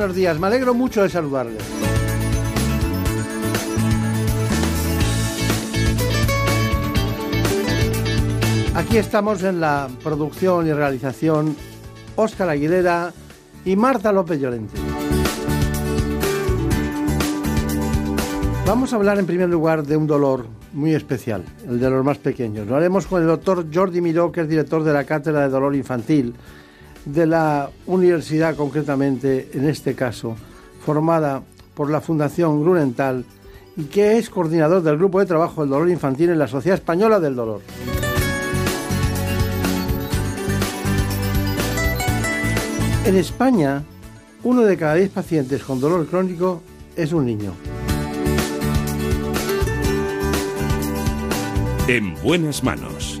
Buenos días. Me alegro mucho de saludarles. Aquí estamos en la producción y realización Óscar Aguilera y Marta López Llorente. Vamos a hablar en primer lugar de un dolor muy especial, el de los más pequeños. Lo haremos con el doctor Jordi Miró, que es director de la Cátedra de Dolor Infantil de la universidad, concretamente en este caso, formada por la Fundación Grunenthal y que es coordinador del Grupo de Trabajo del Dolor Infantil en la Sociedad Española del Dolor. En España, uno de cada diez pacientes con dolor crónico es un niño. En buenas manos.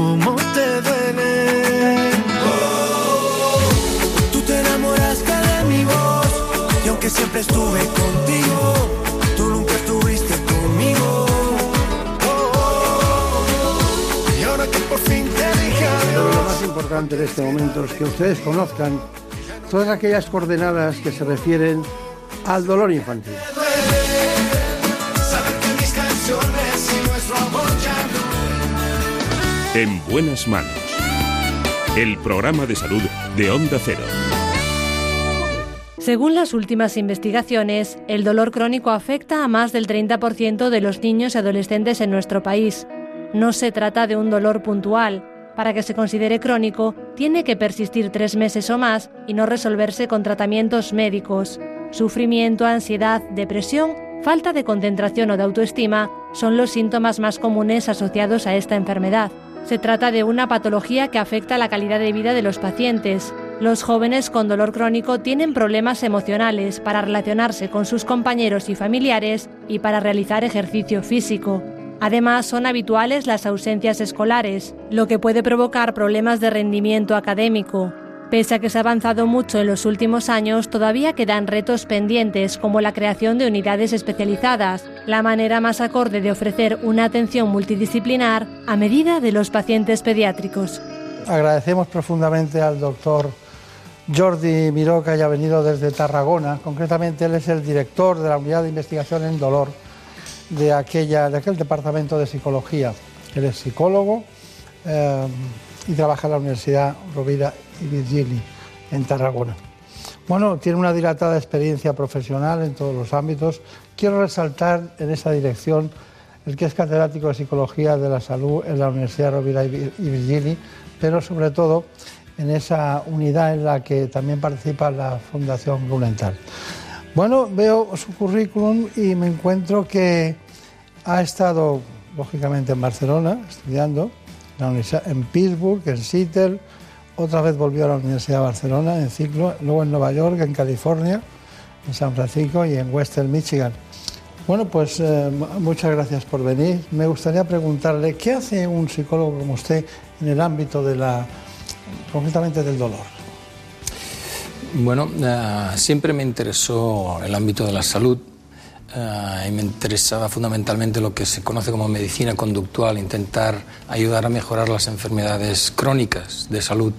cómo te duele. Oh, tú te enamoraste de mi voz y aunque siempre estuve contigo, tú nunca estuviste conmigo. Oh, y ahora que por fin te dije Pero lo adiós. más importante en este momento es que ustedes conozcan todas aquellas coordenadas que se refieren al dolor infantil. En buenas manos. El programa de salud de Onda Cero. Según las últimas investigaciones, el dolor crónico afecta a más del 30% de los niños y adolescentes en nuestro país. No se trata de un dolor puntual. Para que se considere crónico, tiene que persistir tres meses o más y no resolverse con tratamientos médicos. Sufrimiento, ansiedad, depresión, falta de concentración o de autoestima son los síntomas más comunes asociados a esta enfermedad. Se trata de una patología que afecta la calidad de vida de los pacientes. Los jóvenes con dolor crónico tienen problemas emocionales para relacionarse con sus compañeros y familiares y para realizar ejercicio físico. Además, son habituales las ausencias escolares, lo que puede provocar problemas de rendimiento académico. Pese a que se ha avanzado mucho en los últimos años, todavía quedan retos pendientes como la creación de unidades especializadas, la manera más acorde de ofrecer una atención multidisciplinar a medida de los pacientes pediátricos. Agradecemos profundamente al doctor Jordi Miró que haya venido desde Tarragona. Concretamente, él es el director de la Unidad de Investigación en Dolor de, aquella, de aquel departamento de psicología. Él es psicólogo eh, y trabaja en la Universidad Rovira y Virgili en Tarragona. Bueno, tiene una dilatada experiencia profesional en todos los ámbitos. Quiero resaltar en esa dirección el que es catedrático de Psicología de la Salud en la Universidad Rovira y Vir- y Virgili, pero sobre todo en esa unidad en la que también participa la Fundación Grunenthal. Bueno, veo su currículum y me encuentro que ha estado, lógicamente, en Barcelona estudiando, en Pittsburgh, en Seattle, otra vez volvió a la Universidad de Barcelona en ciclo, luego en Nueva York, en California, en San Francisco y en Western Michigan. Bueno, pues eh, mu- muchas gracias por venir. Me gustaría preguntarle, ¿qué hace un psicólogo como usted en el ámbito de la, concretamente del dolor? Bueno, eh, siempre me interesó el ámbito de la salud eh, y me interesaba fundamentalmente lo que se conoce como medicina conductual, intentar ayudar a mejorar las enfermedades crónicas de salud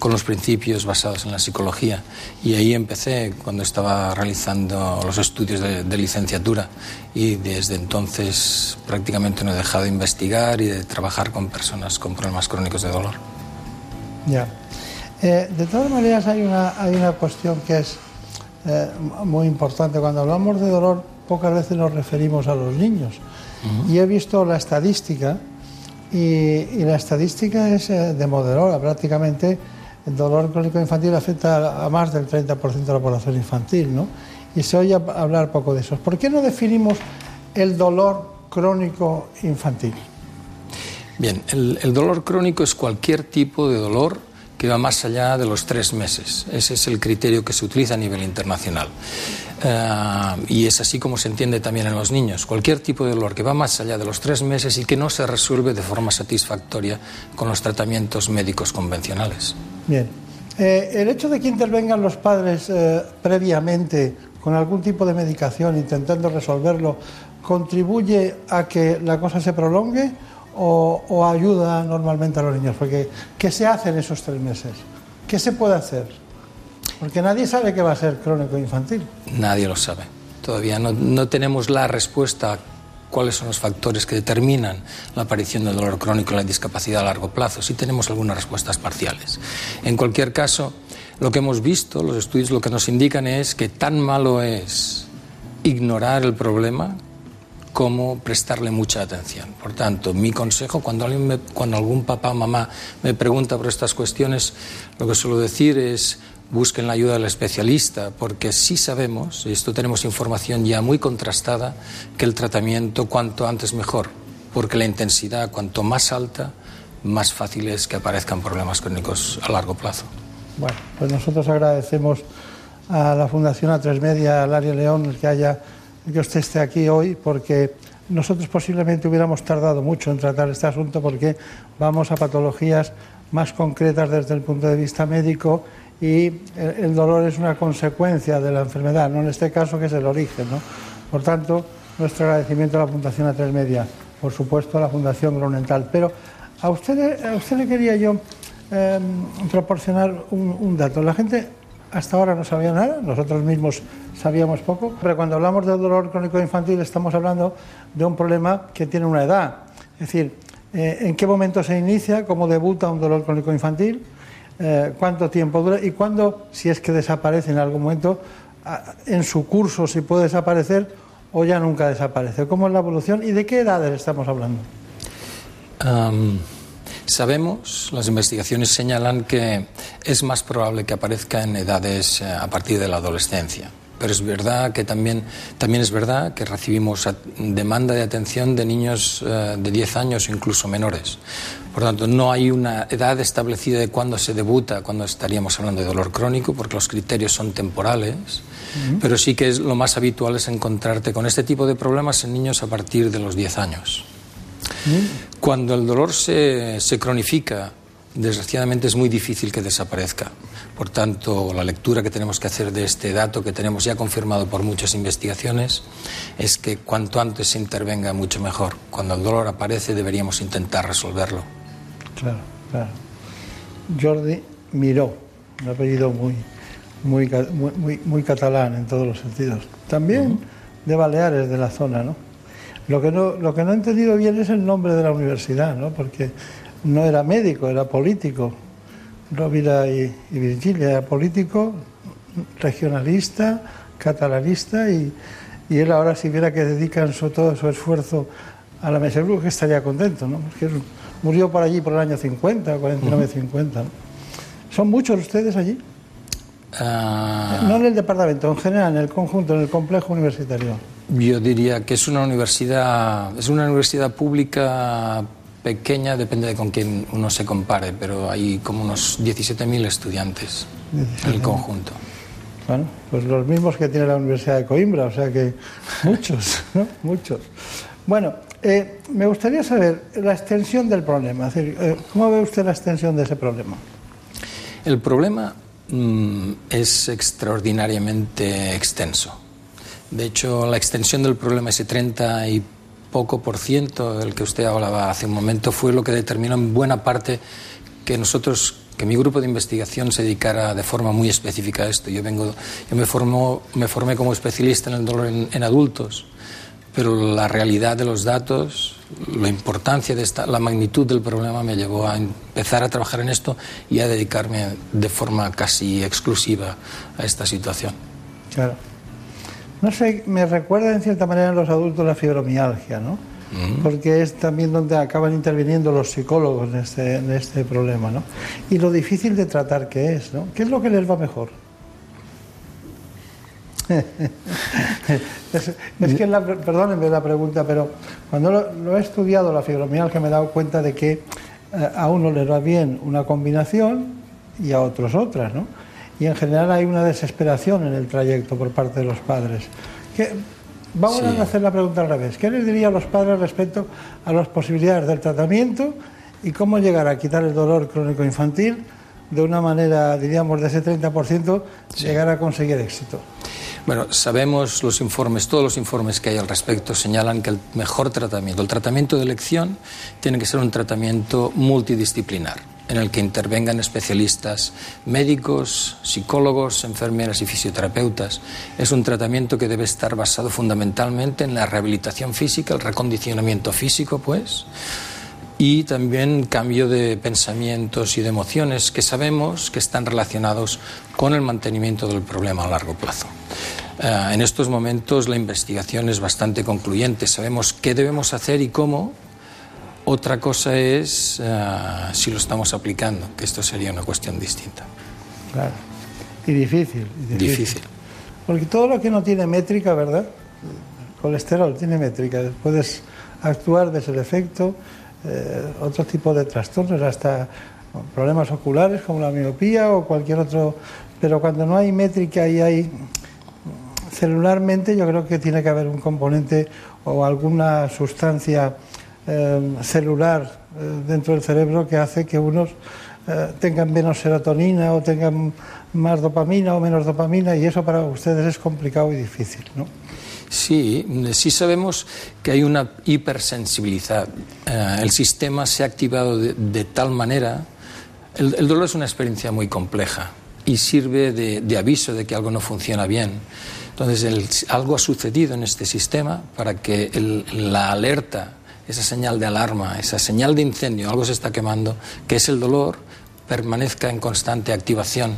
con los principios basados en la psicología. Y ahí empecé cuando estaba realizando los estudios de, licenciatura y desde entonces prácticamente no he dejado de investigar y de trabajar con personas con problemas crónicos de dolor. Ya. Eh, de todas maneras hay una, hay una cuestión que es eh, muy importante. Cuando hablamos de dolor, pocas veces nos referimos a los niños. Y he visto la estadística, y, la estadística es eh, demoledora. Prácticamente el dolor crónico infantil afecta a más del 30% de la población infantil, ¿no? Y se oye hablar poco de eso. ¿Por qué no definimos el dolor crónico infantil? Bien, el dolor crónico es cualquier tipo de dolor que va más allá de los tres meses. Ese es el criterio que se utiliza a nivel internacional. Eh, y es así como se entiende también en los niños. Cualquier tipo de dolor que va más allá de los tres meses y que no se resuelve de forma satisfactoria con los tratamientos médicos convencionales. Bien. Eh, el hecho de que intervengan los padres eh, previamente con algún tipo de medicación intentando resolverlo, ¿contribuye a que la cosa se prolongue o, ayuda normalmente a los niños? Porque, ¿qué se hace en esos tres meses? ¿Qué se puede hacer? Porque nadie sabe qué va a ser crónico infantil. Nadie lo sabe. Todavía no, no tenemos la respuesta cuáles son los factores que determinan la aparición del dolor crónico y la discapacidad a largo plazo. Sí tenemos algunas respuestas parciales. En cualquier caso, lo que hemos visto, los estudios lo que nos indican es que tan malo es ignorar el problema cómo prestarle mucha atención. Por tanto, mi consejo, cuando, alguien cuando algún papá o mamá me pregunta por estas cuestiones, lo que suelo decir es busquen la ayuda del especialista, porque sí sabemos, y esto tenemos información ya muy contrastada, que el tratamiento cuanto antes mejor, porque la intensidad cuanto más alta, más fácil es que aparezcan problemas crónicos a largo plazo. Bueno, pues nosotros agradecemos a la Fundación A3 Media, a Laria León, el que haya que usted esté aquí hoy porque nosotros posiblemente hubiéramos tardado mucho en tratar este asunto porque vamos a patologías más concretas desde el punto de vista médico y el, dolor es una consecuencia de la enfermedad, no en este caso que es el origen. ¿no? Por tanto, nuestro agradecimiento a la Fundación A3 Media, por supuesto a la Fundación Gronental. Pero a usted, a usted le quería yo em, proporcionar un, un dato. La gente hasta ahora no sabía nada, nosotros mismos sabíamos poco, pero cuando hablamos de dolor crónico infantil estamos hablando de un problema que tiene una edad. Es decir, eh, en qué momento se inicia, cómo debuta un dolor crónico infantil, eh, cuánto tiempo dura y cuándo, si es que desaparece en algún momento, en su curso si puede desaparecer o ya nunca desaparece. ¿Cómo es la evolución y de qué edades estamos hablando? Sabemos, las investigaciones señalan que es más probable que aparezca en edades eh, a partir de la adolescencia. Pero es verdad que también, también es verdad que recibimos demanda de atención de niños eh, de 10 años o incluso menores. Por tanto, no hay una edad establecida de cuándo se debuta, cuando estaríamos hablando de dolor crónico, porque los criterios son temporales. Pero sí que es, lo más habitual es encontrarte con este tipo de problemas en niños a partir de los 10 años. Cuando el dolor se, se cronifica, desgraciadamente es muy difícil que desaparezca. Por tanto, la lectura que tenemos que hacer de este dato, que tenemos ya confirmado por muchas investigaciones, es que cuanto antes se intervenga, mucho mejor. Cuando el dolor aparece, deberíamos intentar resolverlo. Claro, claro. Jordi Miró, un apellido muy, muy, muy, muy catalán en todos los sentidos. También de Baleares, de la zona, ¿no? Lo que no, lo que no he entendido bien es el nombre de la universidad, ¿no? porque no era médico, era político. Rovira y, Virgilia era político, regionalista, catalanista y, y, él ahora si viera que dedican su, todo su esfuerzo a la mesa que estaría contento, ¿no? porque murió por allí por el año 50, 49-50. ¿Son muchos ustedes allí? Ah. No en el departamento, en general, en el conjunto, en el complejo universitario. Yo diría que es una universidad, es una universidad pública pequeña, depende de con quién uno se compare, pero hay como unos 17.000 estudiantes en el conjunto. Bueno, pues los mismos que tiene la Universidad de Coimbra, o sea que muchos, ¿no? Muchos. Bueno, eh, me gustaría saber la extensión del problema, eh, ¿cómo ve usted la extensión de ese problema? El problema mm, es extraordinariamente extenso De hecho, la extensión del problema, ese 30 y poco por ciento del que usted hablaba hace un momento, fue lo que determinó en buena parte que nosotros que mi grupo de investigación se dedicara de forma muy específica a esto. Yo vengo, yo me, formo, me formé como especialista en el dolor en, adultos, pero la realidad de los datos, la importancia de esta, la magnitud del problema me llevó a empezar a trabajar en esto y a dedicarme de forma casi exclusiva a esta situación. Claro. No sé, me recuerda en cierta manera en los adultos la fibromialgia, ¿no? porque es también donde acaban interviniendo los psicólogos en este, en este problema, ¿no? Y lo difícil de tratar que es, ¿no? ¿Qué es lo que les va mejor? es, que, la, perdónenme la pregunta, pero cuando lo, he estudiado, la fibromialgia, me he dado cuenta de que eh, a uno le va bien una combinación y a otros otras, ¿no? Y en general hay una desesperación en el trayecto por parte de los padres. ¿Qué, Vamos a hacer la pregunta al revés. ¿Qué les diría a los padres respecto a las posibilidades del tratamiento y cómo llegar a quitar el dolor crónico infantil de una manera, diríamos, de ese 30%, llegar a conseguir éxito? Bueno, sabemos los informes, todos los informes que hay al respecto señalan que el mejor tratamiento, el tratamiento de elección, tiene que ser un tratamiento multidisciplinar en el que intervengan especialistas médicos, psicólogos, enfermeras y fisioterapeutas. Es un tratamiento que debe estar basado fundamentalmente en la rehabilitación física, el recondicionamiento físico, pues, y también cambio de pensamientos y de emociones que sabemos que están relacionados con el mantenimiento del problema a largo plazo. Eh, en estos momentos la investigación es bastante concluyente. Sabemos qué debemos hacer y cómo, otra cosa es eh, si lo estamos aplicando, que esto sería una cuestión distinta. Claro. Y difícil, difícil. Porque todo lo que no tiene métrica, ¿verdad? colesterol tiene métrica. Puedes actuar desde el efecto, eh, otro tipo de trastornos, hasta problemas oculares como la miopía o cualquier otro. Pero cuando no hay métrica y hay celularmente, yo creo que tiene que haber un componente o alguna sustancia eh, celular eh, dentro del cerebro que hace que unos eh, tengan menos serotonina o tengan más dopamina o menos dopamina y eso para ustedes es complicado y difícil, ¿no? Sí, sí sabemos que hay una hipersensibilidad. el sistema se ha activado de, tal manera. El, dolor es una experiencia muy compleja y sirve de, aviso de que algo no funciona bien. Entonces, algo ha sucedido en este sistema para que la alerta esa señal de alarma, esa señal de incendio, algo se está quemando, que es el dolor, permanezca en constante activación.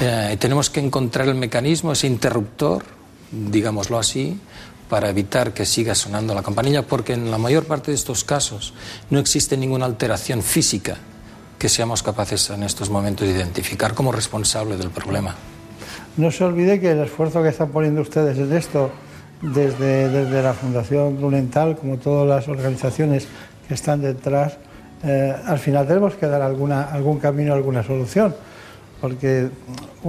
Eh, tenemos que encontrar el mecanismo, ese interruptor, digámoslo así, para evitar que siga sonando la campanilla, porque en la mayor parte de estos casos no existe ninguna alteración física que seamos capaces en estos momentos de identificar como responsable del problema. No se olvide que el esfuerzo que están poniendo ustedes en esto desde, desde la Fundación Grunenthal, como todas las organizaciones que están detrás, eh, al final tenemos que dar algún camino, alguna solución, porque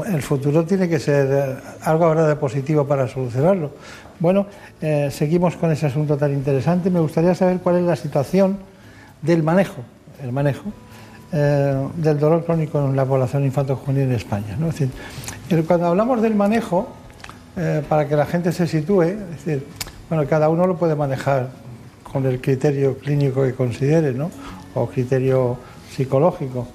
el futuro tiene que ser eh, algo ahora de positivo para solucionarlo. Bueno, eh, seguimos con ese asunto tan interesante. Me gustaría saber cuál es la situación del manejo, el manejo del dolor crónico en la población infanto-juvenil en España. ¿no? Cuando hablamos del manejo, eh, para que la gente se sitúe, es decir, bueno, cada uno lo puede manejar con el criterio clínico que considere, ¿no? O criterio psicológico.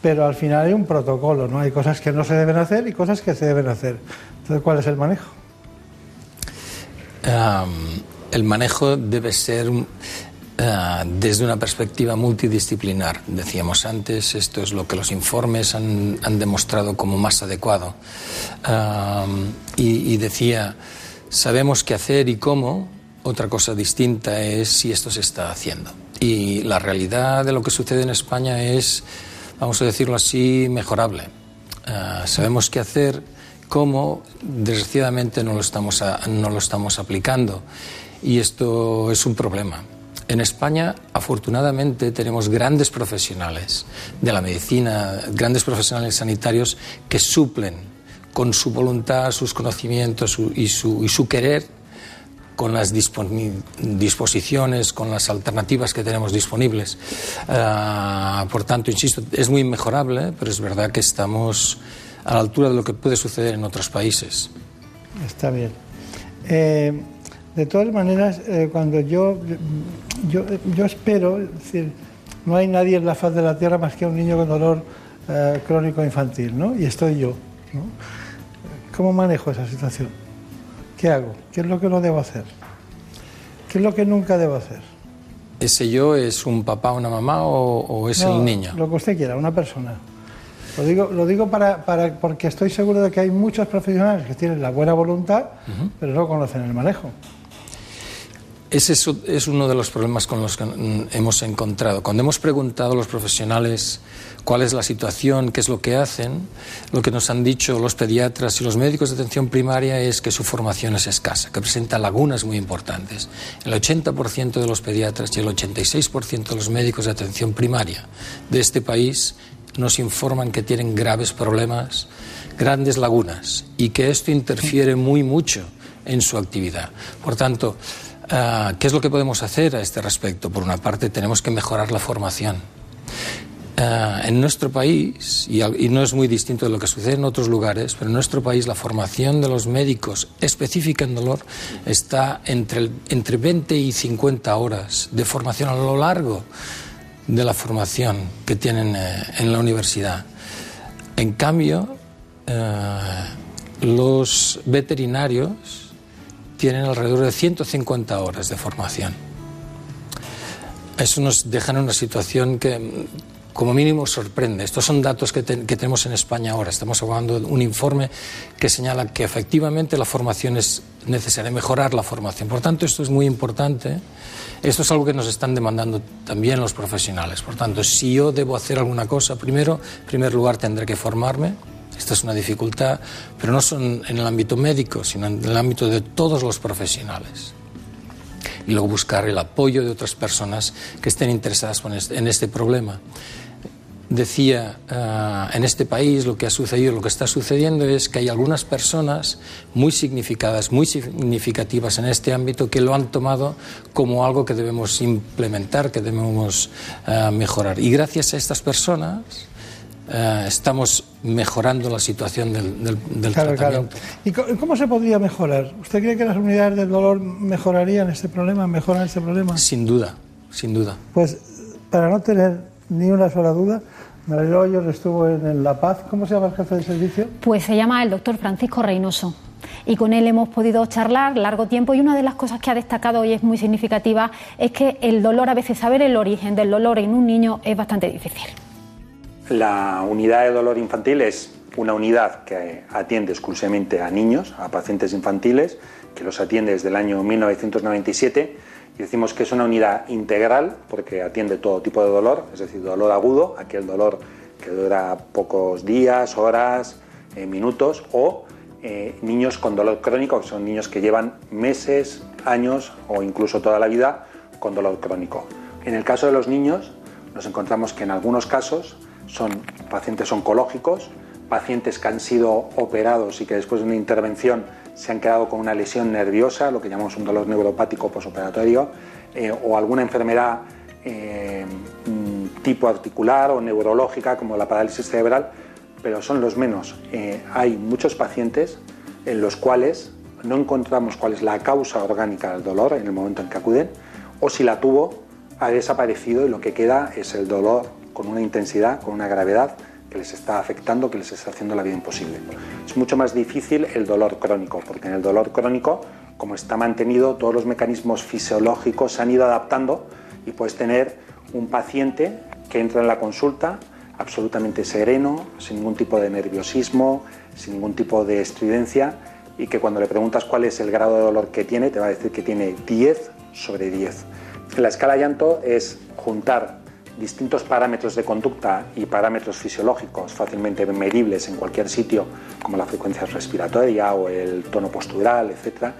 Pero al final hay un protocolo, ¿no? Hay cosas que no se deben hacer y cosas que se deben hacer. Entonces, ¿cuál es el manejo? el manejo debe ser desde una perspectiva multidisciplinar. Decíamos antes, esto es lo que los informes han, demostrado como más adecuado. Eh, y, decía, sabemos qué hacer y cómo, otra cosa distinta es si esto se está haciendo. Y la realidad de lo que sucede en España es, vamos a decirlo así, mejorable. Eh, sabemos qué hacer, cómo, desgraciadamente no lo estamos, no lo estamos aplicando. Y esto es un problema. En España, afortunadamente, tenemos grandes profesionales de la medicina, grandes profesionales sanitarios que suplen con su voluntad, sus conocimientos y su, querer con las disposiciones, con las alternativas que tenemos disponibles. Ah, por tanto, insisto, es muy mejorable, pero es verdad que estamos a la altura de lo que puede suceder en otros países. Está bien. Eh, de todas maneras, eh, cuando yo, yo, yo espero, es decir, no hay nadie en la faz de la tierra más que un niño con dolor eh, crónico infantil, ¿no? Y estoy yo. ¿no? ¿Cómo manejo esa situación? ¿Qué hago? ¿Qué es lo que no debo hacer? ¿Qué es lo que nunca debo hacer? ¿Ese yo es un papá, una mamá o, o es el niño? Lo que usted quiera, una persona. Lo digo, lo digo para, para, porque estoy seguro de que hay muchos profesionales que tienen la buena voluntad, pero no conocen el manejo. Ese es, uno de los problemas con los que hemos encontrado. Cuando hemos preguntado a los profesionales cuál es la situación, qué es lo que hacen, lo que nos han dicho los pediatras y los médicos de atención primaria es que su formación es escasa, que presenta lagunas muy importantes. El 80% de los pediatras y el 86% de los médicos de atención primaria de este país nos informan que tienen graves problemas, grandes lagunas y que esto interfiere muy mucho en su actividad. Por tanto, uh, ¿qué es lo que podemos hacer a este respecto? Por una parte, tenemos que mejorar la formación. Uh, en nuestro país, y, y, no es muy distinto de lo que sucede en otros lugares, pero en nuestro país la formación de los médicos específica en dolor está entre, entre 20 y 50 horas de formación a lo largo de la formación que tienen eh, en la universidad. En cambio, eh, los veterinarios tienen alrededor de 150 horas de formación. Eso nos deja en una situación que como mínimo sorprende. Estos son datos que, te, que, tenemos en España ahora. Estamos hablando de un informe que señala que efectivamente la formación es necesaria, mejorar la formación. Por tanto, esto es muy importante. Esto es algo que nos están demandando también los profesionales. Por tanto, si yo debo hacer alguna cosa, primero, en primer lugar, tendré que formarme. Esta es una dificultad, pero no son en el ámbito médico, sino en el ámbito de todos los profesionales y luego buscar el apoyo de otras personas que estén interesadas en este problema decía, uh, en este país lo que ha sucedido, lo que está sucediendo es que hay algunas personas muy significadas, muy significativas en este ámbito que lo han tomado como algo que debemos implementar, que debemos uh, mejorar. Y gracias a estas personas uh, estamos mejorando la situación del, del, del claro, tratamiento. Claro. ¿Y cómo se podría mejorar? ¿Usted cree que las unidades del dolor mejorarían este problema, mejoran este problema? Sin duda, sin duda. Pues para no tener ni una sola duda, María Hoyos estuvo en La Paz. ¿Cómo se llama el jefe de servicio? Pues se llama el doctor Francisco Reynoso. Y con él hemos podido charlar largo tiempo y una de las cosas que ha destacado hoy es muy significativa es que el dolor, a veces saber el origen del dolor en un niño es bastante difícil. La unidad de dolor infantil es una unidad que atiende exclusivamente a niños, a pacientes infantiles, que los atiende desde el año 1997 y decimos que es una unidad integral porque atiende todo tipo de dolor, es decir, dolor agudo, aquel dolor que dura pocos días, horas, eh, minutos, o eh, niños con dolor crónico, que son niños que llevan meses, años o incluso toda la vida con dolor crónico. En el caso de los niños, nos encontramos que en algunos casos son pacientes oncológicos, pacientes que han sido operados y que después de una intervención se han quedado con una lesión nerviosa, lo que llamamos un dolor neuropático posoperatorio, eh, o alguna enfermedad eh, mm, tipo articular o neurológica como la parálisis cerebral, pero son los menos. Eh, hay muchos pacientes en los cuales no encontramos cuál es la causa orgánica del dolor en el momento en que acuden, o si la tuvo, ha desaparecido y lo que queda es el dolor con una intensidad, con una gravedad que les está afectando, que les está haciendo la vida imposible. Es mucho más difícil el dolor crónico, porque en el dolor crónico, como está mantenido, todos los mecanismos fisiológicos se han ido adaptando y puedes tener un paciente que entra en la consulta absolutamente sereno, sin ningún tipo de nerviosismo, sin ningún tipo de estridencia y que cuando le preguntas cuál es el grado de dolor que tiene, te va a decir que tiene 10 sobre 10. La escala llanto es juntar distintos parámetros de conducta y parámetros fisiológicos fácilmente medibles en cualquier sitio, como la frecuencia respiratoria o el tono postural, etc.,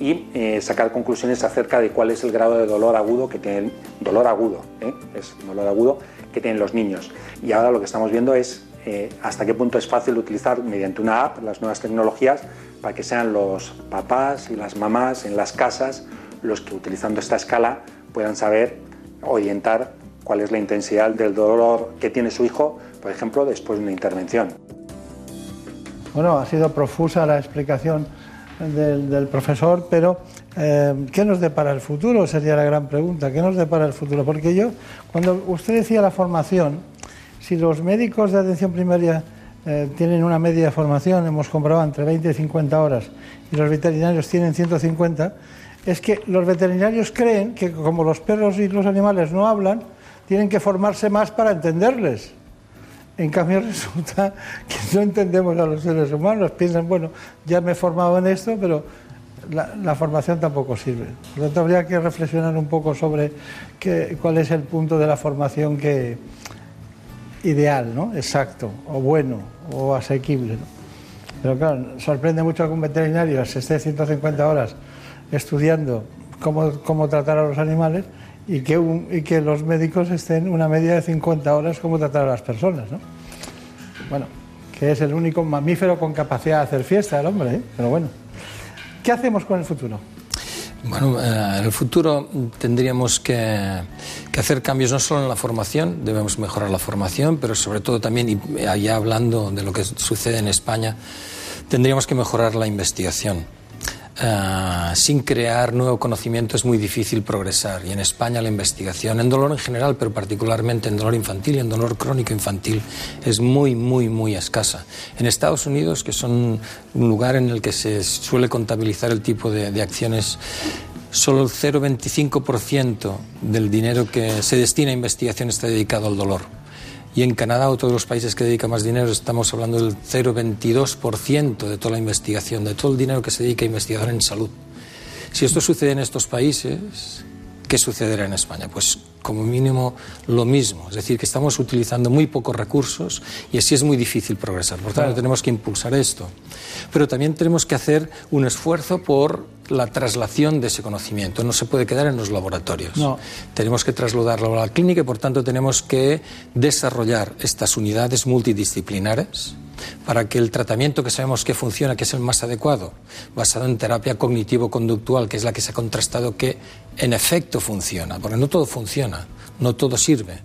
y eh, sacar conclusiones acerca de cuál es el grado de dolor agudo que tienen, dolor agudo, ¿eh? es dolor agudo que tienen los niños. Y ahora lo que estamos viendo es eh, hasta qué punto es fácil utilizar mediante una app las nuevas tecnologías para que sean los papás y las mamás en las casas los que utilizando esta escala puedan saber orientar cuál es la intensidad del dolor que tiene su hijo, por ejemplo, después de una intervención. Bueno, ha sido profusa la explicación del, profesor, pero eh, ¿qué nos depara el futuro? Sería la gran pregunta. ¿Qué nos depara el futuro? Porque yo, cuando usted decía la formación, si los médicos de atención primaria eh, tienen una media formación, hemos comprobado entre 20 y 50 horas, y los veterinarios tienen 150, es que los veterinarios creen que como los perros y los animales no hablan, tienen que formarse más para entenderles. En cambio resulta que no entendemos a los seres humanos, piensan, bueno, ya me he formado en esto, pero la, formación tampoco sirve. Por lo tanto, habría que reflexionar un poco sobre cuál es el punto de la formación que ideal, ¿no? exacto, o bueno, o asequible. Pero claro, sorprende mucho que un veterinario se esté 150 horas estudiando cómo, cómo tratar a los animales y que, y que los médicos estén una media de 50 horas cómo tratar a las personas. ¿no? Bueno, que es el único mamífero con capacidad de hacer fiesta, el hombre, ¿eh? pero bueno. ¿Qué hacemos con el futuro? Bueno, eh, en el futuro tendríamos que, que, hacer cambios no solo en la formación, debemos mejorar la formación, pero sobre todo también, y allá hablando de lo que sucede en España, tendríamos que mejorar la investigación Ah, sin crear nuevo conocimiento es muy difícil progresar. Y en España la investigación, en dolor en general, pero particularmente en dolor infantil y en dolor crónico infantil, es muy, muy, muy escasa. En Estados Unidos, que son un lugar en el que se suele contabilizar el tipo de, de acciones solo el 0,25% del dinero que se destina a investigación está dedicado al dolor. Y en Canadá, otro de los países que dedica más dinero, estamos hablando del 0,22% de toda la investigación, de todo el dinero que se dedica a investigar en salud. Si esto sucede en estos países, ¿qué sucederá en España? Pues como mínimo lo mismo, es decir, que estamos utilizando muy pocos recursos y así es muy difícil progresar. Por tanto, tenemos que impulsar esto. Pero también tenemos que hacer un esfuerzo por la traslación de ese conocimiento. No se puede quedar en los laboratorios. No. Tenemos que trasladarlo a la clínica y, por tanto, tenemos que desarrollar estas unidades multidisciplinares para que el tratamiento que sabemos que funciona, que es el más adecuado, basado en terapia cognitivo-conductual, que es la que se ha contrastado que en efecto funciona, porque no todo funciona, no todo sirve.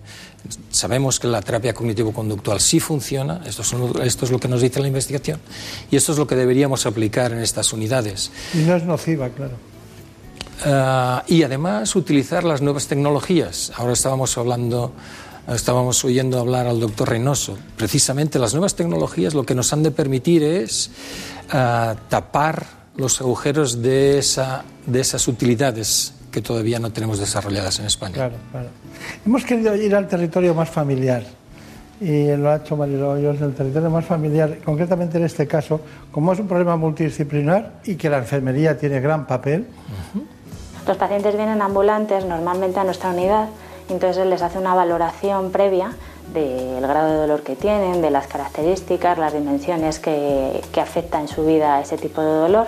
Sabemos que la terapia cognitivo-conductual sí funciona, esto, esto, es lo que nos dice la investigación, y esto es lo que deberíamos aplicar en estas unidades. Y no es nociva, claro. Ah, y además utilizar las nuevas tecnologías. Ahora estábamos hablando estábamos oyendo hablar al doctor Reynoso. Precisamente las nuevas tecnologías lo que nos han de permitir es ah, tapar los agujeros de, esa, de esas utilidades que todavía no tenemos desarrolladas en España. Claro, claro. Hemos querido ir al territorio más familiar y lo ha hecho María Hoyos, el territorio más familiar, concretamente en este caso, como es un problema multidisciplinar y que la enfermería tiene gran papel. Los pacientes vienen ambulantes normalmente a nuestra unidad entonces les hace una valoración previa del grado de dolor que tienen, de las características, las dimensiones que, que afecta en su vida ese tipo de dolor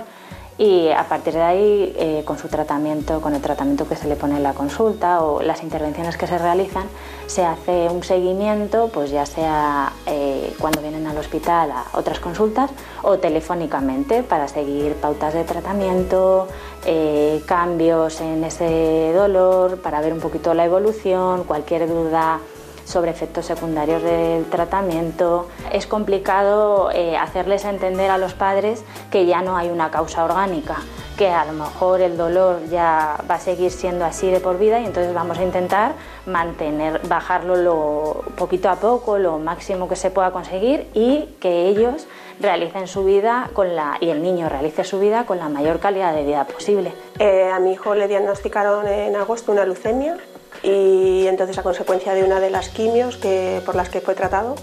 y a partir de ahí, eh, con su tratamiento, con el tratamiento que se le pone en la consulta o las intervenciones que se realizan, se hace un seguimiento, pues ya sea eh, cuando vienen al hospital a otras consultas o telefónicamente para seguir pautas de tratamiento, eh, cambios en ese dolor, para ver un poquito la evolución, cualquier duda sobre efectos secundarios del tratamiento. Es complicado eh, hacerles entender a los padres que ya no hay una causa orgánica, que a lo mejor el dolor ya va a seguir siendo así de por vida y entonces vamos a intentar mantener, bajarlo lo, poquito a poco, lo máximo que se pueda conseguir y que ellos realicen su vida con la, y el niño realice su vida con la mayor calidad de vida posible. Eh, a mi hijo le diagnosticaron en agosto una leucemia y entonces a consecuencia de una de las quimios que, por las que fue tratado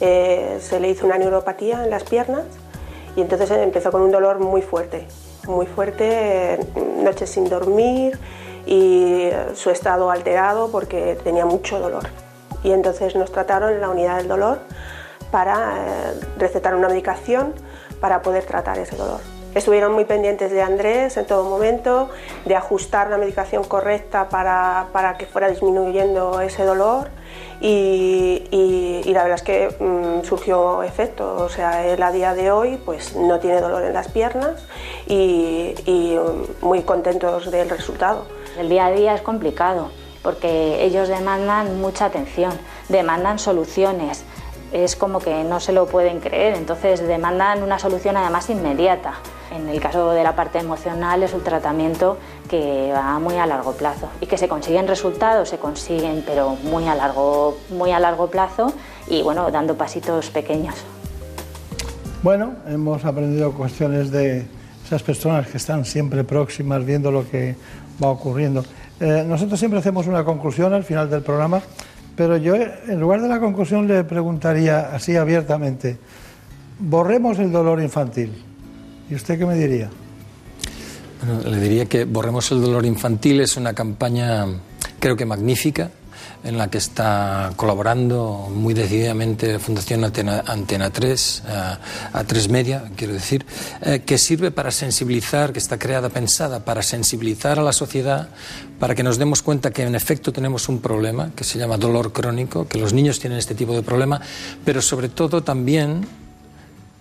eh, se le hizo una neuropatía en las piernas y entonces empezó con un dolor muy fuerte, muy fuerte, noches sin dormir y su estado alterado porque tenía mucho dolor. Y entonces nos trataron en la unidad del dolor para eh, recetar una medicación para poder tratar ese dolor. Estuvieron muy pendientes de Andrés en todo momento, de ajustar la medicación correcta para, para que fuera disminuyendo ese dolor y, la verdad es que mm, surgió efecto. O sea, él a día de hoy pues, no tiene dolor en las piernas y, y mm, muy contentos del resultado. El día a día es complicado porque ellos demandan mucha atención, demandan soluciones es como que no se lo pueden creer, entonces demandan una solución además inmediata. En el caso de la parte emocional es un tratamiento que va muy a largo plazo y que se consiguen resultados, se consiguen, pero muy a largo, muy a largo plazo y bueno, dando pasitos pequeños. Bueno, hemos aprendido cuestiones de esas personas que están siempre próximas viendo lo que va ocurriendo. Eh, nosotros siempre hacemos una conclusión al final del programa, pero yo en lugar de la conclusión le preguntaría así abiertamente, borremos el dolor infantil. ¿Y usted qué me diría? Le diría que Borremos el dolor infantil es una campaña creo que magnífica en la que está colaborando muy decididamente la Fundación Antena, 3, a 3 Media, quiero decir, eh, que sirve para sensibilizar, que está creada, pensada para sensibilizar a la sociedad, para que nos demos cuenta que en efecto tenemos un problema que se llama dolor crónico, que los niños tienen este tipo de problema, pero sobre todo también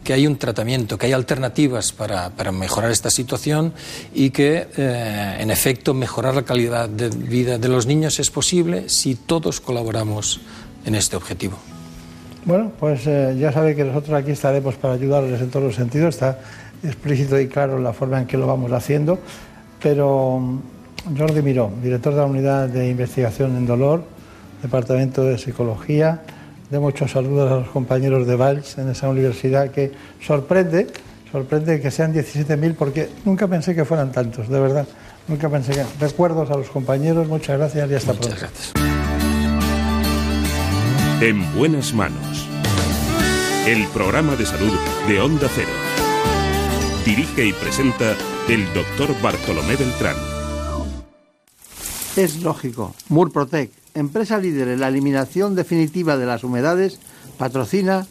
que hay un tratamiento, que hay alternativas para, mejorar esta situación y que, eh, en efecto, mejorar la calidad de vida de los niños es posible si todos colaboramos en este objetivo. Bueno, pues eh, ya sabe que nosotros aquí estaremos para ayudarles en todos los sentidos. Está explícito y claro la forma en que lo vamos haciendo. Pero mm, Jordi Miró, director de la Unidad de Investigación en Dolor, Departamento de Psicología, de muchos saludos a los compañeros de Valls en esa universidad que sorprende, sorprende que sean 17.000 porque nunca pensé que fueran tantos, de verdad. Nunca pensé que... Recuerdos a los compañeros, muchas gracias y hasta muchas pronto. Gracias. En buenas manos. El programa de salud de Onda Cero. Dirige y presenta el doctor Bartolomé Beltrán. Es lógico. Murprotec empresa líder en la eliminación definitiva de las humedades, patrocina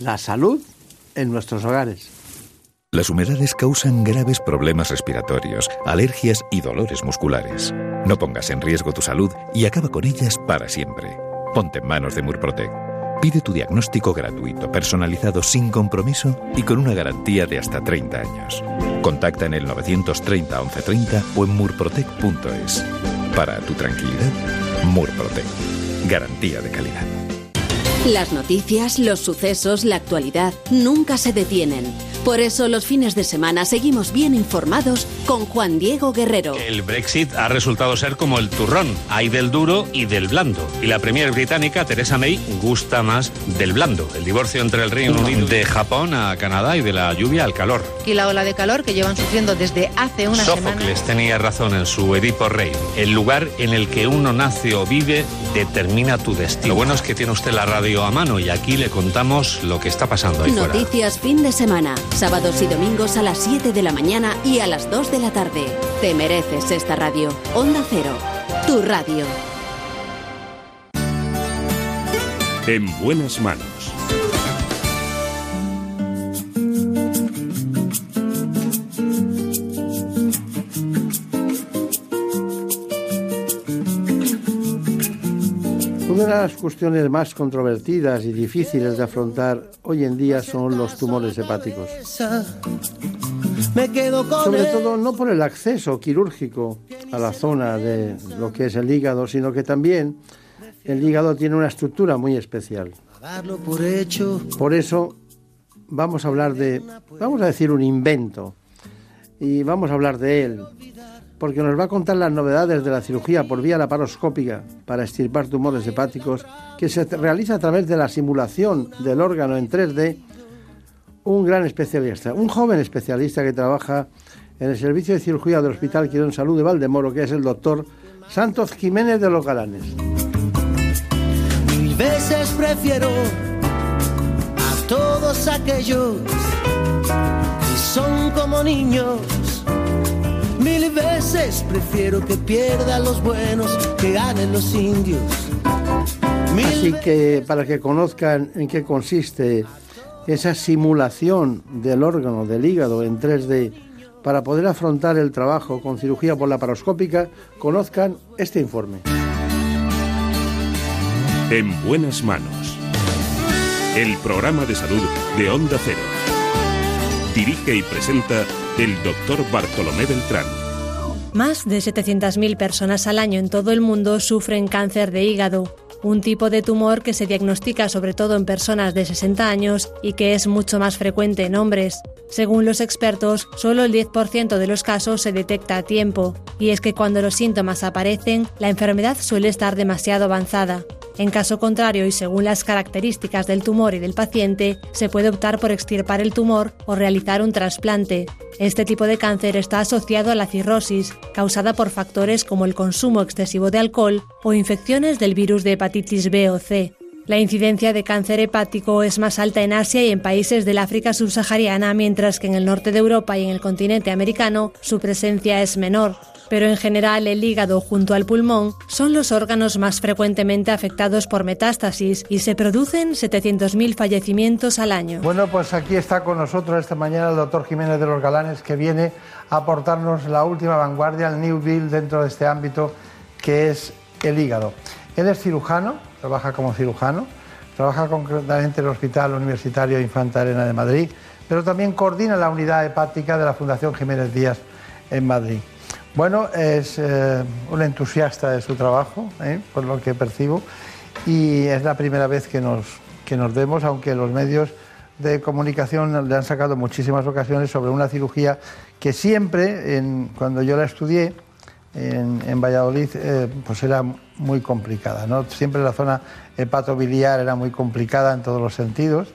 la salud en nuestros hogares. Las humedades causan graves problemas respiratorios, alergias y dolores musculares. No pongas en riesgo tu salud y acaba con ellas para siempre. Ponte en manos de Murprotec. Pide tu diagnóstico gratuito, personalizado sin compromiso y con una garantía de hasta 30 años. Contacta en el 930 1130 o en murprotec.es. Para tu tranquilidad, Murprotec. Garantía de calidad. Las noticias, los sucesos, la actualidad nunca se detienen. Por eso los fines de semana seguimos bien informados con Juan Diego Guerrero. El Brexit ha resultado ser como el turrón, hay del duro y del blando. Y la premier británica, Theresa May, gusta más del blando. El divorcio entre el Reino Unido de Japón a Canadá y de la lluvia al calor. Y la ola de calor que llevan sufriendo desde hace una semana. Sófocles tenía razón en su Edipo Rey. El lugar en el que uno nace o vive determina tu destino. Lo bueno es que tiene usted la radio a mano y aquí le contamos lo que está pasando ahí Noticias fin de semana sábados y domingos a las 7 de la mañana y a las 2 de la tarde. Te mereces esta radio. Onda Cero, tu radio. En buenas manos. Las cuestiones más controvertidas y difíciles de afrontar hoy en día son los tumores hepáticos. Sobre todo no por el acceso quirúrgico a la zona de lo que es el hígado, sino que también el hígado tiene una estructura muy especial. Por eso vamos a hablar de, vamos a decir un invento, y vamos a hablar de él, porque nos va a contar las novedades de la cirugía por vía laparoscópica para extirpar tumores hepáticos que se realiza a través de la simulación del órgano en 3D, un gran especialista, un joven especialista que trabaja en el servicio de cirugía del Hospital Quirón Salud de Valdemoro, que es el doctor Santos Jiménez de los Galanes. Mil veces prefiero a todos aquellos que son como niños Mil veces prefiero que pierdan los buenos, que ganen los indios. Así que para que conozcan en qué consiste esa simulación del órgano del hígado en 3D para poder afrontar el trabajo con cirugía por la paroscópica, conozcan este informe. En buenas manos. El programa de salud de Onda Cero. Dirige y presenta el doctor Bartolomé Beltrán. Más de 700.000 personas al año en todo el mundo sufren cáncer de hígado, un tipo de tumor que se diagnostica sobre todo en personas de 60 años y que es mucho más frecuente en hombres. Según los expertos, solo el 10% de los casos se detecta a tiempo, y es que cuando los síntomas aparecen, la enfermedad suele estar demasiado avanzada. En caso contrario y según las características del tumor y del paciente, se puede optar por extirpar el tumor o realizar un trasplante. Este tipo de cáncer está asociado a la cirrosis, causada por factores como el consumo excesivo de alcohol o infecciones del virus de hepatitis B o C. La incidencia de cáncer hepático es más alta en Asia y en países del África subsahariana, mientras que en el norte de Europa y en el continente americano su presencia es menor. Pero en general el hígado junto al pulmón son los órganos más frecuentemente afectados por metástasis y se producen 700.000 fallecimientos al año. Bueno, pues aquí está con nosotros esta mañana el doctor Jiménez de los Galanes que viene a aportarnos la última vanguardia, el New Deal dentro de este ámbito que es el hígado. Él es cirujano, trabaja como cirujano, trabaja concretamente en el Hospital Universitario Infanta Arena de Madrid, pero también coordina la unidad hepática de la Fundación Jiménez Díaz en Madrid. Bueno, es eh, un entusiasta de su trabajo, ¿eh? por lo que percibo, y es la primera vez que nos, que nos vemos, aunque los medios de comunicación le han sacado muchísimas ocasiones sobre una cirugía que siempre, cuando yo la estudié en, Valladolid, eh, pues era muy complicada. ¿no? Siempre la zona hepatobiliar era muy complicada en todos los sentidos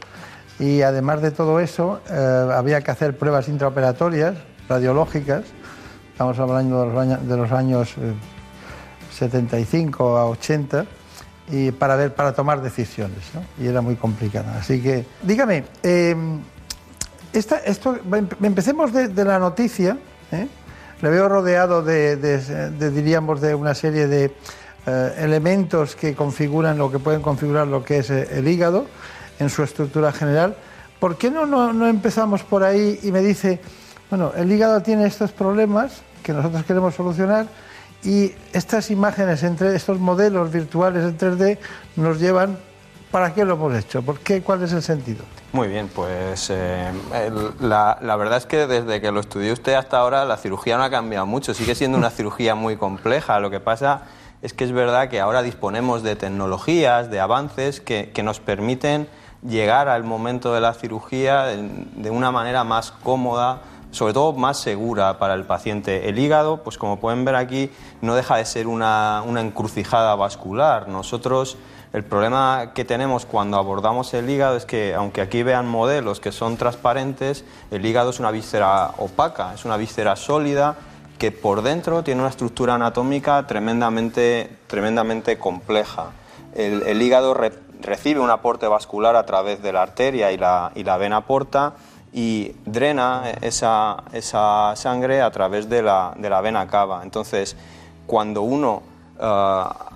y además de todo eso había que hacer pruebas intraoperatorias, radiológicas, estamos hablando de los años, 75 eh, a 80, y para, ver, para tomar decisiones, y era muy complicada. Así que, dígame, eh, esto, empecemos de, la noticia, ¿eh? le veo rodeado de, diríamos, de una serie de elementos que configuran lo que pueden configurar lo que es el hígado en su estructura general. ¿Por qué no, no, no empezamos por ahí y me dice, bueno, el hígado tiene estos problemas, que nosotros queremos solucionar y estas imágenes, entre estos modelos virtuales en 3D, nos llevan ¿Para qué lo hemos hecho? ¿Por qué? ¿Cuál es el sentido? Muy bien, pues eh, la, verdad es que desde que lo estudió usted hasta ahora la cirugía no ha cambiado mucho, sigue siendo una cirugía muy compleja. Lo que pasa es que es verdad que ahora disponemos de tecnologías, de avances que, que nos permiten llegar al momento de la cirugía de una manera más cómoda, sobre todo más segura para el paciente. El hígado, pues como pueden ver aquí, no deja de ser una, encrucijada vascular. Nosotros, el problema que tenemos cuando abordamos el hígado es que, aunque aquí vean modelos que son transparentes, el hígado es una víscera opaca, es una víscera sólida que por dentro tiene una estructura anatómica tremendamente, tremendamente compleja. El, hígado recibe un aporte vascular a través de la arteria y la, y la vena porta y drena esa, esa sangre a través de la, de la, vena cava. Entonces, cuando uno uh,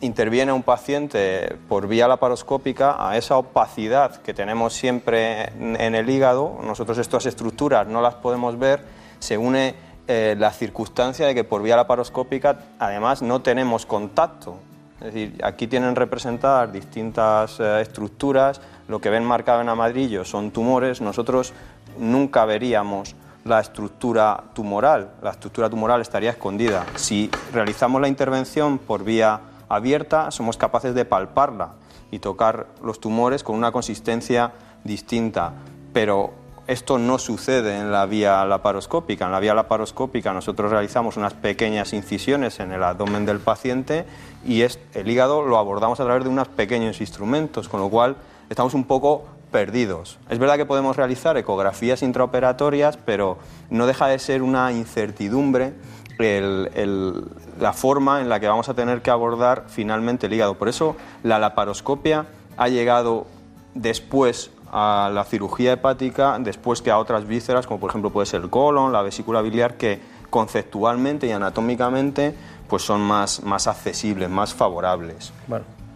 interviene a un paciente por vía laparoscópica, a esa opacidad que tenemos siempre en el hígado, nosotros estas estructuras no las podemos ver, se une eh, la circunstancia de que por vía laparoscópica además no tenemos contacto. Es decir, aquí tienen representadas distintas eh, estructuras lo que ven marcado en amarillo son tumores, nosotros nunca veríamos la estructura tumoral. La estructura tumoral estaría escondida. Si realizamos la intervención por vía abierta, somos capaces de palparla y tocar los tumores con una consistencia distinta. Pero esto no sucede en la vía laparoscópica. En la vía laparoscópica nosotros realizamos unas pequeñas incisiones en el abdomen del paciente y el hígado lo abordamos a través de unos pequeños instrumentos, con lo cual estamos un poco perdidos. Es verdad que podemos realizar ecografías intraoperatorias, pero no deja de ser una incertidumbre la forma en la que vamos a tener que abordar finalmente el hígado. Por eso la laparoscopia ha llegado después a la cirugía hepática, después que a otras vísceras, como por ejemplo puede ser el colon, la vesícula biliar, que conceptualmente y anatómicamente pues son más, más accesibles, más favorables.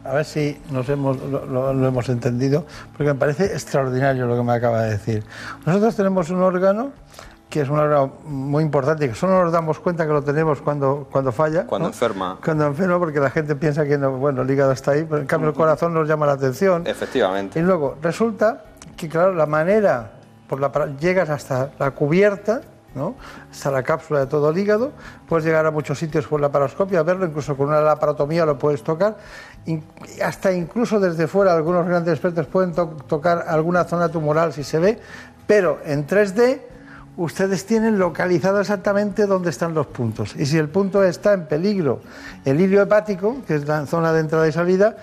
A ver si nos hemos, lo, hemos entendido, porque me parece extraordinario lo que me acaba de decir. Nosotros tenemos un órgano que es un órgano muy importante, que solo nos damos cuenta que lo tenemos cuando, cuando falla. Cuando enferma. Cuando enferma, porque la gente piensa que no, bueno, el hígado está ahí, pero en cambio el corazón nos llama la atención. Efectivamente. Y luego resulta que, claro, la manera, por la, llegas hasta la cubierta, hasta la cápsula de todo el hígado, puedes llegar a muchos sitios por la paroscopia, verlo, incluso con una laparotomía lo puedes tocar, hasta incluso desde fuera algunos grandes expertos pueden tocar alguna zona tumoral si se ve, Pero en 3D ustedes tienen localizado exactamente dónde están los puntos. Y si el punto está en peligro, el hilio hepático, que es la zona de entrada y salida,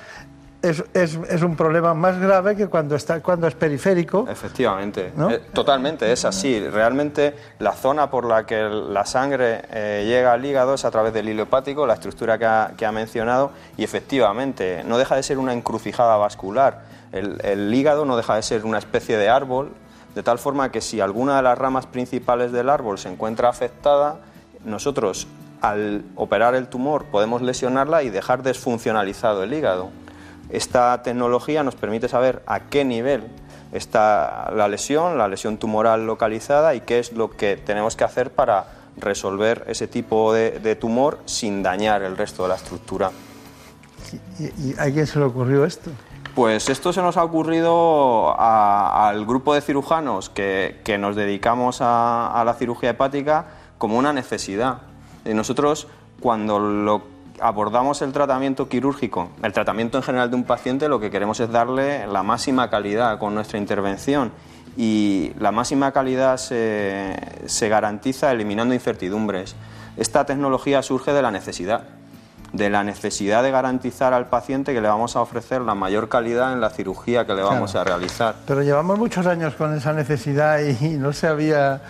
es, es, es, un problema más grave que cuando, está, cuando es periférico. Efectivamente, eh, totalmente, es así. Realmente la zona por la que la sangre eh, llega al hígado es a través del hilo hepático, la estructura que ha, que ha, mencionado, y efectivamente no deja de ser una encrucijada vascular. El, el hígado no deja de ser una especie de árbol, de tal forma que si alguna de las ramas principales del árbol se encuentra afectada, nosotros al operar el tumor podemos lesionarla y dejar desfuncionalizado el hígado. Esta tecnología nos permite saber a qué nivel está la lesión, la lesión tumoral localizada y qué es lo que tenemos que hacer para resolver ese tipo de, tumor sin dañar el resto de la estructura. ¿Y, a quién se le ocurrió esto? Pues esto se nos ha ocurrido al grupo de cirujanos que, nos dedicamos a, a, la cirugía hepática como una necesidad. Y nosotros, cuando lo abordamos el tratamiento quirúrgico, el tratamiento en general de un paciente, lo que queremos es darle la máxima calidad con nuestra intervención y la máxima calidad se, se garantiza eliminando incertidumbres. Esta tecnología surge de la necesidad, de la necesidad de garantizar al paciente que le vamos a ofrecer la mayor calidad en la cirugía que le vamos a realizar. Pero llevamos muchos años con esa necesidad y no se había...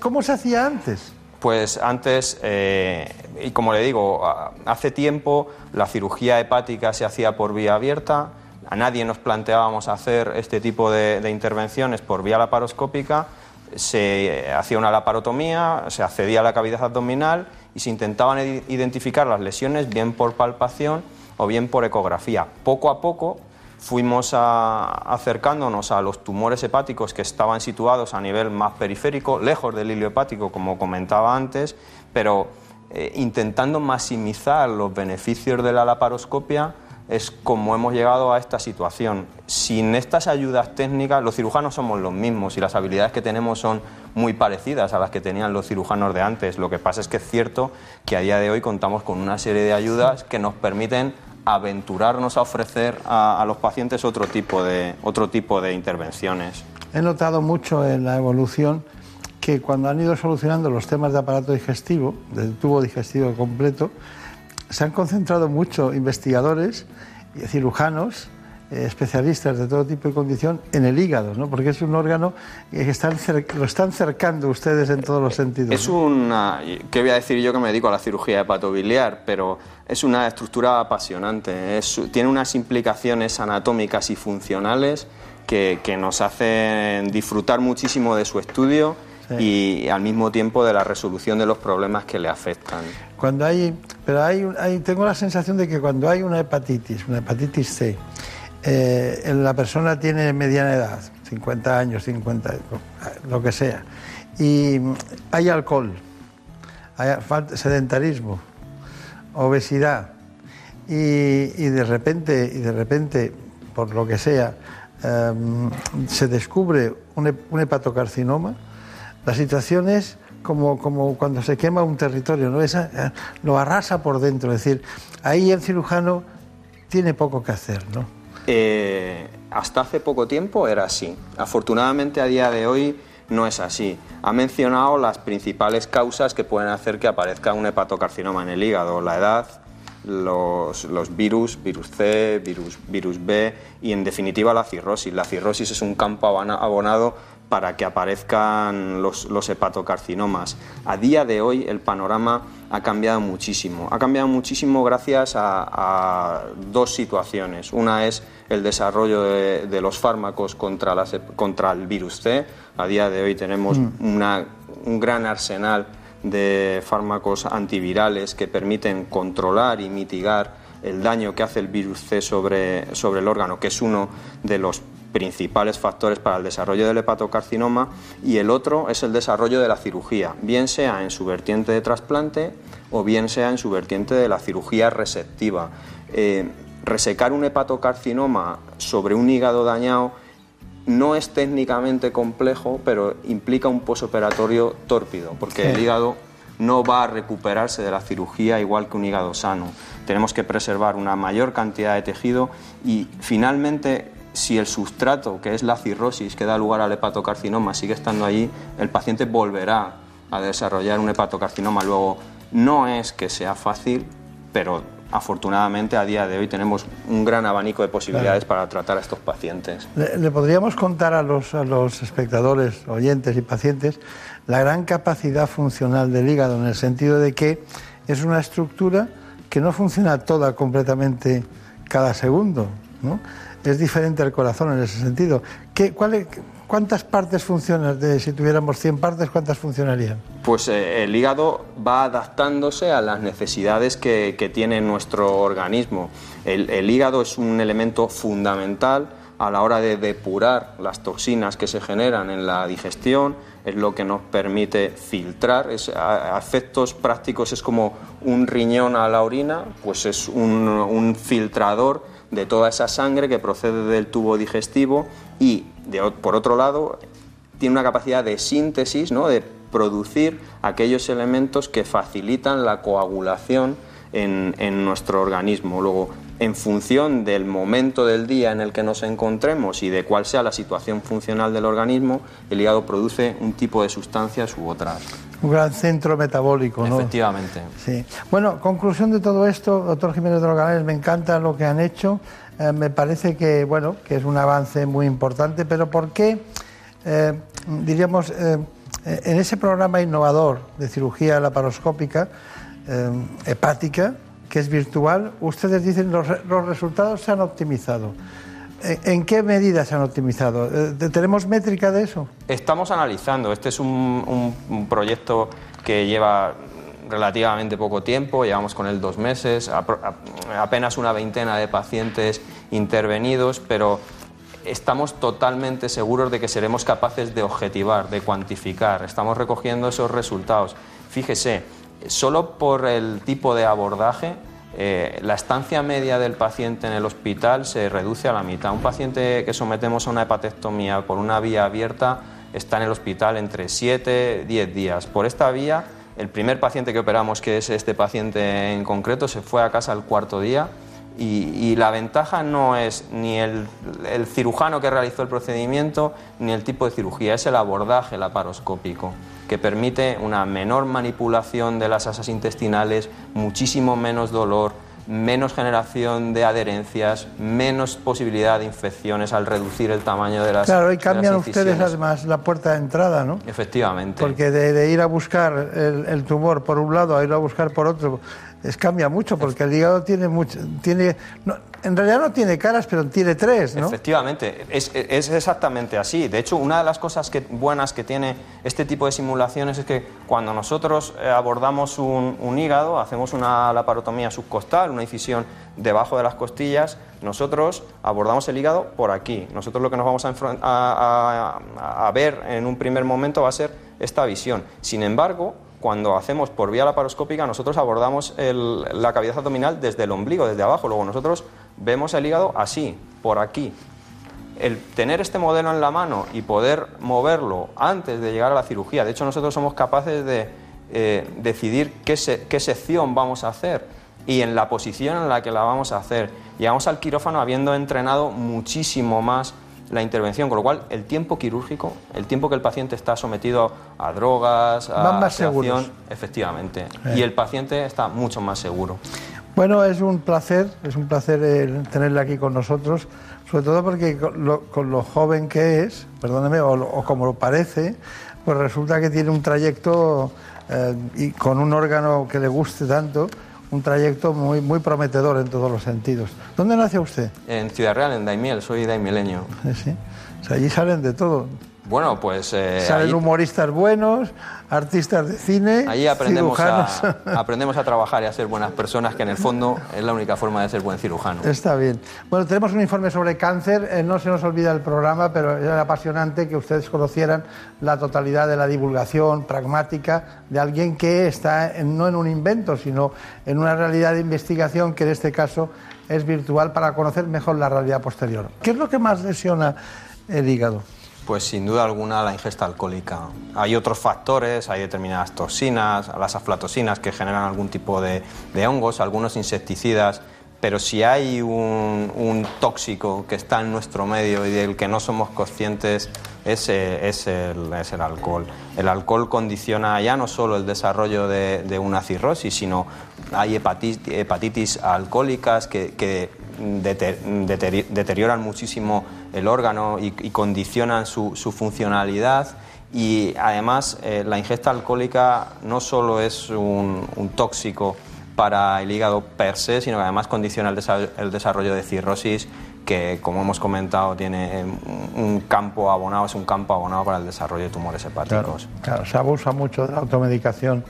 ¿Cómo se hacía antes? Pues antes, eh, y como le digo, hace tiempo la cirugía hepática se hacía por vía abierta, a nadie nos planteábamos hacer este tipo de, intervenciones por vía laparoscópica, se hacía una laparotomía, se accedía a la cavidad abdominal y se intentaban identificar las lesiones bien por palpación o bien por ecografía. Poco a poco fuimos acercándonos a los tumores hepáticos que estaban situados a nivel más periférico, lejos del hilio hepático, como comentaba antes, pero eh, intentando maximizar los beneficios de la laparoscopia es como hemos llegado a esta situación. Sin estas ayudas técnicas, los cirujanos somos los mismos y las habilidades que tenemos son muy parecidas a las que tenían los cirujanos de antes. Lo que pasa es que es cierto que a día de hoy contamos con una serie de ayudas que nos permiten aventurarnos a ofrecer a, los pacientes otro tipo, de, otro tipo de intervenciones. He notado mucho en la evolución que cuando han ido solucionando los temas de aparato digestivo, del tubo digestivo completo, se han concentrado mucho investigadores y cirujanos especialistas de todo tipo y condición en el hígado, ¿no? porque es un órgano que están lo están cercando ustedes en todos los sentidos. Es una, ¿qué voy a decir yo que me dedico a la cirugía hepatobiliar? Pero es una estructura apasionante, tiene unas implicaciones anatómicas y funcionales que, que nos hacen disfrutar muchísimo de su estudio. y al mismo tiempo de la resolución de los problemas que le afectan. Cuando hay, pero hay, hay, tengo la sensación de que cuando hay una hepatitis, una hepatitis C, eh, la persona tiene mediana edad, 50 años, 50, lo que sea, y hay alcohol, hay sedentarismo, obesidad, y, de repente, y de repente, por lo que sea, em, se descubre un, hepatocarcinoma, la situación es como, cuando se quema un territorio, ¿no? Esa, eh, lo arrasa por dentro, es decir, ahí el cirujano tiene poco que hacer, ¿no? Eh, hasta hace poco tiempo era así. Afortunadamente a día de hoy no es así. Ha mencionado las principales causas que pueden hacer que aparezca un hepatocarcinoma en el hígado, la edad, los, virus, virus C, virus, virus B y en definitiva la cirrosis. La cirrosis es un campo abonado para que aparezcan los, hepatocarcinomas. A día de hoy el panorama ha cambiado muchísimo. Ha cambiado muchísimo gracias a, dos situaciones. Una es el desarrollo de, los fármacos contra, contra, el virus C. A día de hoy tenemos mm. un gran arsenal de fármacos antivirales que permiten controlar y mitigar el daño que hace el virus C sobre, sobre el órgano, que es uno de los principales factores para el desarrollo del hepatocarcinoma y el otro es el desarrollo de la cirugía, bien sea en su vertiente de trasplante o bien sea en su vertiente de la cirugía receptiva. Eh, resecar un hepatocarcinoma sobre un hígado dañado no es técnicamente complejo, pero implica un posoperatorio tórpido, porque el hígado no va a recuperarse de la cirugía igual que un hígado sano. Tenemos que preservar una mayor cantidad de tejido y finalmente si el sustrato, que es la cirrosis, que da lugar al hepatocarcinoma, sigue estando allí, el paciente volverá a desarrollar un hepatocarcinoma. Luego, no es que sea fácil, pero afortunadamente a día de hoy tenemos un gran abanico de posibilidades para tratar a estos pacientes. Le, podríamos contar a los, a los espectadores, oyentes y pacientes la gran capacidad funcional del hígado en el sentido de que es una estructura que no funciona toda completamente cada segundo. ¿no? Es diferente al corazón en ese sentido. ¿Qué, cuál ¿Cuántas partes funcionan? De, si tuviéramos 100 partes, ¿cuántas funcionarían? Pues eh, el hígado va adaptándose a las necesidades que, tiene nuestro organismo. El, hígado es un elemento fundamental a la hora de depurar las toxinas que se generan en la digestión, es lo que nos permite filtrar. Es, a, efectos prácticos es como un riñón a la orina, pues es un filtrador de toda esa sangre que procede del tubo digestivo y, por otro lado, tiene una capacidad de síntesis, ¿no? de producir aquellos elementos que facilitan la coagulación en, en, nuestro organismo. Luego, en función del momento del día en el que nos encontremos y de cuál sea la situación funcional del organismo, el hígado produce un tipo de sustancias u otras. Un gran centro metabólico, ¿no? Efectivamente. Sí. Bueno, conclusión de todo esto, doctor Jiménez de los me encanta lo que han hecho. Eh, me parece que, bueno, que es un avance muy importante, pero ¿por qué, eh, diríamos, eh, en ese programa innovador de cirugía laparoscópica eh, hepática, que es virtual, ustedes dicen los, los resultados se han optimizado? ¿En qué medida se han optimizado? ¿Tenemos métrica de eso? Estamos analizando. Este es un, un, un proyecto que lleva relativamente poco tiempo, llevamos con él dos meses, apenas una veintena de pacientes intervenidos, pero estamos totalmente seguros de que seremos capaces de objetivar, de cuantificar, estamos recogiendo esos resultados. Fíjese, solo por el tipo de abordaje, eh, la estancia media del paciente en el hospital se reduce a la mitad. Un paciente que sometemos a una hepatectomía por una vía abierta está en el hospital entre 7 10 días. Por esta vía, el primer paciente que operamos, que es este paciente en concreto, se fue a casa el cuarto día y, y la ventaja no es ni el, el, cirujano que realizó el procedimiento ni el tipo de cirugía, es el abordaje laparoscópico que permite una menor manipulación de las asas intestinales, muchísimo menos dolor, menos generación de adherencias, menos posibilidad de infecciones al reducir el tamaño de las Claro, y cambian ustedes además la puerta de entrada, ¿no? Efectivamente. Porque de, de ir a buscar el, el, tumor por un lado a ir a buscar por otro, es cambia mucho porque el hígado tiene mucho, tiene, no, en realidad no tiene caras, pero tiene tres, ¿no? Efectivamente, es, es, exactamente así. De hecho, una de las cosas que, buenas que tiene este tipo de simulaciones es que cuando nosotros eh, abordamos un, un hígado, hacemos una laparotomía subcostal, una incisión debajo de las costillas, nosotros abordamos el hígado por aquí. Nosotros lo que nos vamos a, a, a, a ver en un primer momento va a ser esta visión. Sin embargo, cuando hacemos por vía laparoscópica, nosotros abordamos el, la cavidad abdominal desde el ombligo, desde abajo. Luego nosotros vemos el hígado así, por aquí. El tener este modelo en la mano y poder moverlo antes de llegar a la cirugía, de hecho nosotros somos capaces de eh, decidir qué, se, qué sección vamos a hacer y en la posición en la que la vamos a hacer. Llegamos al quirófano habiendo entrenado muchísimo más la intervención, con lo cual el tiempo quirúrgico, el tiempo que el paciente está sometido a drogas, a Van más seguros. efectivamente, eh. y el paciente está mucho más seguro. Bueno, es un placer, es un placer eh, tenerle aquí con nosotros, sobre todo porque con lo, con lo joven que es, perdóneme, o, o, como lo parece, pues resulta que tiene un trayecto eh, y con un órgano que le guste tanto, un trayecto muy, muy prometedor en todos los sentidos. ¿Dónde nace usted? En Ciudad Real, en Daimiel, soy daimileño. Sí, o sea, allí salen de todo. Bueno, pues... Eh, salen humoristas buenos, artistas de cine, Allí aprendemos a, aprendemos a trabajar y a ser buenas personas, que en el fondo es la única forma de ser buen cirujano. Está bien. Bueno, tenemos un informe sobre cáncer. Eh, no se nos olvida el programa, pero era apasionante que ustedes conocieran la totalidad de la divulgación pragmática de alguien que está en, no en un invento, sino en una realidad de investigación que en este caso es virtual para conocer mejor la realidad posterior. ¿Qué es lo que más lesiona el hígado? Pues sin duda alguna la ingesta alcohólica. Hay otros factores, hay determinadas toxinas, las aflatosinas que generan algún tipo de, de hongos, algunos insecticidas pero si hay un, tóxico que está en nuestro medio y del que no somos conscientes, ese es el, es el alcohol. El alcohol condiciona ya no solo el desarrollo de, de una cirrosis, sino hay hepatitis, hepatitis alcohólicas que, que deter, deter, deterioran muchísimo el órgano y, condicionan su, funcionalidad. Y además eh, la ingesta alcohólica no solo es un, tóxico, para el hígado per se, sino que además condiciona el desarrollo de cirrosis que, como hemos comentado, tiene un campo abonado, es un campo abonado para el desarrollo de tumores hepáticos. Claro, claro se abusa mucho de la automedicación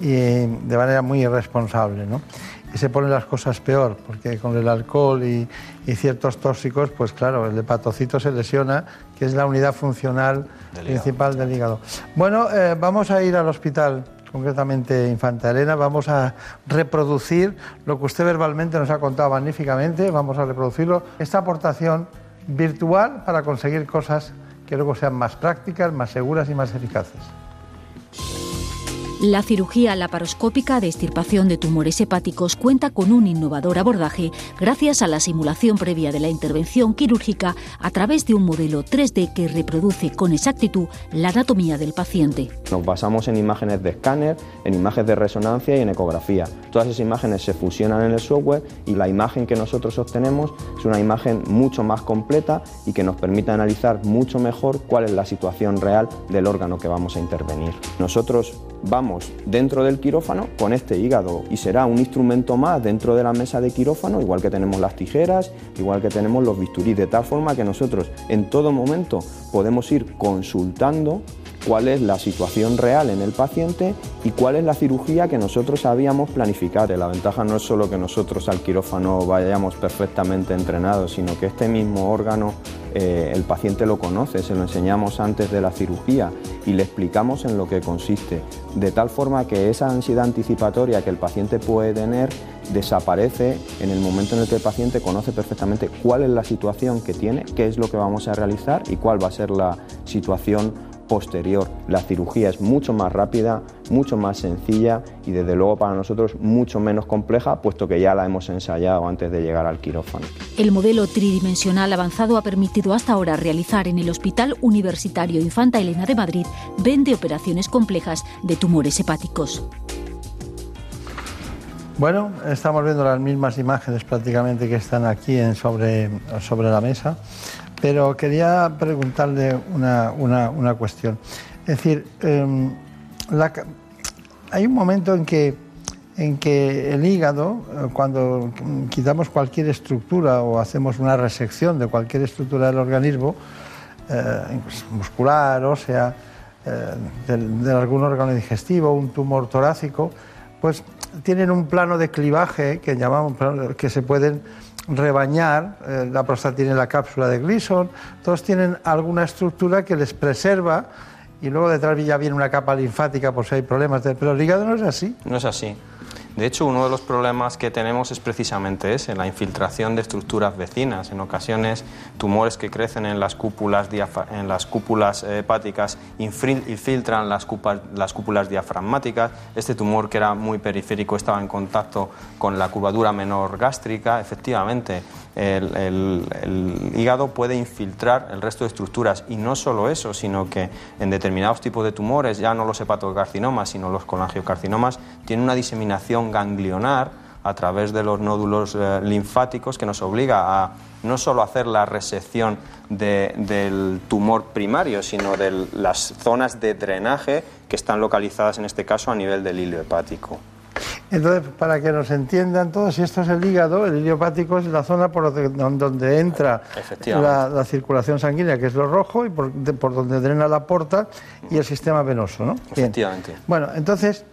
y de manera muy irresponsable, ¿no? Y se ponen las cosas peor, porque con el alcohol y, y ciertos tóxicos, pues claro, el hepatocito se lesiona, que es la unidad funcional del principal del hígado. Bueno, eh, vamos a ir al hospital concretamente Infanta Elena, vamos a reproducir lo que usted verbalmente nos ha contado magníficamente, vamos a reproducirlo, esta aportación virtual para conseguir cosas que luego sean más prácticas, más seguras y más eficaces. La cirugía laparoscópica de extirpación de tumores hepáticos cuenta con un innovador abordaje gracias a la simulación previa de la intervención quirúrgica a través de un modelo 3D que reproduce con exactitud la anatomía del paciente. Nos basamos en imágenes de escáner, en imágenes de resonancia y en ecografía. Todas esas imágenes se fusionan en el software y la imagen que nosotros obtenemos es una imagen mucho más completa y que nos permite analizar mucho mejor cuál es la situación real del órgano que vamos a intervenir. Nosotros vamos dentro del quirófano con este hígado y será un instrumento más dentro de la mesa de quirófano, igual que tenemos las tijeras, igual que tenemos los bisturís, de tal forma que nosotros en todo momento podemos ir consultando cuál es la situación real en el paciente y cuál es la cirugía que nosotros habíamos planificado. La ventaja no es solo que nosotros al quirófano vayamos perfectamente entrenados, sino que este mismo órgano eh, el paciente lo conoce, se lo enseñamos antes de la cirugía y le explicamos en lo que consiste, de tal forma que esa ansiedad anticipatoria que el paciente puede tener desaparece en el momento en el que el paciente conoce perfectamente cuál es la situación que tiene, qué es lo que vamos a realizar y cuál va a ser la situación posterior. La cirugía es mucho más rápida, mucho más sencilla y desde luego para nosotros mucho menos compleja, puesto que ya la hemos ensayado antes de llegar al quirófano. El modelo tridimensional avanzado ha permitido hasta ahora realizar en el Hospital Universitario Infanta Elena de Madrid 20 operaciones complejas de tumores hepáticos. Bueno, estamos viendo las mismas imágenes prácticamente que están aquí en sobre, sobre la mesa. Pero quería preguntarle una, una, una cuestión. Es decir, la, hay un momento en que, en que el hígado, eh, cuando quitamos cualquier estructura o hacemos una resección de cualquier estructura del organismo, eh, muscular, ósea, eh, de, de algún órgano digestivo, un tumor torácico, pues tienen un plano de clivaje que llamamos que se pueden rebañar, eh, la próstata tiene la cápsula de Gleason, todos tienen alguna estructura que les preserva y luego detrás ya viene una capa linfática por si hay problemas, pero el hígado no es así. No es así. De hecho, uno de los problemas que tenemos es precisamente ese, la infiltración de estructuras vecinas. En ocasiones, tumores que crecen en las cúpulas, en las cúpulas hepáticas infiltran las, las cúpulas diafragmáticas. Este tumor, que era muy periférico, estaba en contacto con la curvatura menor gástrica. Efectivamente, el, hígado puede infiltrar el resto de estructuras y no solo eso, sino que en determinados tipos de tumores, ya no los hepatocarcinomas, sino los colangiocarcinomas, tiene una diseminación ganglionar a través de los nódulos eh, linfáticos que nos obliga a no solo hacer la resección de, del tumor primario, sino de las zonas de drenaje que están localizadas en este caso a nivel del hilo hepático. Entonces, para que nos entiendan todos, si esto es el hígado, el idiopático es la zona por donde entra la, la, circulación sanguínea, que es lo rojo, y por, de, por, donde drena la porta y el sistema venoso, ¿no? Efectivamente. Bien. Bueno, entonces,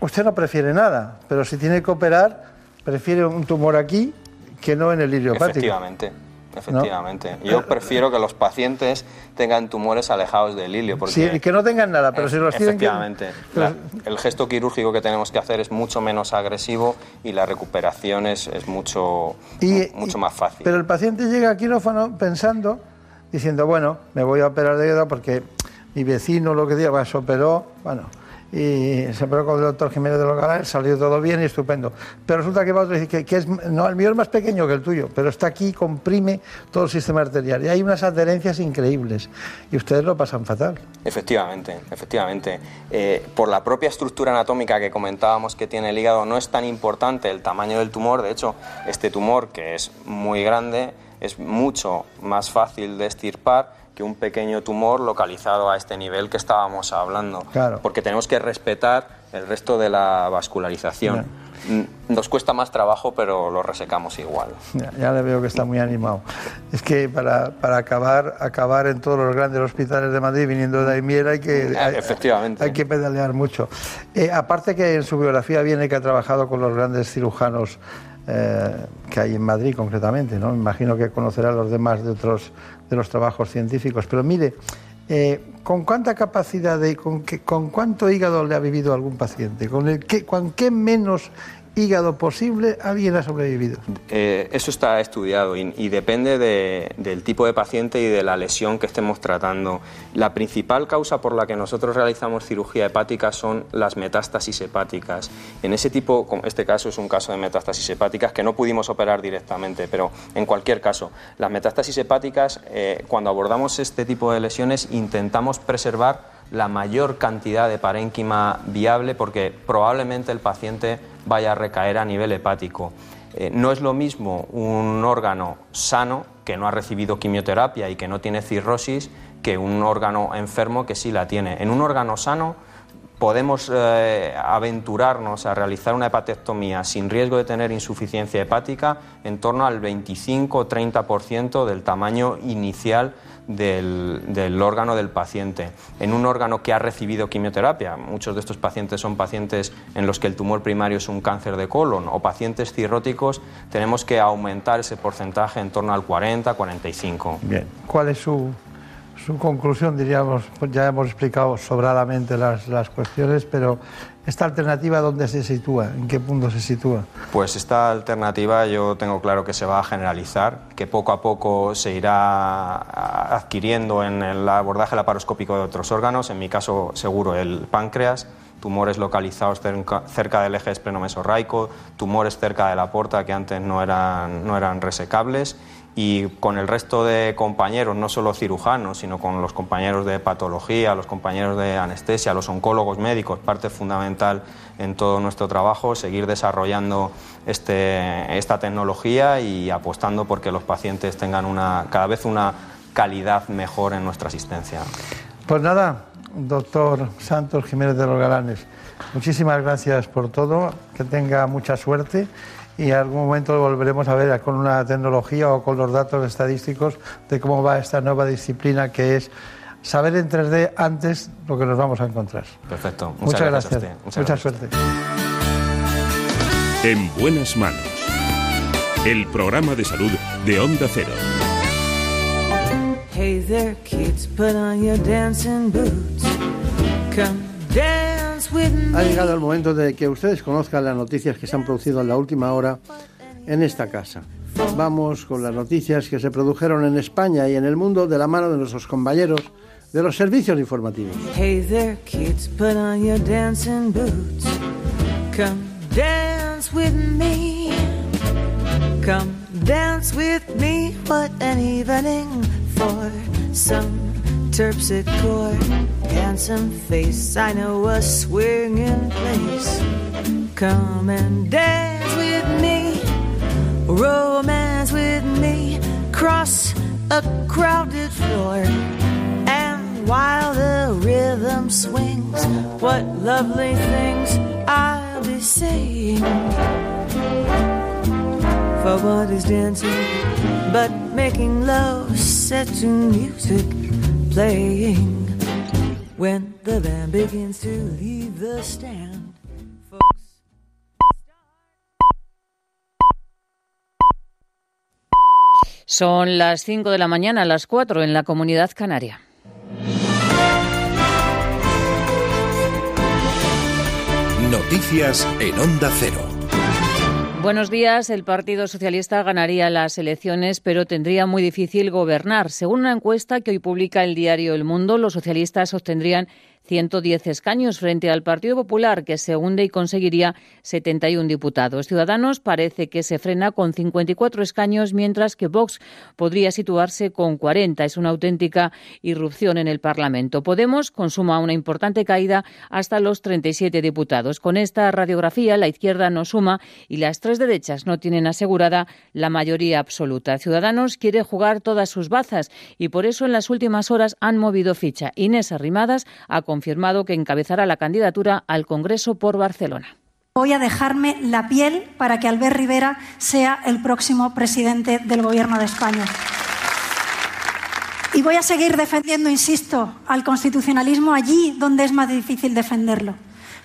usted no prefiere nada, pero si tiene que operar, prefiere un tumor aquí que no en el idiopático. Efectivamente. Efectivamente. ¿No? Yo prefiero que los pacientes tengan tumores alejados del hilio. Porque sí, que no tengan nada, pero si los tienen Efectivamente. Que... La, el gesto quirúrgico que tenemos que hacer es mucho menos agresivo y la recuperación es, es mucho, y, mucho más fácil. Pero el paciente llega a quirófano pensando, diciendo, bueno, me voy a operar de hígado porque mi vecino lo que diga, se operó, bueno, y se operó con el doctor Jiménez de Logalán, salió todo bien y estupendo. Pero resulta que va otro y dice que, es, no, el mío es más pequeño que el tuyo, pero está aquí, comprime todo el sistema arterial y hay unas adherencias increíbles y ustedes lo pasan fatal. Efectivamente, efectivamente. Eh, por la propia estructura anatómica que comentábamos que tiene el hígado, no es tan importante el tamaño del tumor, de hecho, este tumor que es muy grande es mucho más fácil de estirpar que un pequeño tumor localizado a este nivel que estábamos hablando. Porque tenemos que respetar el resto de la vascularización. Mm, nos cuesta más trabajo, pero lo resecamos igual. Ya, le veo que está muy animado. Es que para, para, acabar, acabar en todos los grandes hospitales de Madrid viniendo de Aimier hay que, hay, Efectivamente. hay que pedalear mucho. Eh, aparte que en su biografía viene que ha trabajado con los grandes cirujanos eh, que hay en Madrid concretamente, ¿no? Imagino que conocerá los demás de otros de los trabajos científicos. Pero mire, eh, ¿con cuánta capacidad de, con, con cuánto hígado le ha vivido algún paciente? ¿Con, el, qué, con qué menos hígado posible, alguien ha sobrevivido. Eh, eso está estudiado y, depende del tipo de paciente y de la lesión que estemos tratando. La principal causa por la que nosotros realizamos cirugía hepática son las metástasis hepáticas. En ese tipo, este caso es un caso de metástasis hepáticas que no pudimos operar directamente, pero en cualquier caso, las metástasis hepáticas, eh, cuando abordamos este tipo de lesiones, intentamos preservar la mayor cantidad de parénquima viable porque probablemente el paciente vaya a recaer a nivel hepático. Eh, no es lo mismo un órgano sano que no ha recibido quimioterapia y que no tiene cirrosis que un órgano enfermo que sí la tiene. En un órgano sano podemos eh, aventurarnos a realizar una hepatectomía sin riesgo de tener insuficiencia hepática en torno al 25 30% del tamaño inicial del, órgano del paciente. En un órgano que ha recibido quimioterapia, muchos de estos pacientes son pacientes en los que el tumor primario es un cáncer de colon o pacientes cirróticos, tenemos que aumentar ese porcentaje en torno al 40-45. Bien, ¿cuál es su, su conclusión? Diríamos, ya hemos explicado sobradamente las, las cuestiones, pero ¿Esta alternativa dónde se sitúa? ¿En qué punto se sitúa? Pues esta alternativa yo tengo claro que se va a generalizar, que poco a poco se irá adquiriendo en el abordaje laparoscópico de otros órganos, en mi caso seguro el páncreas, tumores localizados cerca del eje esplenomesorraico, tumores cerca de la porta que antes no eran, no eran resecables y con el resto de compañeros, no solo cirujanos, sino con los compañeros de patología, los compañeros de anestesia, los oncólogos médicos, parte fundamental en todo nuestro trabajo, seguir desarrollando este, esta tecnología y apostando porque los pacientes tengan una, cada vez una calidad mejor en nuestra asistencia. Pues nada, doctor Santos Jiménez de los Galanes, muchísimas gracias por todo, que tenga mucha suerte y en algún momento lo volveremos a ver con una tecnología o con los datos estadísticos de cómo va esta nueva disciplina que es saber en 3D antes lo que nos vamos a encontrar. Perfecto. Muchas, gracias. Mucha suerte. En buenas manos. El programa de salud de Onda Cero. Hey there, kids, put on your dancing boots. Come ha llegado el momento de que ustedes conozcan las noticias que se han producido en la última hora en esta casa. Vamos con las noticias que se produjeron en España y en el mundo de la mano de nuestros compañeros de los servicios informativos. Hey there, kids, put on your dancing boots. Come dance with me. Come dance with me. What an evening for some terpsichore, handsome face. I know a swinging place. Come and dance with me, romance with me, cross a crowded floor. And while the rhythm swings, what lovely things I'll be saying. For what is dancing but making love set to music? playing when the band begins to leave the stand. Son las 5 de la mañana, las 4 en la comunidad canaria. Noticias en Onda Cero. Buenos días. El Partido Socialista ganaría las elecciones, pero tendría muy difícil gobernar. Según una encuesta que hoy publica el diario El Mundo, los socialistas obtendrían 110 escaños frente al Partido Popular, que se hunde y conseguiría 71 diputados. Ciudadanos parece que se frena con 54 escaños, mientras que Vox podría situarse con 40. Es una auténtica irrupción en el Parlamento. Podemos consuma una importante caída hasta los 37 diputados. Con esta radiografía, la izquierda no suma y las tres derechas no tienen asegurada la mayoría absoluta. Ciudadanos quiere jugar todas sus bazas y por eso en las últimas horas han movido ficha. Inés Arrimadas ha confirmado que encabezará la candidatura al Congreso por Barcelona. Voy a dejarme la piel para que Albert Rivera sea el próximo presidente del Gobierno de España. Y voy a seguir defendiendo, insisto, al constitucionalismo allí donde es más difícil defenderlo.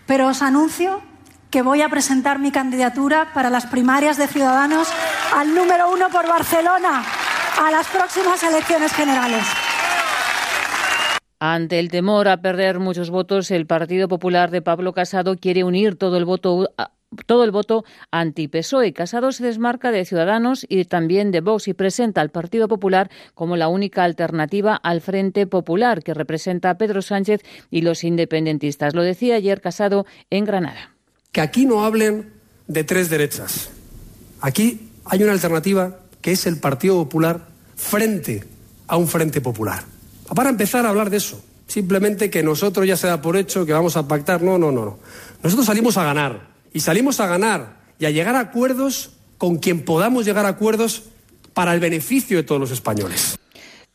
Pero os anuncio que voy a presentar mi candidatura para las primarias de Ciudadanos al número uno por Barcelona a las próximas elecciones generales. Ante el temor a perder muchos votos, el Partido Popular de Pablo Casado quiere unir todo el voto todo el voto anti-PSOE. Casado se desmarca de Ciudadanos y también de Vox y presenta al Partido Popular como la única alternativa al Frente Popular que representa a Pedro Sánchez y los independentistas. Lo decía ayer Casado en Granada. Que aquí no hablen de tres derechas. Aquí hay una alternativa que es el Partido Popular frente a un Frente Popular. Para empezar a hablar de eso, simplemente que nosotros ya se da por hecho que vamos a pactar. No, no, no. Nosotros salimos a ganar. Y salimos a ganar y a llegar a acuerdos con quien podamos llegar a acuerdos para el beneficio de todos los españoles.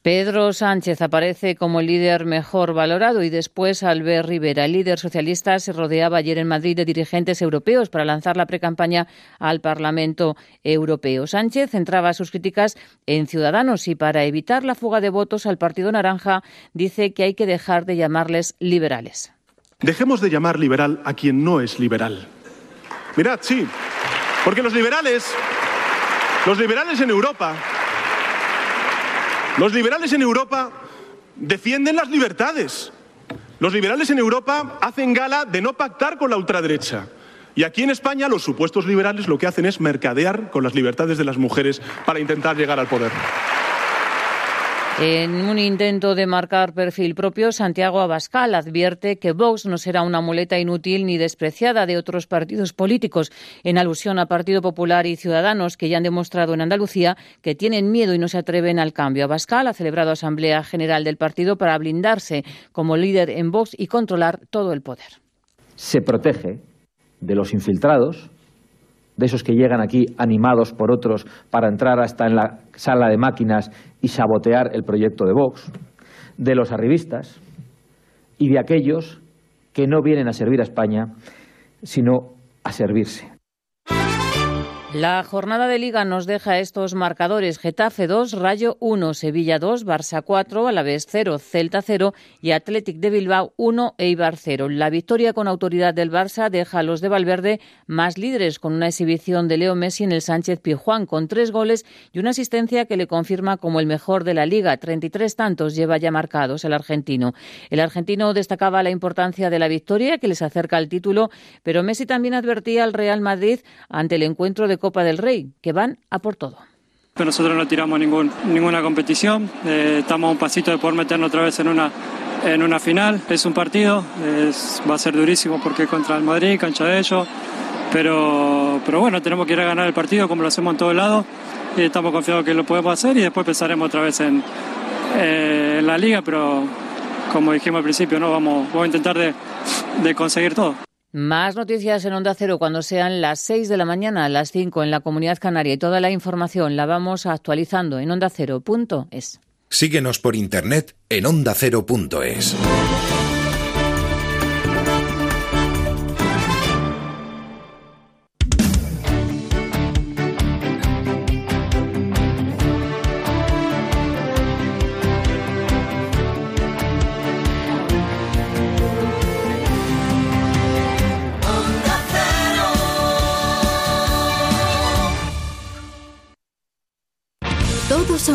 Pedro Sánchez aparece como el líder mejor valorado y después Albert Rivera, el líder socialista, se rodeaba ayer en Madrid de dirigentes europeos para lanzar la precampaña al Parlamento Europeo. Sánchez centraba sus críticas en Ciudadanos y para evitar la fuga de votos al Partido Naranja dice que hay que dejar de llamarles liberales. Dejemos de llamar liberal a quien no es liberal. Mirad, sí, porque los liberales, los liberales en Europa los liberales en Europa defienden las libertades. Los liberales en Europa hacen gala de no pactar con la ultraderecha. Y aquí en España los supuestos liberales lo que hacen es mercadear con las libertades de las mujeres para intentar llegar al poder. En un intento de marcar perfil propio, Santiago Abascal advierte que Vox no será una muleta inútil ni despreciada de otros partidos políticos, en alusión a Partido Popular y Ciudadanos, que ya han demostrado en Andalucía que tienen miedo y no se atreven al cambio. Abascal ha celebrado Asamblea General del partido para blindarse como líder en Vox y controlar todo el poder. Se protege de los infiltrados, de esos que llegan aquí animados por otros para entrar hasta en la sala de máquinas y sabotear el proyecto de Vox, de los arribistas y de aquellos que no vienen a servir a España, sino a servirse. La jornada de liga nos deja estos marcadores. Getafe 2, Rayo 1, Sevilla 2, Barça 4, Alavés 0, Celta 0 y Athletic de Bilbao 1, Eibar 0. La victoria con autoridad del Barça deja a los de Valverde más líderes con una exhibición de Leo Messi en el Sánchez Pizjuán con tres goles y una asistencia que le confirma como el mejor de la liga. 33 tantos lleva ya marcados el argentino. El argentino destacaba la importancia de la victoria que les acerca al título, pero Messi también advertía al Real Madrid ante el encuentro de Copa del Rey, que van a por todo. Nosotros no tiramos ningún, ninguna competición, eh, estamos a un pasito de poder meternos otra vez en una, en una final. Es un partido, va a ser durísimo porque contra el Madrid, cancha de ellos, pero, pero bueno, tenemos que ir a ganar el partido como lo hacemos en todos lados y estamos confiados que lo podemos hacer y después pensaremos otra vez en, eh, en la liga, pero como dijimos al principio, no vamos, vamos a intentar de, de conseguir todo. Más noticias en Onda Cero cuando sean las 6 de la mañana, las 5 en la Comunidad Canaria y toda la información la vamos actualizando en ondacero.es. Síguenos por internet en ondacero.es.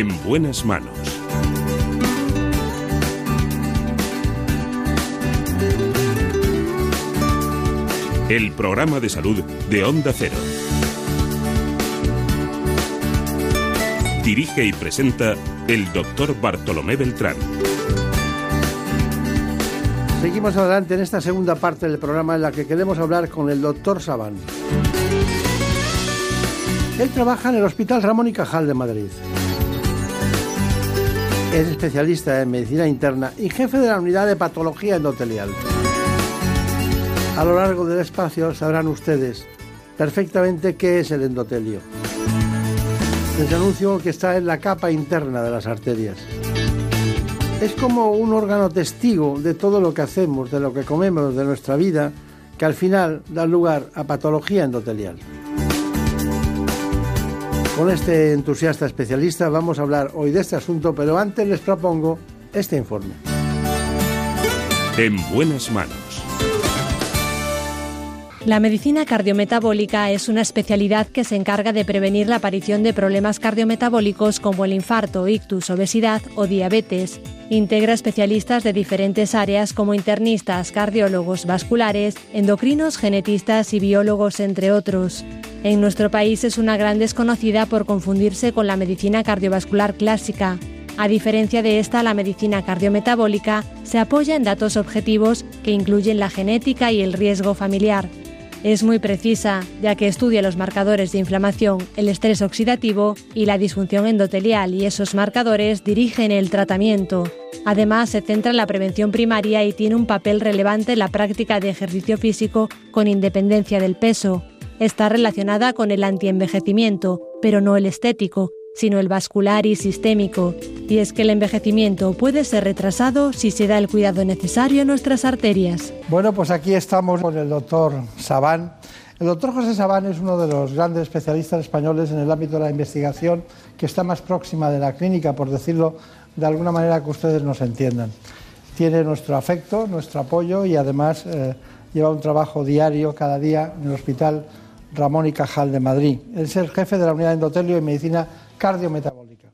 En buenas manos. El programa de salud de Onda Cero. Dirige y presenta el doctor Bartolomé Beltrán. Seguimos adelante en esta segunda parte del programa en la que queremos hablar con el doctor Sabán. Él trabaja en el Hospital Ramón y Cajal de Madrid. Es especialista en medicina interna y jefe de la unidad de patología endotelial. A lo largo del espacio sabrán ustedes perfectamente qué es el endotelio. Les anuncio que está en la capa interna de las arterias. Es como un órgano testigo de todo lo que hacemos, de lo que comemos, de nuestra vida, que al final da lugar a patología endotelial. Con este entusiasta especialista vamos a hablar hoy de este asunto, pero antes les propongo este informe. En buenas manos. La medicina cardiometabólica es una especialidad que se encarga de prevenir la aparición de problemas cardiometabólicos como el infarto, ictus, obesidad o diabetes. Integra especialistas de diferentes áreas como internistas, cardiólogos, vasculares, endocrinos, genetistas y biólogos, entre otros. En nuestro país es una gran desconocida por confundirse con la medicina cardiovascular clásica. A diferencia de esta, la medicina cardiometabólica se apoya en datos objetivos que incluyen la genética y el riesgo familiar. Es muy precisa, ya que estudia los marcadores de inflamación, el estrés oxidativo y la disfunción endotelial y esos marcadores dirigen el tratamiento. Además, se centra en la prevención primaria y tiene un papel relevante en la práctica de ejercicio físico con independencia del peso. Está relacionada con el antienvejecimiento, pero no el estético, sino el vascular y sistémico. Y es que el envejecimiento puede ser retrasado si se da el cuidado necesario en nuestras arterias. Bueno, pues aquí estamos con el doctor Sabán. El doctor José Sabán es uno de los grandes especialistas españoles en el ámbito de la investigación que está más próxima de la clínica, por decirlo de alguna manera que ustedes nos entiendan. Tiene nuestro afecto, nuestro apoyo y además eh, lleva un trabajo diario cada día en el Hospital Ramón y Cajal de Madrid. Es el jefe de la unidad de endotelio y medicina cardiometabólica.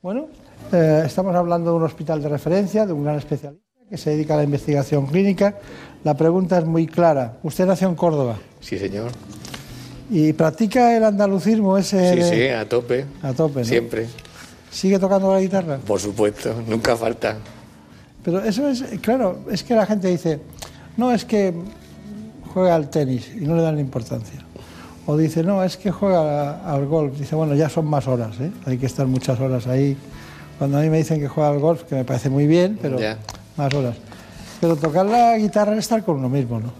Bueno, eh, estamos hablando de un hospital de referencia, de un gran especialista que se dedica a la investigación clínica. La pregunta es muy clara. ¿Usted nació en Córdoba? Sí, señor. ¿Y practica el andalucismo ese? Sí, de- sí, a tope. A tope, ¿no? Siempre. ¿Sigue tocando la guitarra? Por supuesto, nunca falta. Pero eso es, claro, es que la gente dice, no, es que juega al tenis y no le dan importancia. O dice, no, es que juega al golf. Dice, bueno, ya son más horas, ¿eh? hay que estar muchas horas ahí. Cuando a mí me dicen que juega al golf, que me parece muy bien, pero más horas. Pero tocar la guitarra es estar con uno mismo, ¿no?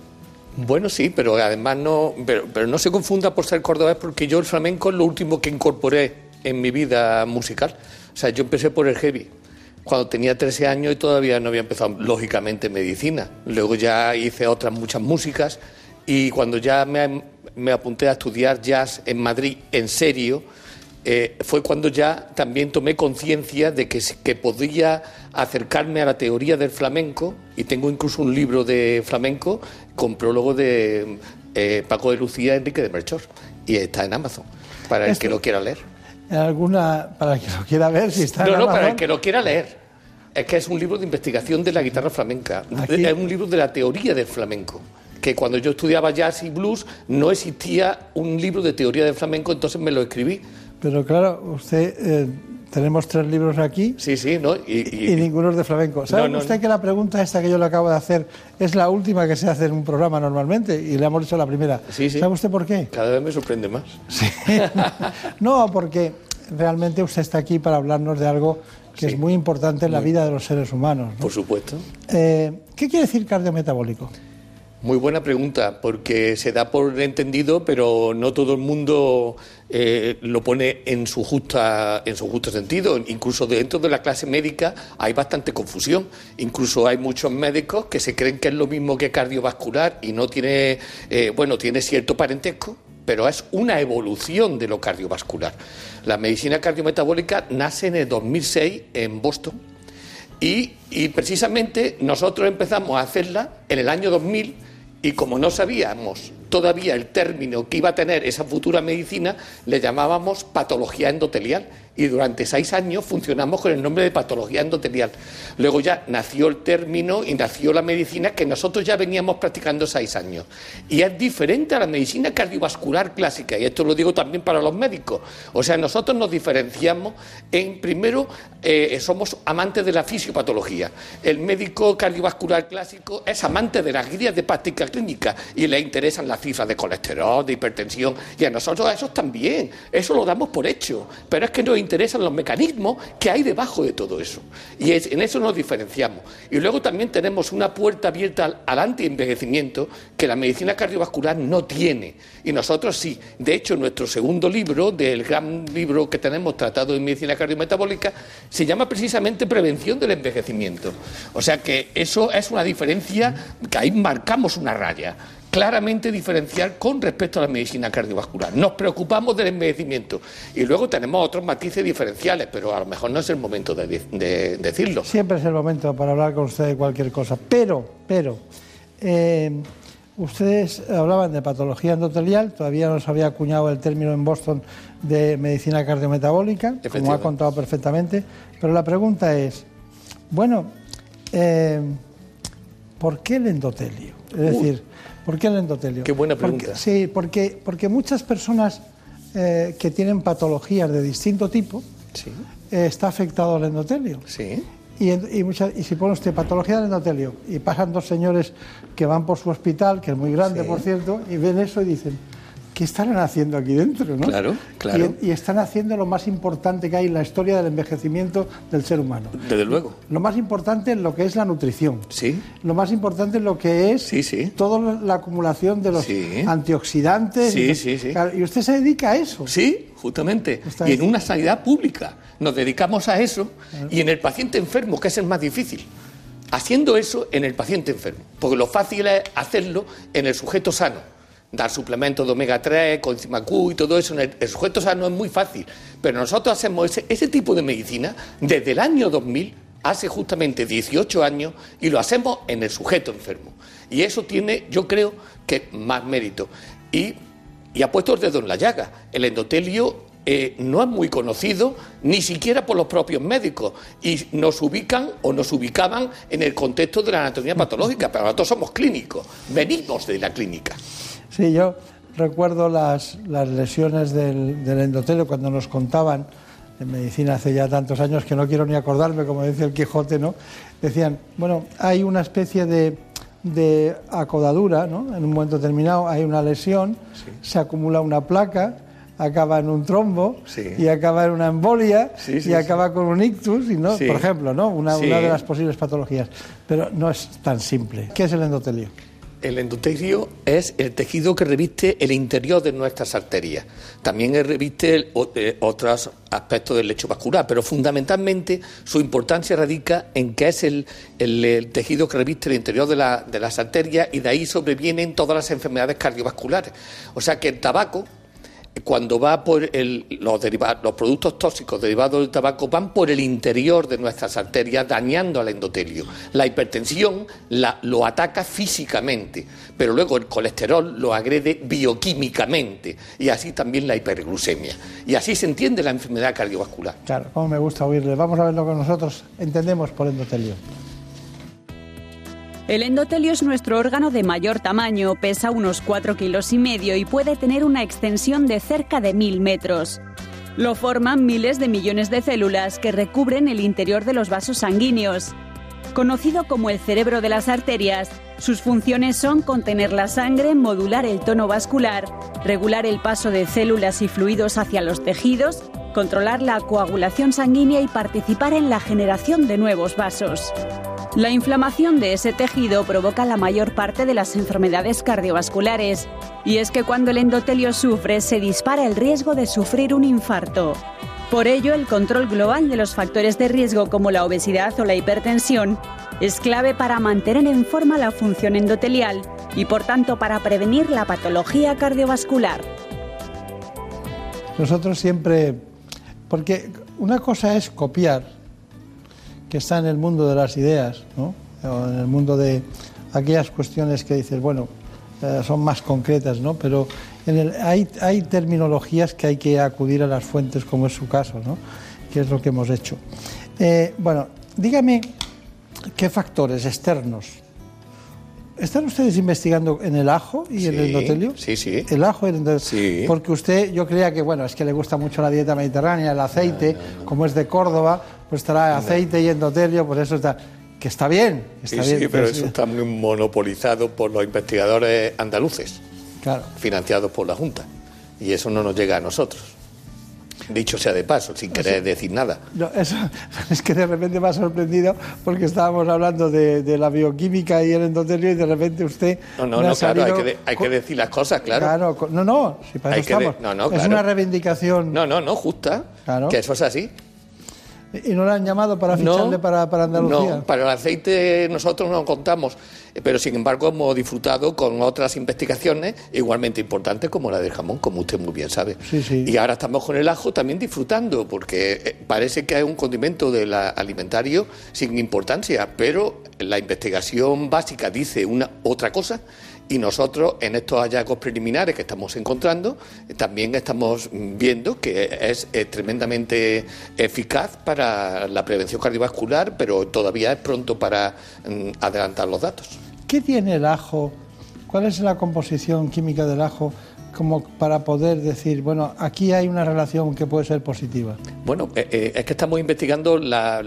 Bueno, sí, pero además no, pero, pero no se confunda por ser cordobés porque yo el flamenco es lo último que incorporé en mi vida musical. O sea, yo empecé por el heavy cuando tenía 13 años y todavía no había empezado, lógicamente, medicina. Luego ya hice otras muchas músicas y cuando ya me, me apunté a estudiar jazz en Madrid en serio, eh, fue cuando ya también tomé conciencia de que, que podía acercarme a la teoría del flamenco y tengo incluso un libro de flamenco con prólogo de eh, Paco de Lucía Enrique de Melchor y está en Amazon. Para el que lo quiera leer. alguna para el que lo quiera ver si está en No, no, para el que lo quiera leer. Es que es un libro de investigación de la guitarra flamenca. Aquí- Es un libro de la teoría del flamenco. Que cuando yo estudiaba jazz y blues no existía un libro de teoría del flamenco, entonces me lo escribí. Pero claro, usted eh, tenemos tres libros aquí Sí, sí, ¿no? Y, y- y ninguno es de flamenco. ¿Sabe No, no, usted que la pregunta esta que yo le acabo de hacer es la última que se hace en un programa normalmente y le hemos hecho la primera? Sí, sí. ¿Sabe usted por qué? cada vez me sorprende más. No, porque realmente usted está aquí para hablarnos de algo que es muy importante en la vida de los seres humanos. ¿no? Por supuesto. Eh, ¿Qué quiere decir cardiometabólico? Muy buena pregunta, porque se da por entendido, pero no todo el mundo eh, lo pone en su, justa, en su justo sentido. Incluso dentro de la clase médica hay bastante confusión. Incluso hay muchos médicos que se creen que es lo mismo que cardiovascular y no tiene, eh, bueno, tiene cierto parentesco, pero es una evolución de lo cardiovascular. La medicina cardiometabólica nace en el 2006 en Boston y, y precisamente nosotros empezamos a hacerla en el año 2000 y como no sabíamos todavía el término que iba a tener esa futura medicina, le llamábamos patología endotelial y durante seis años funcionamos con el nombre de patología endotelial. Luego ya nació el término y nació la medicina que nosotros ya veníamos practicando seis años. Y es diferente a la medicina cardiovascular clásica, y esto lo digo también para los médicos. O sea, nosotros nos diferenciamos en, primero, eh, somos amantes de la fisiopatología. El médico cardiovascular clásico es amante de las guías de práctica clínica y le interesan las cifras de colesterol, de hipertensión, y a nosotros a esos también. Eso lo damos por hecho. Pero es que nos interesan los mecanismos que hay debajo de todo eso. Y en eso nos diferenciamos. Y luego también tenemos una puerta abierta al, al antienvejecimiento que la medicina cardiovascular no tiene. Y nosotros sí. De hecho, nuestro segundo libro, del gran libro que tenemos tratado en medicina cardiometabólica, se llama precisamente Prevención del Envejecimiento. O sea que eso es una diferencia que ahí marcamos una raya claramente diferenciar con respecto a la medicina cardiovascular. Nos preocupamos del envejecimiento y luego tenemos otros matices diferenciales, pero a lo mejor no es el momento de, de decirlo. Siempre es el momento para hablar con usted de cualquier cosa. Pero, pero, eh, ustedes hablaban de patología endotelial, todavía no se había acuñado el término en Boston de medicina cardiometabólica, como ha contado perfectamente. Pero la pregunta es, bueno, eh, ¿por qué el endotelio? Es Uy. decir, ¿por qué el endotelio? Qué buena Porque- pregunta. sí, porque, porque muchas personas eh, que tienen patologías de distinto tipo, eh, está afectado el endotelio. Sí. Y, y muchas- y si pone usted patología del endotelio y pasan dos señores que van por su hospital, que es muy grande, Sí. por cierto, y ven eso y dicen, ¿qué estarán haciendo aquí dentro? ¿no? Claro, claro. Y, y están haciendo lo más importante que hay en la historia del envejecimiento del ser humano. Desde luego. Lo más importante es lo que es la nutrición. Sí. Lo más importante es lo que es toda la acumulación de los Sí. antioxidantes. Sí, y, sí, sí. Claro, y usted se dedica a eso. Sí, justamente. Está Y en una sanidad pública nos dedicamos a eso y en el paciente enfermo, que es el más difícil. Haciendo eso en el paciente enfermo. Porque lo fácil es hacerlo en el sujeto sano. Dar suplementos de omega 3, coenzima Q y todo eso. En el, el sujeto sano es muy fácil. Pero nosotros hacemos ese, tipo de medicina desde el año 2000, hace justamente 18 años, y lo hacemos en el sujeto enfermo. Y eso tiene, yo creo, que más mérito. Y y ha puesto el dedo en la llaga. El endotelio eh, no es muy conocido ni siquiera por los propios médicos y nos ubican o nos ubicaban en el contexto de la anatomía patológica, pero nosotros somos clínicos, venimos de la clínica. Sí, yo recuerdo las, las lesiones del, del endotelio cuando nos contaban en medicina hace ya tantos años que no quiero ni acordarme, como decía el Quijote, ¿no? Decían, bueno, hay una especie de, de acodadura, ¿no? En un momento determinado hay una lesión, se acumula una placa, acaba en un trombo Sí. y acaba en una embolia Sí, sí, y acaba con un ictus, y no, por ejemplo, ¿no? Una de las posibles patologías. Pero no es tan simple. ¿Qué es el endotelio? El endotelio es el tejido que reviste el interior de nuestras arterias. También reviste eh, otros aspectos del lecho vascular, pero fundamentalmente su importancia radica en que es el, el- el tejido que reviste el interior de, la- de las arterias y de ahí sobrevienen todas las enfermedades cardiovasculares. O sea que el tabaco cuando va por el, los, los productos tóxicos derivados del tabaco van por el interior de nuestras arterias dañando al endotelio. La hipertensión la- lo ataca físicamente, pero luego el colesterol lo agrede bioquímicamente y así también la hiperglucemia. Y así se entiende la enfermedad cardiovascular. Claro, como me gusta oírle. Vamos a ver lo que nosotros entendemos por endotelio. El endotelio es nuestro órgano de mayor tamaño, pesa unos 4 kilos y medio y puede tener una extensión de cerca de mil metros. Lo forman miles de millones de células que recubren el interior de los vasos sanguíneos. Conocido como el cerebro de las arterias, sus funciones son contener la sangre, modular el tono vascular, regular el paso de células y fluidos hacia los tejidos, controlar la coagulación sanguínea y participar en la generación de nuevos vasos. La inflamación de ese tejido provoca la mayor parte de las enfermedades cardiovasculares, y es que cuando el endotelio sufre se dispara el riesgo de sufrir un infarto. Por ello, el control global de los factores de riesgo como la obesidad o la hipertensión es clave para mantener en forma la función endotelial y por tanto para prevenir la patología cardiovascular. Nosotros siempre, porque una cosa es copiar, que está en el mundo de las ideas, ¿no? o en el mundo de aquellas cuestiones que dices, bueno, eh, son más concretas, ¿no? pero en el- hay, hay terminologías que hay que acudir a las fuentes, como es su caso, ¿no? que es lo que hemos hecho. Eh, bueno, dígame qué factores externos. ¿Están ustedes investigando en el ajo y el Sí, endotelio? Sí, sí. El ajo y el endotelio. Porque usted, yo creía que, bueno, es que le gusta mucho la dieta mediterránea, el aceite, como es de Córdoba, pues trae aceite y endotelio, pues eso está. Que está bien, Sí, está sí, bien. pero pues, eso está muy monopolizado por los investigadores andaluces, Claro. financiados por la Junta. Y eso no nos llega a nosotros. Dicho sea de paso, sin querer decir nada. No, eso es que de repente me ha sorprendido porque estábamos hablando de, de la bioquímica y el endotelio y de repente usted. No, no, no, claro, hay que, de- hay que decir las cosas, claro. Claro, no, no, si para Hay eso que de- no, Es una reivindicación. No, no, no, justa. Claro. Que eso es así. ¿Y no le han llamado para ficharle para, para Andalucía? No, para el aceite nosotros no contamos, pero sin embargo hemos disfrutado con otras investigaciones igualmente importantes como la del jamón, como usted muy bien sabe. Sí, sí. Y ahora estamos con el ajo también disfrutando, porque eh, parece que es un condimento de la- alimentario sin importancia, pero la investigación básica dice una otra cosa. Y nosotros, en estos hallazgos preliminares que estamos encontrando, también estamos viendo que es eh, tremendamente eficaz para la prevención cardiovascular, pero todavía es pronto para mm, adelantar los datos. ¿Qué tiene el ajo? ¿Cuál es la composición química del ajo como para poder decir, bueno, aquí hay una relación que puede ser positiva? Bueno, eh, eh, es que estamos investigando la,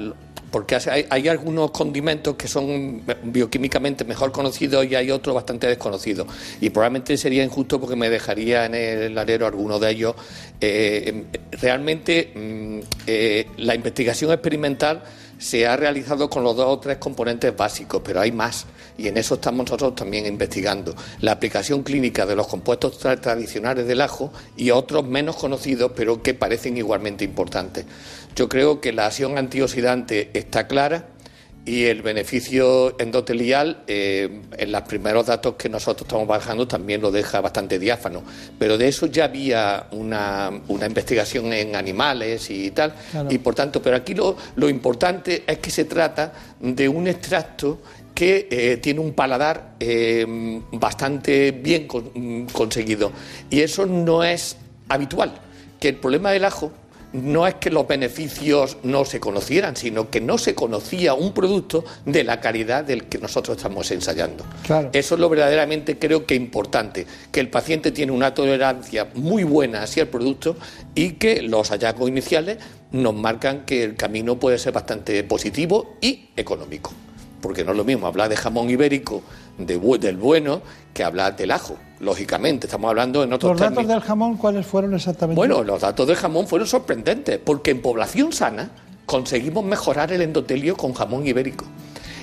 porque hay, hay algunos condimentos que son bioquímicamente mejor conocidos y hay otros bastante desconocidos. Y probablemente sería injusto porque me dejaría en el alero alguno de ellos. Eh, realmente mm, eh, la investigación experimental se ha realizado con los dos o tres componentes básicos, pero hay más. Y en eso estamos nosotros también investigando. La aplicación clínica de los compuestos tra- tradicionales del ajo y otros menos conocidos, pero que parecen igualmente importantes. Yo creo que la acción antioxidante está clara y el beneficio endotelial, eh, en los primeros datos que nosotros estamos bajando, también lo deja bastante diáfano. Pero de eso ya había una, una investigación en animales y tal. Claro. Y por tanto, pero aquí lo, lo importante es que se trata de un extracto que eh, tiene un paladar eh, bastante bien con- conseguido. Y eso no es habitual. Que el problema del ajo no es que los beneficios no se conocieran, sino que no se conocía un producto de la calidad del que nosotros estamos ensayando. Claro. Eso es lo verdaderamente creo que importante, que el paciente tiene una tolerancia muy buena hacia el producto y que los hallazgos iniciales nos marcan que el camino puede ser bastante positivo y económico. Porque no es lo mismo hablar de jamón ibérico de del bueno que hablar del ajo. Lógicamente, estamos hablando en otros ¿Los datos términos. del jamón cuáles fueron exactamente? Bueno, los datos del jamón fueron sorprendentes, porque en población sana conseguimos mejorar el endotelio con jamón ibérico.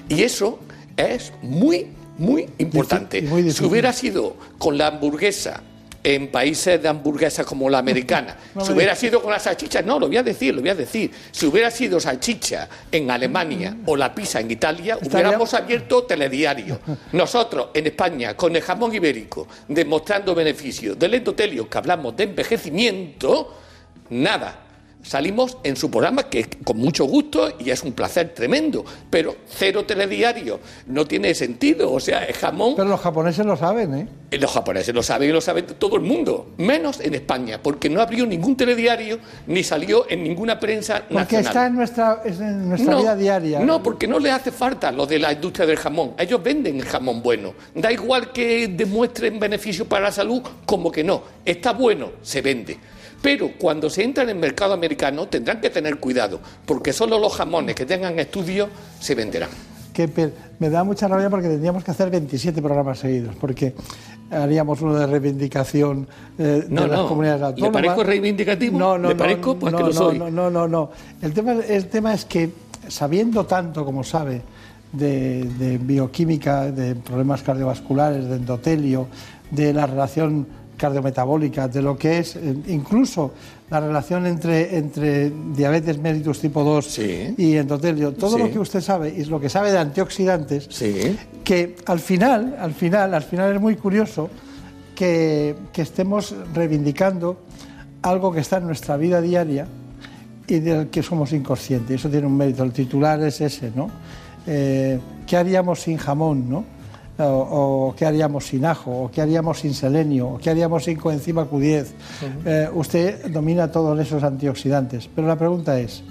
Y eso es muy, muy importante. muy si hubiera sido con la hamburguesa en países de hamburguesas como la americana. si hubiera sido con las salchichas, no, lo voy a decir, lo voy a decir. Si hubiera sido salchicha en Alemania o la pizza en Italia, hubiéramos abierto telediario. Nosotros, en España, con el jamón ibérico, demostrando beneficios del endotelio, que hablamos de envejecimiento, nada salimos en su programa, que con mucho gusto y es un placer tremendo, pero cero telediario, no tiene sentido, o sea, es jamón... Pero los japoneses lo saben, ¿eh? eh los japoneses lo saben y lo sabe todo el mundo, menos en España, porque no abrió ningún telediario ni salió en ninguna prensa porque nacional. Porque está en nuestra, en nuestra vida diaria. No, porque no le hace falta lo de la industria del jamón. Ellos venden el jamón bueno. Da igual que demuestren beneficio para la salud, como que no. Está bueno, se vende. Pero cuando se entra en el mercado americano tendrán que tener cuidado, porque solo los jamones que tengan estudio se venderán. Que me da mucha rabia porque tendríamos que hacer 27 programas seguidos, porque haríamos uno de reivindicación eh, de las comunidades autónomas. ¿Le parezco reivindicativo? No, no, ¿Le parezco? Pues no, que lo soy. no, no, no, no. El tema, el tema es que, sabiendo tanto como sabe de, de bioquímica, de problemas cardiovasculares, de endotelio, de la relación cardiometabólica, de lo que es eh, incluso la relación entre, entre diabetes mellitus tipo 2 y endotelio, todo lo que usted sabe y lo que sabe de antioxidantes, que al final, al final, al final es muy curioso que, estemos reivindicando algo que está en nuestra vida diaria y del que somos inconscientes. Eso tiene un mérito. El titular es ese, ¿no? Eh, ¿Qué haríamos sin jamón, no? O, qué haríamos sin ajo, o qué haríamos sin selenio, o qué haríamos sin coenzima Q10. Eh, usted domina todos esos antioxidantes, pero la pregunta es,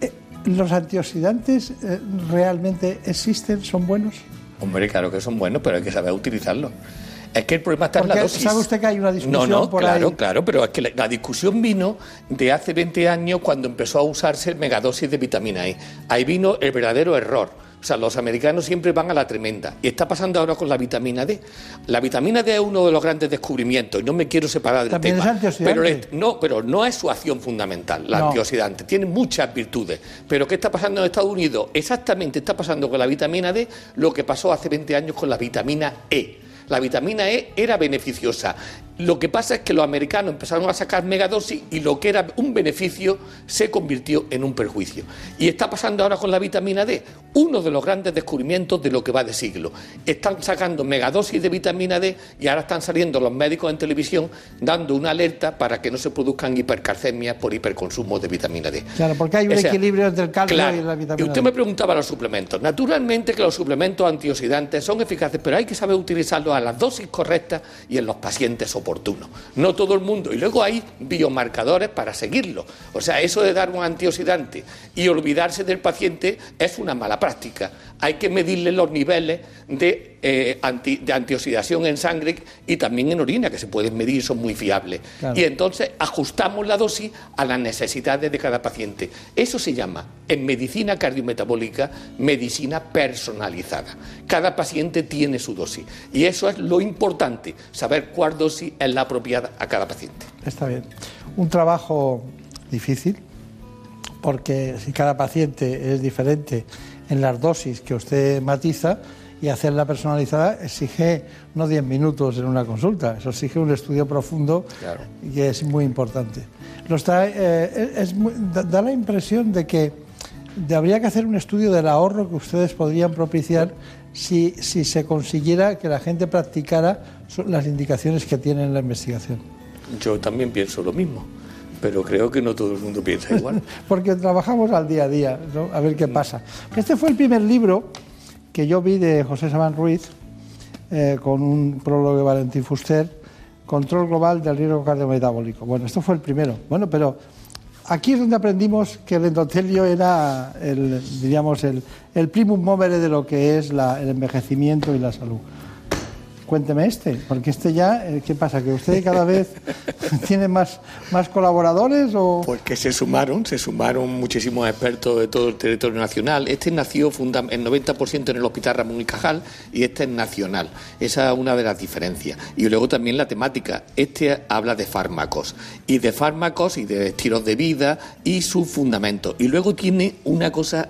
eh, ¿los antioxidantes eh, realmente existen, son buenos? Hombre, claro que son buenos, pero hay que saber utilizarlos. Es que el problema está en la dosis. ¿Sabe usted que hay una discusión no, no, por claro, ahí? Claro, pero es que la, la, discusión vino de hace 20 años cuando empezó a usarse el megadosis de vitamina E. Ahí vino el verdadero error o sea, los americanos siempre van a la tremenda. Y está pasando ahora con la vitamina D. La vitamina D es uno de los grandes descubrimientos. No me quiero separar del También tema. Es antioxidante. Pero no, pero no es su acción fundamental, la antioxidante. Tiene muchas virtudes. Pero ¿qué está pasando en Estados Unidos? Exactamente está pasando con la vitamina D lo que pasó hace 20 años con la vitamina E. La vitamina E era beneficiosa. Lo que pasa es que los americanos empezaron a sacar megadosis y lo que era un beneficio se convirtió en un perjuicio. Y está pasando ahora con la vitamina D, uno de los grandes descubrimientos de lo que va de siglo. Están sacando megadosis de vitamina D y ahora están saliendo los médicos en televisión dando una alerta para que no se produzcan hipercalcemias por hiperconsumo de vitamina D. Claro, porque hay un equilibrio entre el calcio y la vitamina D. Y usted me preguntaba los suplementos. Naturalmente que los suplementos antioxidantes son eficaces, pero hay que saber utilizarlos a las dosis correctas y en los pacientes oportunos oportuno. No todo el mundo. Y luego hay biomarcadores para seguirlo. O sea, eso de dar un antioxidante y olvidarse del paciente es una mala práctica. Hay que medirle los niveles de, eh, de antioxidación en sangre y también en orina, que se pueden medir, son muy fiables. Y entonces ajustamos la dosis a las necesidades de cada paciente. Eso se llama, en medicina cardiometabólica, medicina personalizada. Cada paciente tiene su dosis. Y eso es lo importante, saber cuál dosis es la apropiada a cada paciente. Está bien. Un trabajo difícil, porque si cada paciente es diferente en las dosis que usted matiza, y hacerla personalizada exige no 10 minutos en una consulta, eso exige un estudio profundo y es muy importante. Eh, da la impresión de que habría que hacer un estudio del ahorro que ustedes podrían propiciar si, si se consiguiera que la gente practicara las indicaciones que tiene en la investigación. Yo también pienso lo mismo, pero creo que no todo el mundo piensa igual. Porque trabajamos al día a día, a ver qué pasa. Este fue el primer libro que yo vi de José Sabán Ruiz, eh, con un prólogo de Valentín Fuster, Control Global del Riesgo Cardiometabólico. Bueno, esto fue el primero. Bueno, pero aquí es donde aprendimos que el endotelio era el, diríamos, el, el primum movere de lo que es el envejecimiento y la salud. Cuénteme este, porque este ya, eh, ¿qué pasa? ¿Que usted cada vez tiene más, más colaboradores o...? Pues que se sumaron, se sumaron muchísimos expertos de todo el territorio nacional. Este nació el 90% en el Hospital Ramón y Cajal y este es nacional. Esa es una de las diferencias. Y luego también la temática. Este habla de fármacos y de fármacos y de estilos de vida y sus fundamentos. Y luego tiene una cosa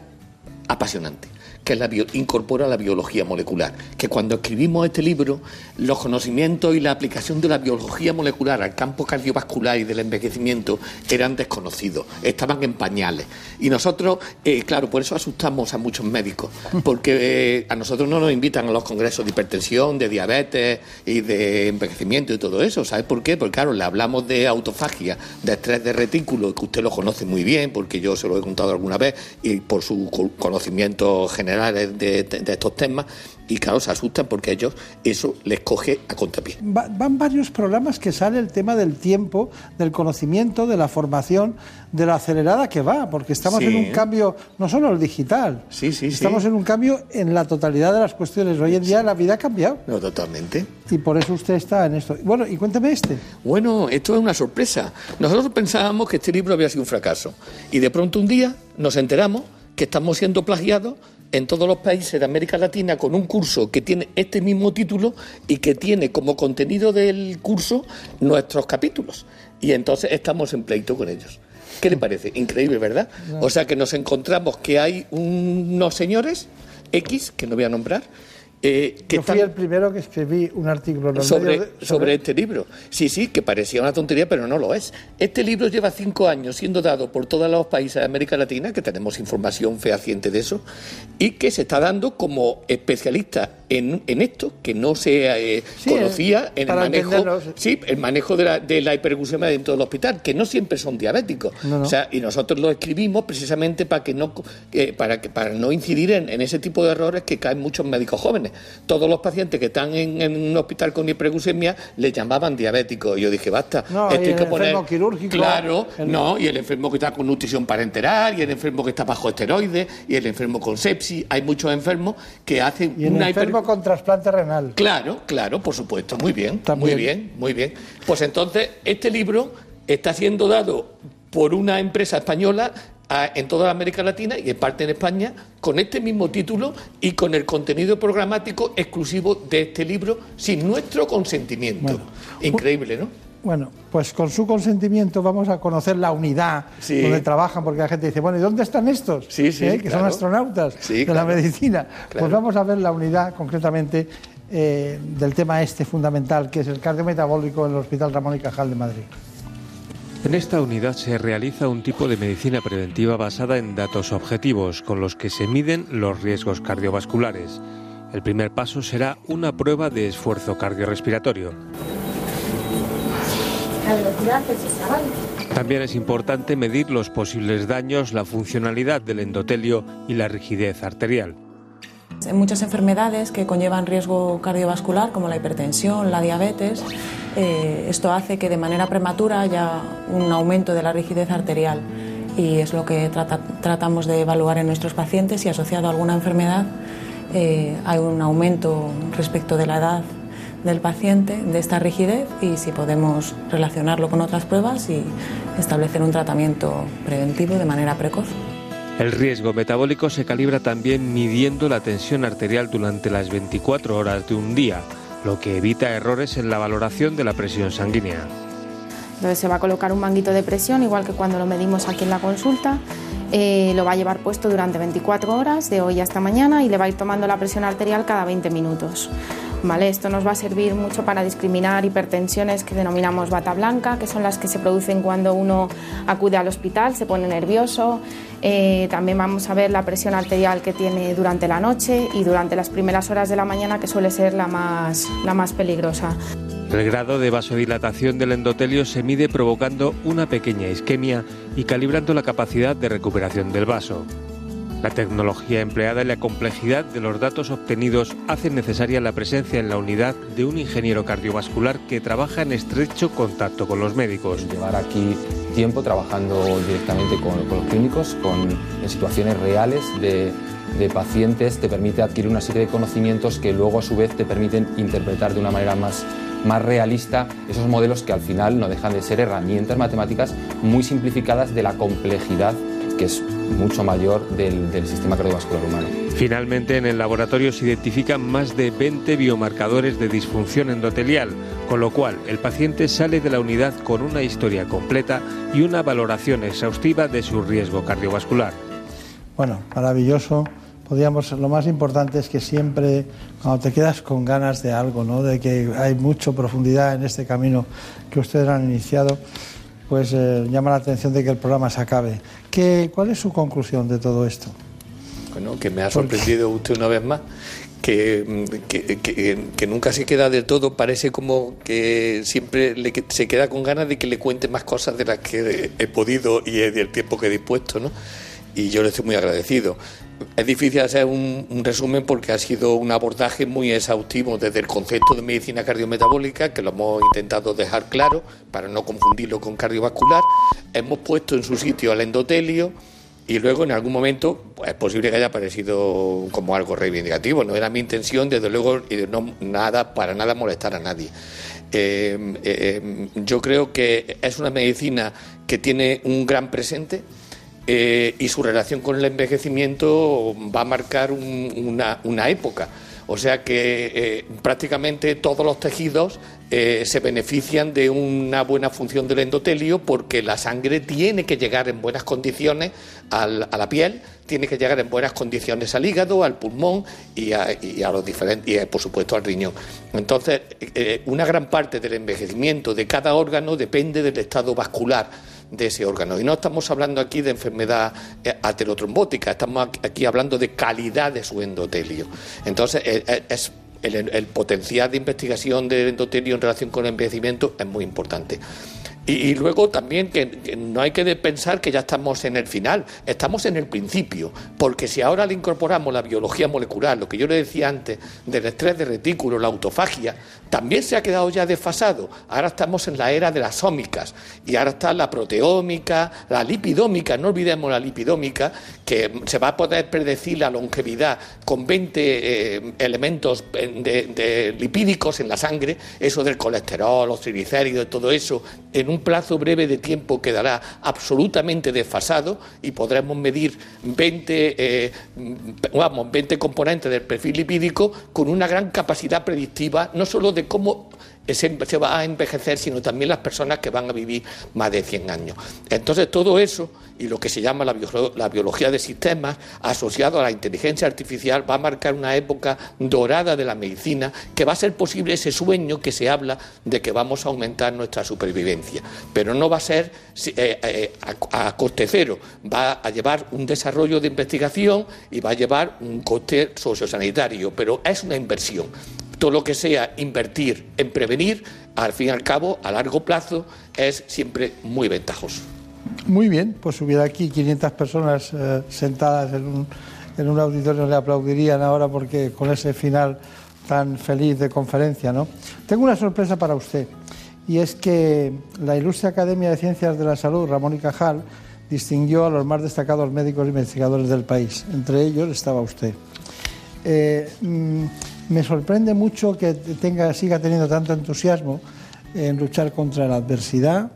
apasionante que la bio- incorpora la biología molecular. Que cuando escribimos este libro, los conocimientos y la aplicación de la biología molecular al campo cardiovascular y del envejecimiento eran desconocidos, estaban en pañales. Y nosotros, eh, claro, por eso asustamos a muchos médicos, porque eh, a nosotros no nos invitan a los congresos de hipertensión, de diabetes y de envejecimiento y todo eso. ¿Sabes por qué? Porque, claro, le hablamos de autofagia, de estrés de retículo, que usted lo conoce muy bien, porque yo se lo he contado alguna vez, y por sus co- conocimientos generales de, de- de estos temas, y claro, se asustan porque ellos eso les coge a contrapié. Va- van varios programas que sale el tema del tiempo, del conocimiento, de la formación, de la acelerada que va, porque estamos Sí. en un cambio, no solo el digital, Sí, sí, sí. estamos en un cambio en la totalidad de las cuestiones. Hoy en día la vida ha cambiado No, totalmente. y por eso usted está en esto. Bueno, y cuénteme este. Bueno, esto es una sorpresa. Nosotros pensábamos que este libro había sido un fracaso. Y de pronto un día nos enteramos que estamos siendo plagiados en todos los países de América Latina con un curso que tiene este mismo título y que tiene como contenido del curso nuestros capítulos. Y entonces estamos en pleito con ellos. ¿Qué le parece? Increíble, ¿verdad? O sea que nos encontramos que hay unos señores X, que no voy a nombrar, eh, que Yo fui están el primero que escribí un artículo en sobre, de- sobre este libro. Sí, sí, que parecía una tontería, pero no lo es. Este libro lleva cinco años siendo dado por todos los países de América Latina, que tenemos información fehaciente de eso, y que se está dando como especialista en, en esto, que no se eh, Sí, conocía eh, en el manejo, sí, el manejo de la, de la hiperglucemia dentro del hospital, que no siempre son diabéticos. No, no. O sea, y nosotros lo escribimos precisamente para que no eh, para que para no incidir en, en ese tipo de errores que caen muchos médicos jóvenes. Todos los pacientes que están en, en un hospital con hiperglucemia le llamaban diabéticos. Y yo dije, basta, No, esto y hay el que poner enfermo quirúrgico, claro, el- no, y el enfermo que está con nutrición parenteral, y el enfermo que está bajo esteroides, y el enfermo con sepsis. Hay muchos enfermos que hacen Y el una hiper- enfermo con trasplante renal. Claro, claro, por supuesto. Muy bien, También. muy bien, muy bien. Pues entonces, este libro está siendo dado por una empresa española en toda América Latina y en parte en España con este mismo título y con el contenido programático exclusivo de este libro sin nuestro consentimiento. Increíble, ¿no? Bueno, pues con su consentimiento vamos a conocer la unidad Sí. donde trabajan, porque la gente dice, bueno, ¿y dónde están estos? Sí, sí, ¿Eh? Que son astronautas de la medicina. Claro. Pues vamos a ver la unidad concretamente eh, del tema este fundamental, que es el cardiometabólico en el Hospital Ramón y Cajal de Madrid. En esta unidad se realiza un tipo de medicina preventiva basada en datos objetivos con los que se miden los riesgos cardiovasculares. El primer paso será una prueba de esfuerzo cardiorrespiratorio. También es importante medir los posibles daños, la funcionalidad del endotelio y la rigidez arterial. En muchas enfermedades que conllevan riesgo cardiovascular, como la hipertensión, la diabetes, eh, esto hace que de manera prematura haya un aumento de la rigidez arterial y es lo que trata- tratamos de evaluar en nuestros pacientes y asociado a alguna enfermedad eh, hay un aumento respecto de la edad del paciente de esta rigidez y si podemos relacionarlo con otras pruebas y establecer un tratamiento preventivo de manera precoz. El riesgo metabólico se calibra también midiendo la tensión arterial durante las 24 horas de un día, lo que evita errores en la valoración de la presión sanguínea. Entonces se va a colocar un manguito de presión, igual que cuando lo medimos aquí en la consulta. Eh, lo va a llevar puesto durante 24 horas, de hoy hasta mañana, y le va a ir tomando la presión arterial cada 20 minutos. Esto nos va a servir mucho para discriminar hipertensiones que denominamos bata blanca, que son las que se producen cuando uno acude al hospital, se pone nervioso. Eh, también vamos a ver la presión arterial que tiene durante la noche y durante las primeras horas de la mañana, que suele ser la más, la más peligrosa. El grado de vasodilatación del endotelio se mide provocando una pequeña isquemia y calibrando la capacidad de recuperación del vaso. La tecnología empleada y la complejidad de los datos obtenidos hacen necesaria la presencia en la unidad de un ingeniero cardiovascular que trabaja en estrecho contacto con los médicos. Llevar aquí tiempo trabajando directamente con, los clínicos, con, en situaciones reales de, de pacientes, te permite adquirir una serie de conocimientos que luego a su vez te permiten interpretar de una manera más, más realista esos modelos que al final no dejan de ser herramientas matemáticas muy simplificadas de la complejidad que es mucho mayor del, del sistema cardiovascular humano. Finalmente, en el laboratorio se identifican más de 20 biomarcadores de disfunción endotelial, con lo cual el paciente sale de la unidad con una historia completa y una valoración exhaustiva de su riesgo cardiovascular. Bueno, maravilloso podíamos, lo más importante es que siempre, cuando te quedas con ganas de algo, ¿no? de que hay mucha profundidad en este camino que ustedes han iniciado, pues eh, llama la atención de que el programa se acabe. ¿Qué, ¿Cuál es su conclusión de todo esto? Bueno, que me ha sorprendido usted una vez más. Que, que, nunca se queda de todo, parece como que siempre le, se queda con ganas de que le cuente más cosas de las que he podido y del tiempo que he dispuesto, ¿no? Y yo le estoy muy agradecido. Es difícil hacer un, resumen porque ha sido un abordaje muy exhaustivo desde el concepto de medicina cardiometabólica, que lo hemos intentado dejar claro para no confundirlo con cardiovascular. Hemos puesto en su sitio al endotelio y luego en algún momento pues, es posible que haya parecido como algo reivindicativo. No era mi intención, desde luego, y no nada para nada molestar a nadie. Eh, eh, yo creo que es una medicina que tiene un gran presente eh, y su relación con el envejecimiento va a marcar una, época. O sea que eh, prácticamente todos los tejidos eh, se benefician de una buena función del endotelio porque la sangre tiene que llegar en buenas condiciones a la piel, tiene que llegar en buenas condiciones al hígado, al pulmón y a, los diferentes, y por supuesto al riñón. Entonces, una gran parte del envejecimiento de cada órgano depende del estado vascular de ese órgano. Y no estamos hablando aquí de enfermedad eh, aterotrombótica, estamos aquí hablando de calidad de su endotelio. Entonces, eh, eh, es el, potencial de investigación del endotelio en relación con el envejecimiento es muy importante. Y, luego también que, no hay que pensar que ya estamos en el final, estamos en el principio, porque si ahora le incorporamos la biología molecular, lo que yo le decía antes, del estrés de retículo, la autofagia, también se ha quedado ya desfasado. Ahora estamos en la era de las ómicas y ahora está la proteómica, la lipidómica, no olvidemos la lipidómica, que se va a poder predecir la longevidad con 20 eh, elementos de, lipídicos en la sangre, eso del colesterol, los triglicéridos, todo eso, en un plazo breve de tiempo quedará absolutamente desfasado y podremos medir 20, eh, vamos, 20 componentes del perfil lipídico con una gran capacidad predictiva, no solo de cómo se, va a envejecer, sino también las personas que van a vivir más de 100 años. Entonces, todo eso y lo que se llama la, biología de sistemas, asociado a la inteligencia artificial, va a marcar una época dorada de la medicina, que va a ser posible ese sueño que se habla de que vamos a aumentar nuestra supervivencia. Pero no va a ser eh, eh, a, coste cero, va a llevar un desarrollo de investigación y va a llevar un coste sociosanitario, pero es una inversión todo lo que sea invertir en prevenir, al fin y al cabo, a largo plazo, es siempre muy ventajoso. Muy bien, pues hubiera aquí 500 personas eh, sentadas en un, en un auditorio, le aplaudirían ahora porque con ese final tan feliz de conferencia, ¿no? Tengo una sorpresa para usted y es que la Ilustre Academia de Ciencias de la Salud, Ramón y Cajal, distinguió a los más destacados médicos e investigadores del país. Entre ellos estaba usted. Eh, mm, me sorprende mucho que tenga, siga teniendo tanto entusiasmo en luchar contra la adversidad,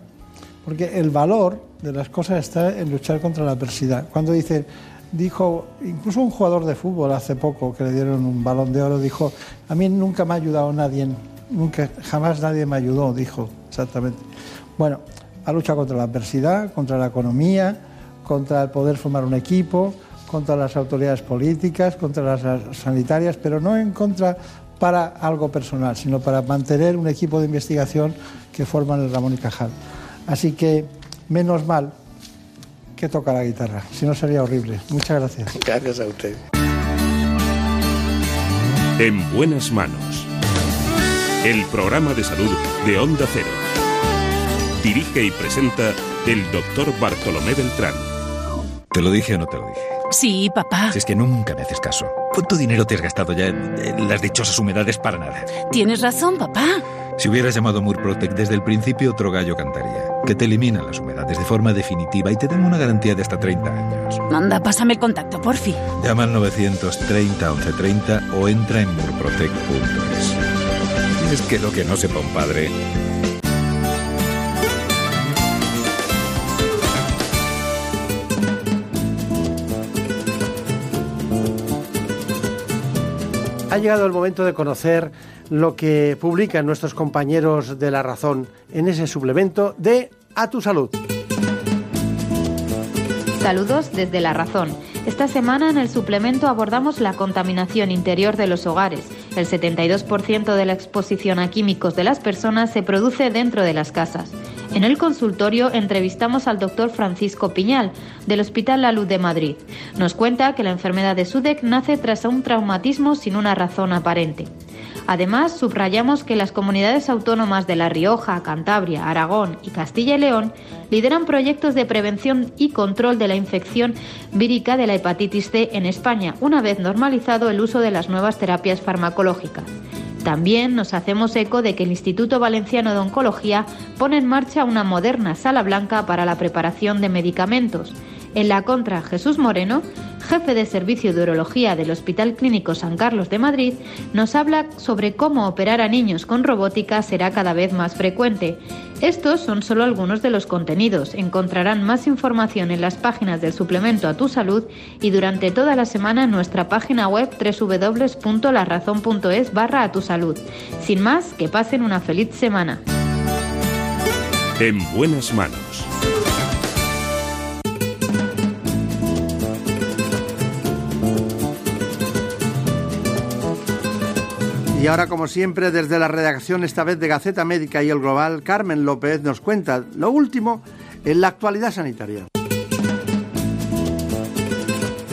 porque el valor de las cosas está en luchar contra la adversidad. Cuando dice, dijo, incluso un jugador de fútbol hace poco que le dieron un balón de oro, dijo, a mí nunca me ha ayudado nadie, nunca, jamás nadie me ayudó, dijo exactamente. Bueno, ha luchado contra la adversidad, contra la economía, contra el poder formar un equipo, contra las autoridades políticas, contra las sanitarias, pero no en contra para algo personal, sino para mantener un equipo de investigación que forman el Ramón y Cajal. Así que, menos mal que toca la guitarra, si no sería horrible. Muchas gracias. Gracias a usted. En buenas manos. El programa de salud de Onda Cero. Dirige y presenta el doctor Bartolomé Beltrán. ¿Te lo dije o no te lo dije? Sí, papá. Si es que nunca me haces caso. ¿Cuánto dinero te has gastado ya en, las dichosas humedades para nada? Tienes razón, papá. Si hubieras llamado Murprotec desde el principio, otro gallo cantaría. Que te eliminan las humedades de forma definitiva y te dan una garantía de hasta 30 años. Manda, pásame el contacto, porfi. Llama al 930 1130 o entra en murprotec.es. Es que lo que no sepa un padre Ha llegado el momento de conocer lo que publican nuestros compañeros de La Razón en ese suplemento de A tu Salud. Saludos desde La Razón Esta semana en el suplemento abordamos la contaminación interior de los hogares. El 72% de la exposición a químicos de las personas se produce dentro de las casas. En el consultorio entrevistamos al doctor Francisco Piñal, del Hospital La Luz de Madrid. Nos cuenta que la enfermedad de SUDEC nace tras un traumatismo sin una razón aparente. Además, subrayamos que las comunidades autónomas de La Rioja, Cantabria, Aragón y Castilla y León lideran proyectos de prevención y control de la infección vírica de la hepatitis C en España, una vez normalizado el uso de las nuevas terapias farmacológicas. También nos hacemos eco de que el Instituto Valenciano de Oncología pone en marcha una moderna sala blanca para la preparación de medicamentos. En la contra, Jesús Moreno, jefe de servicio de urología del Hospital Clínico San Carlos de Madrid, nos habla sobre cómo operar a niños con robótica será cada vez más frecuente. Estos son solo algunos de los contenidos. Encontrarán más información en las páginas del suplemento a tu salud y durante toda la semana en nuestra página web www.larazón.es barra a tu salud. Sin más, que pasen una feliz semana. En buenas manos. Y ahora, como siempre, desde la redacción esta vez de Gaceta Médica y el Global, Carmen López nos cuenta lo último en la actualidad sanitaria.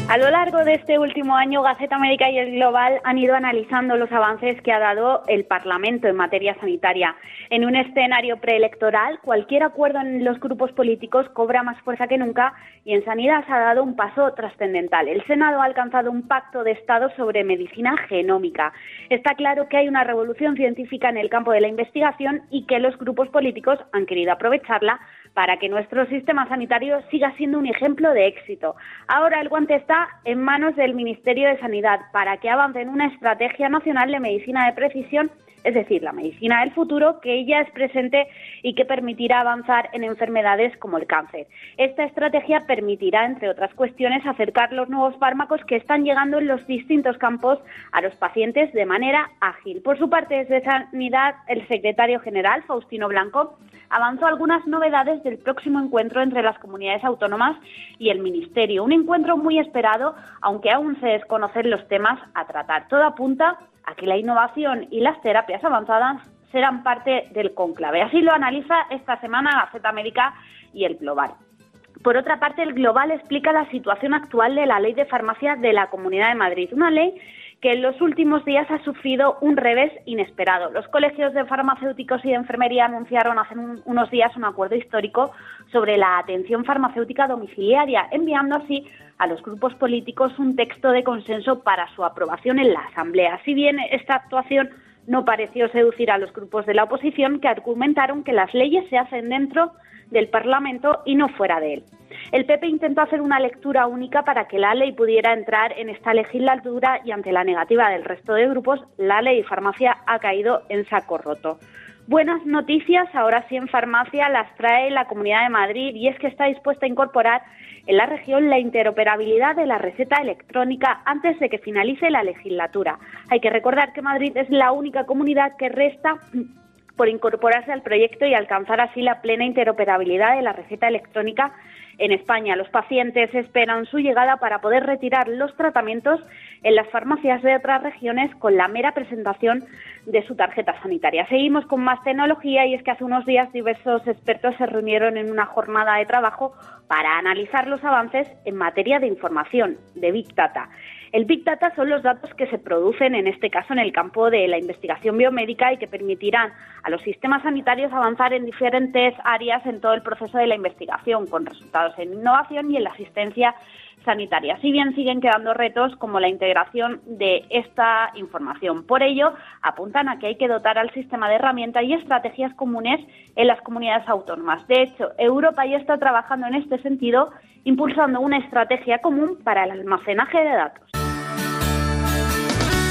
A lo largo de este último año, Gaceta Médica y el Global han ido analizando los avances que ha dado el Parlamento en materia sanitaria. En un escenario preelectoral, cualquier acuerdo en los grupos políticos cobra más fuerza que nunca y en sanidad se ha dado un paso trascendental. El Senado ha alcanzado un pacto de Estado sobre medicina genómica. Está claro que hay una revolución científica en el campo de la investigación y que los grupos políticos han querido aprovecharla para que nuestro sistema sanitario siga siendo un ejemplo de éxito. Ahora el guante está en manos del Ministerio de Sanidad para que avance en una estrategia nacional de medicina de precisión es decir, la medicina del futuro, que ya es presente y que permitirá avanzar en enfermedades como el cáncer. Esta estrategia permitirá, entre otras cuestiones, acercar los nuevos fármacos que están llegando en los distintos campos a los pacientes de manera ágil. Por su parte, desde Sanidad, el secretario general, Faustino Blanco, avanzó algunas novedades del próximo encuentro entre las comunidades autónomas y el Ministerio. Un encuentro muy esperado, aunque aún se desconocen los temas a tratar. Todo apunta a que la innovación y las terapias avanzadas serán parte del conclave. Así lo analiza esta semana la Z América y el Global. Por otra parte, el Global explica la situación actual de la ley de farmacia de la Comunidad de Madrid, una ley que en los últimos días ha sufrido un revés inesperado. Los colegios de farmacéuticos y de enfermería anunciaron hace unos días un acuerdo histórico sobre la atención farmacéutica domiciliaria, enviando así a los grupos políticos un texto de consenso para su aprobación en la Asamblea. Si bien esta actuación no pareció seducir a los grupos de la oposición, que argumentaron que las leyes se hacen dentro del Parlamento y no fuera de él. El PP intentó hacer una lectura única para que la ley pudiera entrar en esta legislatura y ante la negativa del resto de grupos, la ley de farmacia ha caído en saco roto. Buenas noticias, ahora sí en farmacia las trae la Comunidad de Madrid y es que está dispuesta a incorporar en la región la interoperabilidad de la receta electrónica antes de que finalice la legislatura. Hay que recordar que Madrid es la única comunidad que resta por incorporarse al proyecto y alcanzar así la plena interoperabilidad de la receta electrónica en España. Los pacientes esperan su llegada para poder retirar los tratamientos en las farmacias de otras regiones con la mera presentación de su tarjeta sanitaria. Seguimos con más tecnología y es que hace unos días diversos expertos se reunieron en una jornada de trabajo para analizar los avances en materia de información, de Big Data. El Big Data son los datos que se producen, en este caso, en el campo de la investigación biomédica y que permitirán a los sistemas sanitarios avanzar en diferentes áreas en todo el proceso de la investigación, con resultados en innovación y en la asistencia sanitaria. Si bien siguen quedando retos como la integración de esta información. Por ello, apuntan a que hay que dotar al sistema de herramientas y estrategias comunes en las comunidades autónomas. De hecho, Europa ya está trabajando en este sentido, impulsando una estrategia común para el almacenaje de datos.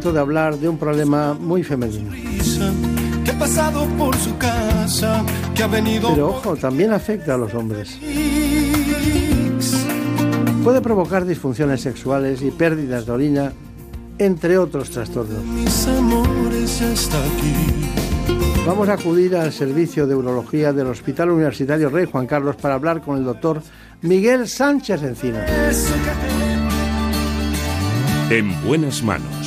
Momento de hablar de un problema muy femenino. Que ha pasado por su casa, que ha venido. Pero ojo, también afecta a los hombres. Puede provocar disfunciones sexuales y pérdidas de orina, entre otros trastornos. Vamos a acudir al servicio de urología del Hospital Universitario Rey Juan Carlos para hablar con el doctor Miguel Sánchez Encina. En buenas manos.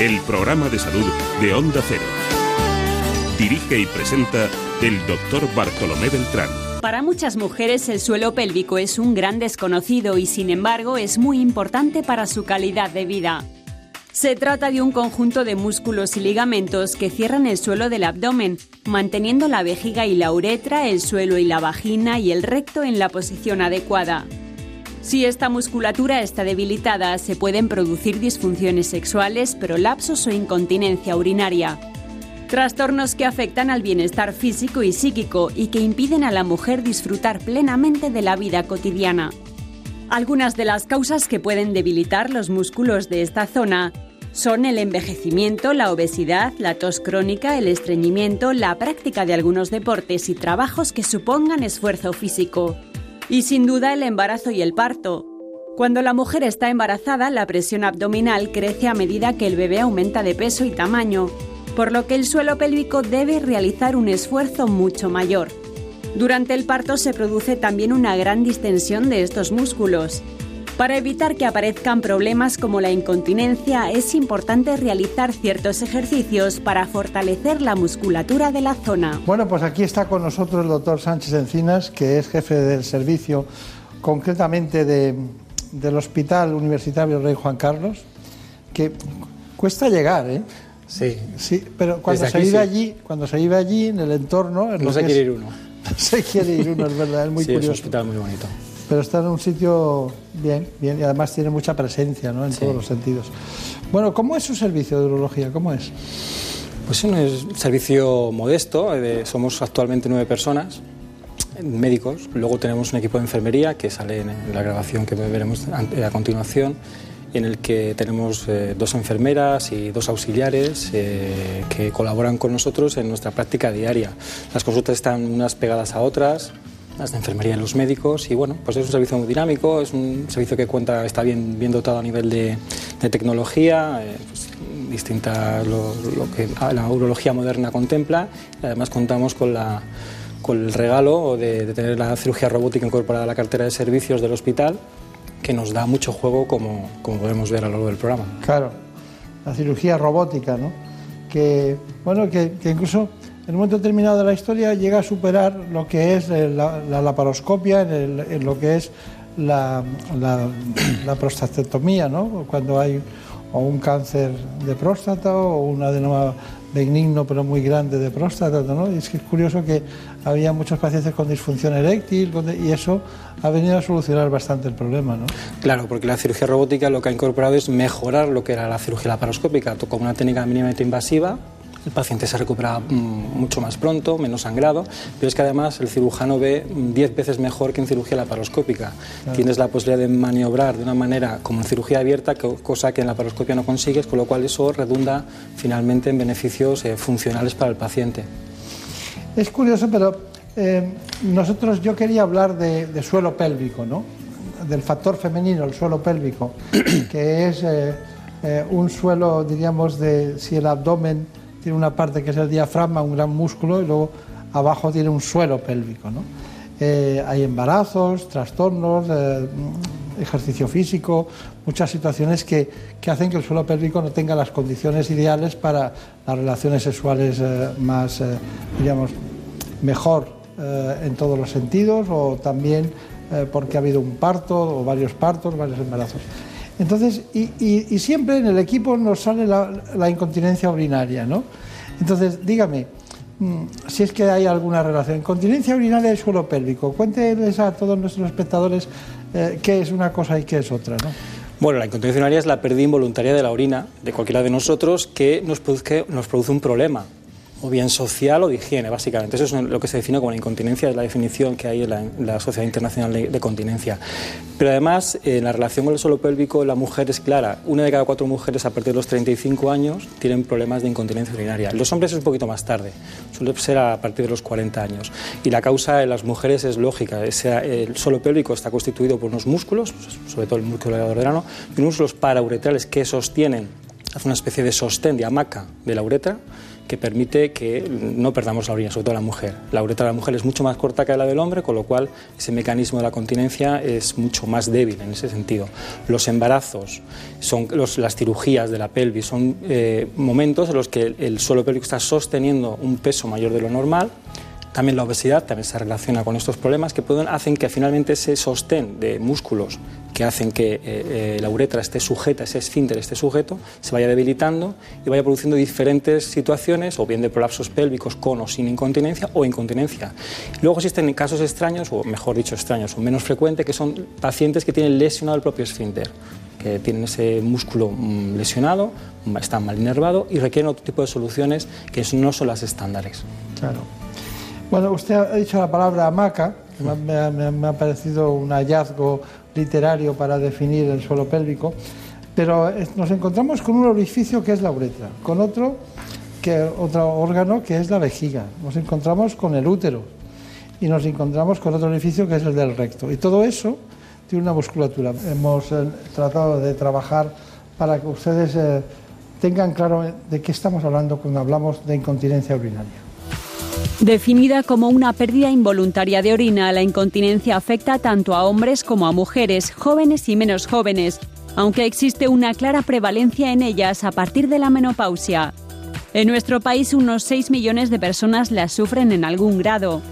El programa de salud de Onda Cero. Dirige y presenta el doctor Bartolomé Beltrán. Para muchas mujeres el suelo pélvico es un gran desconocido y sin embargo es muy importante para su calidad de vida. Se trata de un conjunto de músculos y ligamentos que cierran el suelo del abdomen, manteniendo la vejiga y la uretra, el suelo y la vagina y el recto en la posición adecuada. Si esta musculatura está debilitada, se pueden producir disfunciones sexuales, prolapsos o incontinencia urinaria. Trastornos que afectan al bienestar físico y psíquico y que impiden a la mujer disfrutar plenamente de la vida cotidiana. Algunas de las causas que pueden debilitar los músculos de esta zona son el envejecimiento, la obesidad, la tos crónica, el estreñimiento, la práctica de algunos deportes y trabajos que supongan esfuerzo físico. Y sin duda el embarazo y el parto. Cuando la mujer está embarazada, la presión abdominal crece a medida que el bebé aumenta de peso y tamaño, por lo que el suelo pélvico debe realizar un esfuerzo mucho mayor. Durante el parto se produce también una gran distensión de estos músculos. Para evitar que aparezcan problemas como la incontinencia, es importante realizar ciertos ejercicios para fortalecer la musculatura de la zona. Bueno, pues aquí está con nosotros el doctor Sánchez Encinas, que es jefe del servicio concretamente de, del Hospital Universitario Rey Juan Carlos, que cuesta llegar, ¿eh? Sí. Sí, pero cuando se vive sí. allí, cuando se vive allí en el entorno, en No se quiere es- ir uno. se quiere ir uno, es verdad, es muy sí, es un curioso. hospital muy bonito. Pero está en un sitio bien, bien, y además tiene mucha presencia, ¿no? En todos los sentidos. Bueno, ¿cómo es su servicio de urología? ¿Cómo es? Pues es un servicio modesto, eh, somos actualmente nueve personas, médicos, luego tenemos un equipo de enfermería que sale en la grabación que veremos a a continuación, en el que tenemos eh, dos enfermeras y dos auxiliares eh, que colaboran con nosotros en nuestra práctica diaria. Las consultas están unas pegadas a otras, las de enfermería y los médicos, y bueno, pues es un servicio muy dinámico, es un servicio que cuenta, está bien, bien dotado a nivel de, de tecnología, eh, pues, distinta lo, que la urología moderna contempla, además contamos con la con el regalo de, tener la cirugía robótica incorporada a la cartera de servicios del hospital, que nos da mucho juego, como, como podemos ver a lo largo del programa. Claro, la cirugía robótica, ¿no? Que, bueno, que incluso en un momento determinado de la historia llega a superar lo que es eh, la, la laparoscopia en, lo que es la, la, prostatectomía, ¿no? Cuando hay o un cáncer de próstata o un adenoma benigno pero muy grande de próstata, ¿no? Y es que es curioso que había muchos pacientes con disfunción eréctil y eso ha venido a solucionar bastante el problema, ¿no? Claro, porque la cirugía robótica lo que ha incorporado es mejorar lo que era la cirugía laparoscópica, con una técnica mínimamente invasiva. El paciente se recupera mm, mucho más pronto, menos sangrado, pero es que además el cirujano ve mm, 10 veces mejor que en cirugía laparoscópica. Claro. Tienes la posibilidad de maniobrar de una manera como en cirugía abierta, co- cosa que en laparoscopia no consigues, con lo cual eso redunda finalmente en beneficios eh, funcionales para el paciente. Es curioso, pero eh, nosotros, yo quería hablar de, de suelo pélvico, ¿no? Del factor femenino, el suelo pélvico, que es eh, un suelo, diríamos, de si el abdomen tiene una parte que es el diafragma, un gran músculo, y luego abajo tiene un suelo pélvico, ¿no? Eh, hay embarazos, trastornos, eh, ejercicio físico, muchas situaciones que, que hacen que el suelo pélvico no tenga las condiciones ideales para las relaciones sexuales eh, más, diríamos, mejor en todos los sentidos o también porque ha habido un parto o varios partos, varios embarazos. Entonces, y, y- y siempre en el equipo nos sale la, incontinencia urinaria, ¿no? Entonces, dígame, mm, si es que hay alguna relación. Incontinencia urinaria y suelo pélvico. Cuénteles a todos nuestros espectadores eh, qué es una cosa y qué es otra, ¿no? Bueno, la incontinencia urinaria es la pérdida involuntaria de la orina de cualquiera de nosotros que nos produce, nos produce un problema. O bien social o de higiene, básicamente. Eso es lo que se define como la incontinencia, es la definición que hay en la, Sociedad Internacional de, Continencia. Pero además, en la relación con el suelo pélvico, la mujer es clara. Una de cada cuatro mujeres a partir de los 35 años tienen problemas de incontinencia urinaria. Los hombres es un poquito más tarde, suele ser a partir de los 40 años. Y la causa en las mujeres es lógica. el suelo pélvico está constituido por unos músculos, sobre todo el músculo del verano, y unos músculos parauretrales que sostienen, hace una especie de sostén, de hamaca de la uretra, que permite que no perdamos la orina, sobre todo la mujer. La uretra de la mujer es mucho más corta que la del hombre, con lo cual ese mecanismo de la continencia es mucho más débil en ese sentido. Los embarazos, son las cirugías de la pelvis, son eh, momentos en los que el suelo pélvico está sosteniendo un peso mayor de lo normal también la obesidad también se relaciona con estos problemas que pueden, hacen que finalmente ese sostén de músculos que hacen que eh, eh, la uretra esté sujeta, ese esfínter esté sujeto, se vaya debilitando y vaya produciendo diferentes situaciones, o bien de prolapsos pélvicos con o sin incontinencia o incontinencia. Luego existen casos extraños, o mejor dicho extraños, o menos frecuentes, que son pacientes que tienen lesionado el propio esfínter que tienen ese músculo mm, lesionado, están mal inervado y requieren otro tipo de soluciones que no son las estándares. Claro. Bueno, usted ha dicho la palabra hamaca, que me, ha, parecido un hallazgo literario para definir el suelo pélvico, pero nos encontramos con un orificio que es la uretra, con otro, que, otro órgano que es la vejiga, nos encontramos con el útero y nos encontramos con otro orificio que es el del recto. Y todo eso tiene una musculatura. Hemos eh, tratado de trabajar para que ustedes eh, tengan claro de qué estamos hablando cuando hablamos de incontinencia urinaria. Definida como una pérdida involuntaria de orina, la incontinencia afecta tanto a hombres como a mujeres, jóvenes y menos jóvenes, aunque existe una clara prevalencia en ellas a partir de la menopausia. En nuestro país unos 6 millones de personas la sufren en algún grado.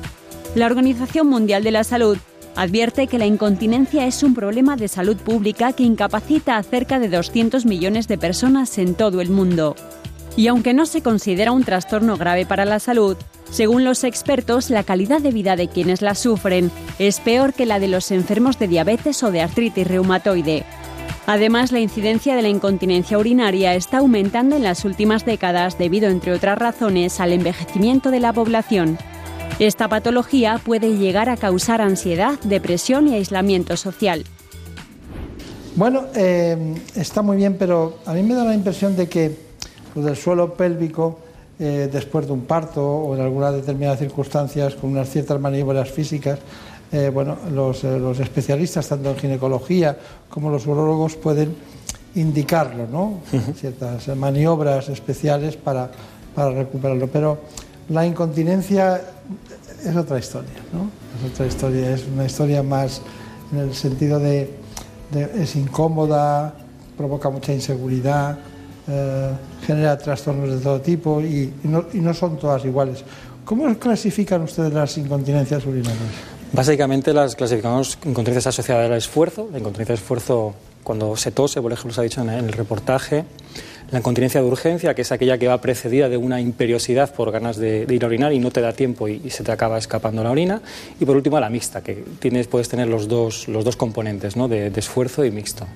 La Organización Mundial de la Salud advierte que la incontinencia es un problema de salud pública que incapacita a cerca de 200 millones de personas en todo el mundo. Y aunque no se considera un trastorno grave para la salud, según los expertos, la calidad de vida de quienes la sufren es peor que la de los enfermos de diabetes o de artritis reumatoide. Además, la incidencia de la incontinencia urinaria está aumentando en las últimas décadas debido, entre otras razones, al envejecimiento de la población. Esta patología puede llegar a causar ansiedad, depresión y aislamiento social. Bueno, eh, está muy bien, pero a mí me da la impresión de que lo del suelo pélvico eh, después de un parto o en algunas determinadas circunstancias con unas ciertas maniobras físicas, eh, bueno, eh, los, especialistas, tanto en ginecología como los urólogos, pueden indicarlo, ¿no? Ciertas maniobras especiales para, recuperarlo. Pero la incontinencia es otra historia, ¿no? Es otra historia, es una historia más en el sentido de, de es incómoda, provoca mucha inseguridad, eh, genera trastornos de todo tipo y, no, son todas iguales. ¿Cómo clasifican ustedes las incontinencias urinarias? Básicamente las clasificamos incontinencias asociadas al esfuerzo. La incontinencia de esfuerzo cuando se tose, por ejemplo, se ha dicho en el reportaje, la incontinencia de urgencia, que es aquella que va precedida de una imperiosidad por ganas de, ir a orinar y no te da tiempo y, se te acaba escapando la orina. Y por último, la mixta, que tienes, puedes tener los dos, los dos componentes, ¿no? de, esfuerzo y mixto.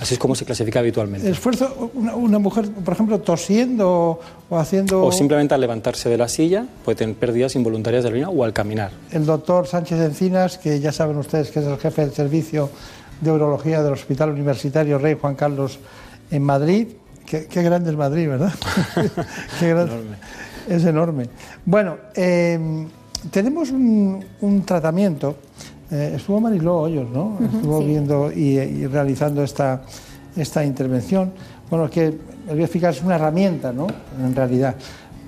Así es como se clasifica habitualmente. esfuerzo, una, mujer, por ejemplo, tosiendo o haciendo... O simplemente al levantarse de la silla puede tener pérdidas involuntarias de orina o al caminar. El doctor Sánchez Encinas, que ya saben ustedes que es el jefe del servicio de urología del Hospital Universitario Rey Juan Carlos en Madrid, Qué, grande es Madrid, ¿verdad? qué enorme. Es enorme. Bueno, em, tenemos un, tratamiento. Eh, estuvo Mariló Hoyos, ¿no? estuvo viendo y, realizando esta, esta intervención. Bueno, que el bioeficaz es una herramienta, ¿no? En realidad.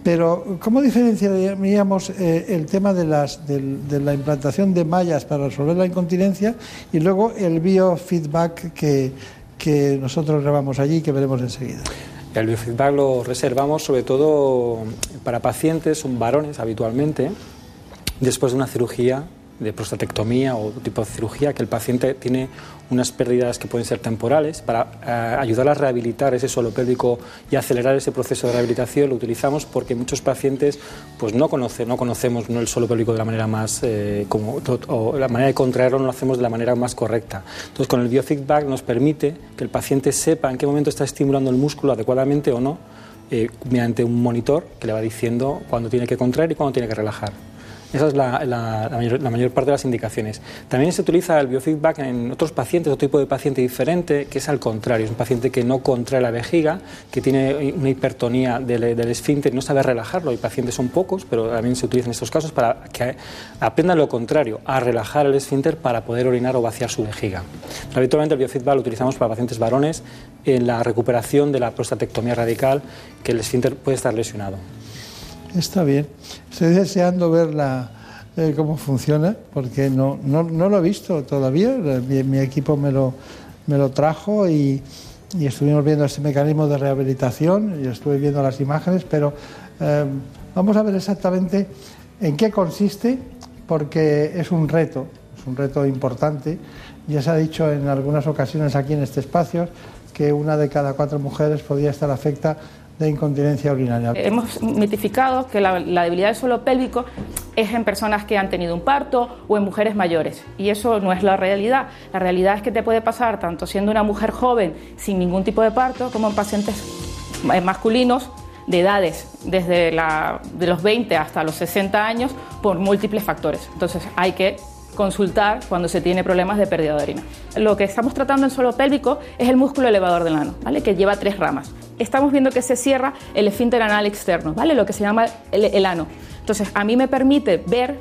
Pero, ¿cómo diferenciaríamos eh, el tema de, las, de, la implantación de mallas para resolver la incontinencia y luego el biofeedback que, que nosotros grabamos allí y que veremos enseguida. El biofeedback lo reservamos sobre todo para pacientes, son varones habitualmente, después de una cirugía de prostatectomía o tipo de cirugía, que el paciente tiene unas pérdidas que pueden ser temporales. Para eh, ayudar a rehabilitar ese suelo pélvico y acelerar ese proceso de rehabilitación lo utilizamos porque muchos pacientes pues no conocen, no conocemos el suelo pélvico de la manera más eh, como o la manera de contraerlo no lo hacemos de la manera más correcta. Entonces con el biofeedback nos permite que el paciente sepa en qué momento está estimulando el músculo adecuadamente o no eh, mediante un monitor que le va diciendo cuándo tiene que contraer y cuándo tiene que relajar. Esa es la, mayor, parte de las indicaciones. También se utiliza el biofeedback en otros pacientes, otro tipo de paciente diferente, que es al contrario. Es un paciente que no contrae la vejiga, que tiene una hipertonía del, del esfínter y no sabe relajarlo. Hay pacientes son pocos, pero también se utiliza en estos casos para que aprendan lo contrario, a relajar el esfínter para poder orinar o vaciar su vejiga. habitualmente el biofeedback lo utilizamos para pacientes varones en la recuperación de la prostatectomía radical, que el esfínter puede estar lesionado. Está bien. Estoy deseando ver eh, cómo funciona, porque no, no, no, lo he visto todavía. Mi, equipo me lo, me lo trajo y, y, estuvimos viendo ese mecanismo de rehabilitación y estuve viendo las imágenes, pero eh, vamos a ver exactamente en qué consiste, porque es un reto, es un reto importante. Ya se ha dicho en algunas ocasiones aquí en este espacio que una de cada cuatro mujeres podría estar afecta de incontinencia urinaria. Hemos mitificado que la, debilidad del suelo pélvico es en personas que han tenido un parto o en mujeres mayores. Y eso no es la realidad. La realidad es que te puede pasar tanto siendo una mujer joven sin ningún tipo de parto como en pacientes masculinos de edades desde de los 20 hasta los 60 años por múltiples factores. Entonces hay que consultar cuando se tiene problemas de pérdida de orina. Lo que estamos tratando en suelo pélvico es el músculo elevador del ano, ¿vale? que lleva tres ramas. Estamos viendo que se cierra el esfínter anal externo, ¿vale? lo que se llama el, ano. Entonces, a mí me permite ver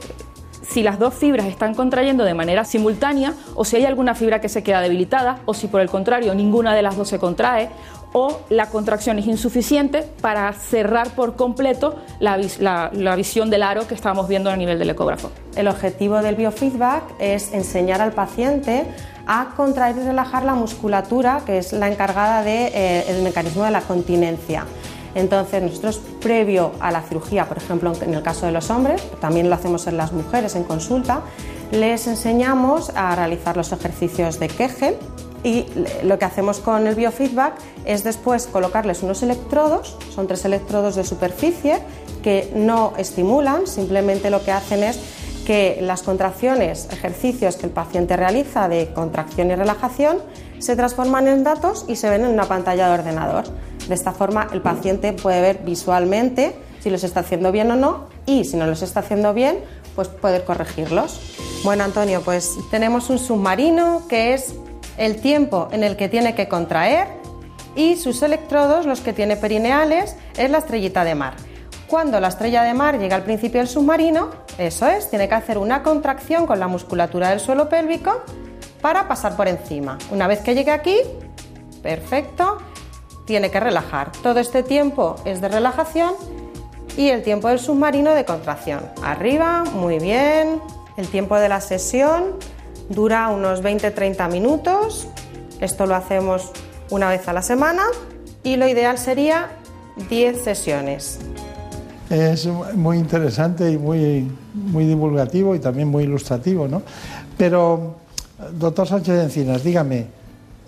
si las dos fibras están contrayendo de manera simultánea o si hay alguna fibra que se queda debilitada o si por el contrario ninguna de las dos se contrae o la contracción es insuficiente para cerrar por completo la, visión del aro que estábamos viendo a nivel del ecógrafo. El objetivo del biofeedback es enseñar al paciente a contraer y relajar la musculatura, que es la encargada del eh, mecanismo de la continencia. Entonces, nosotros previo a la cirugía, por ejemplo, en el caso de los hombres, también lo hacemos en las mujeres en consulta, les enseñamos a realizar los ejercicios de Kegel, y lo que hacemos con el biofeedback es después colocarles unos electrodos, son tres electrodos de superficie que no estimulan, simplemente lo que hacen es que las contracciones, ejercicios que el paciente realiza de contracción y relajación se transforman en datos y se ven en una pantalla de ordenador. De esta forma el paciente puede ver visualmente si los está haciendo bien o no y si no los está haciendo bien, pues poder corregirlos. Bueno, Antonio, pues tenemos un submarino que es el tiempo en el que tiene que contraer y sus electrodos, los que tiene perineales, es la estrellita de mar. Cuando la estrella de mar llega al principio del submarino, eso es, tiene que hacer una contracción con la musculatura del suelo pélvico para pasar por encima. Una vez que llegue aquí, perfecto, tiene que relajar. Todo este tiempo es de relajación y el tiempo del submarino de contracción. Arriba, muy bien. El tiempo de la sesión Dura unos 20-30 minutos. Esto lo hacemos una vez a la semana y lo ideal sería 10 sesiones. Es muy interesante y muy, muy divulgativo y también muy ilustrativo, ¿no? Pero, doctor Sánchez Encinas, dígame,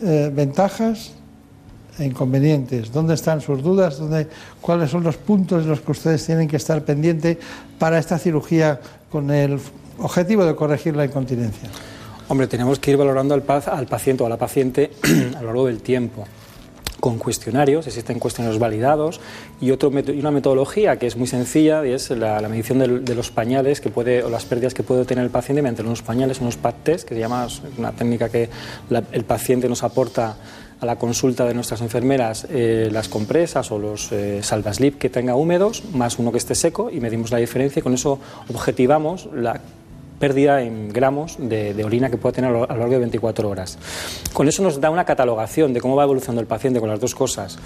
eh, ventajas e inconvenientes, ¿dónde están sus dudas? ¿Dónde, ¿Cuáles son los puntos en los que ustedes tienen que estar pendientes para esta cirugía con el objetivo de corregir la incontinencia? Hombre, tenemos que ir valorando al, al paciente o a la paciente a lo largo del tiempo con cuestionarios, existen cuestionarios validados y, otro, una metodología que es muy sencilla y es la, medición de, los pañales que puede, o las pérdidas que puede tener el paciente mediante unos pañales, unos pad test, que se llama una técnica que el paciente nos aporta a la consulta de nuestras enfermeras eh, las compresas o los eh, salvaslip que tenga húmedos, más uno que esté seco y medimos la diferencia y con eso objetivamos la pérdida en gramos de, orina que puede tener a lo, largo de 24 horas. Con eso nos da una catalogación de cómo va evolucionando el paciente con las dos cosas.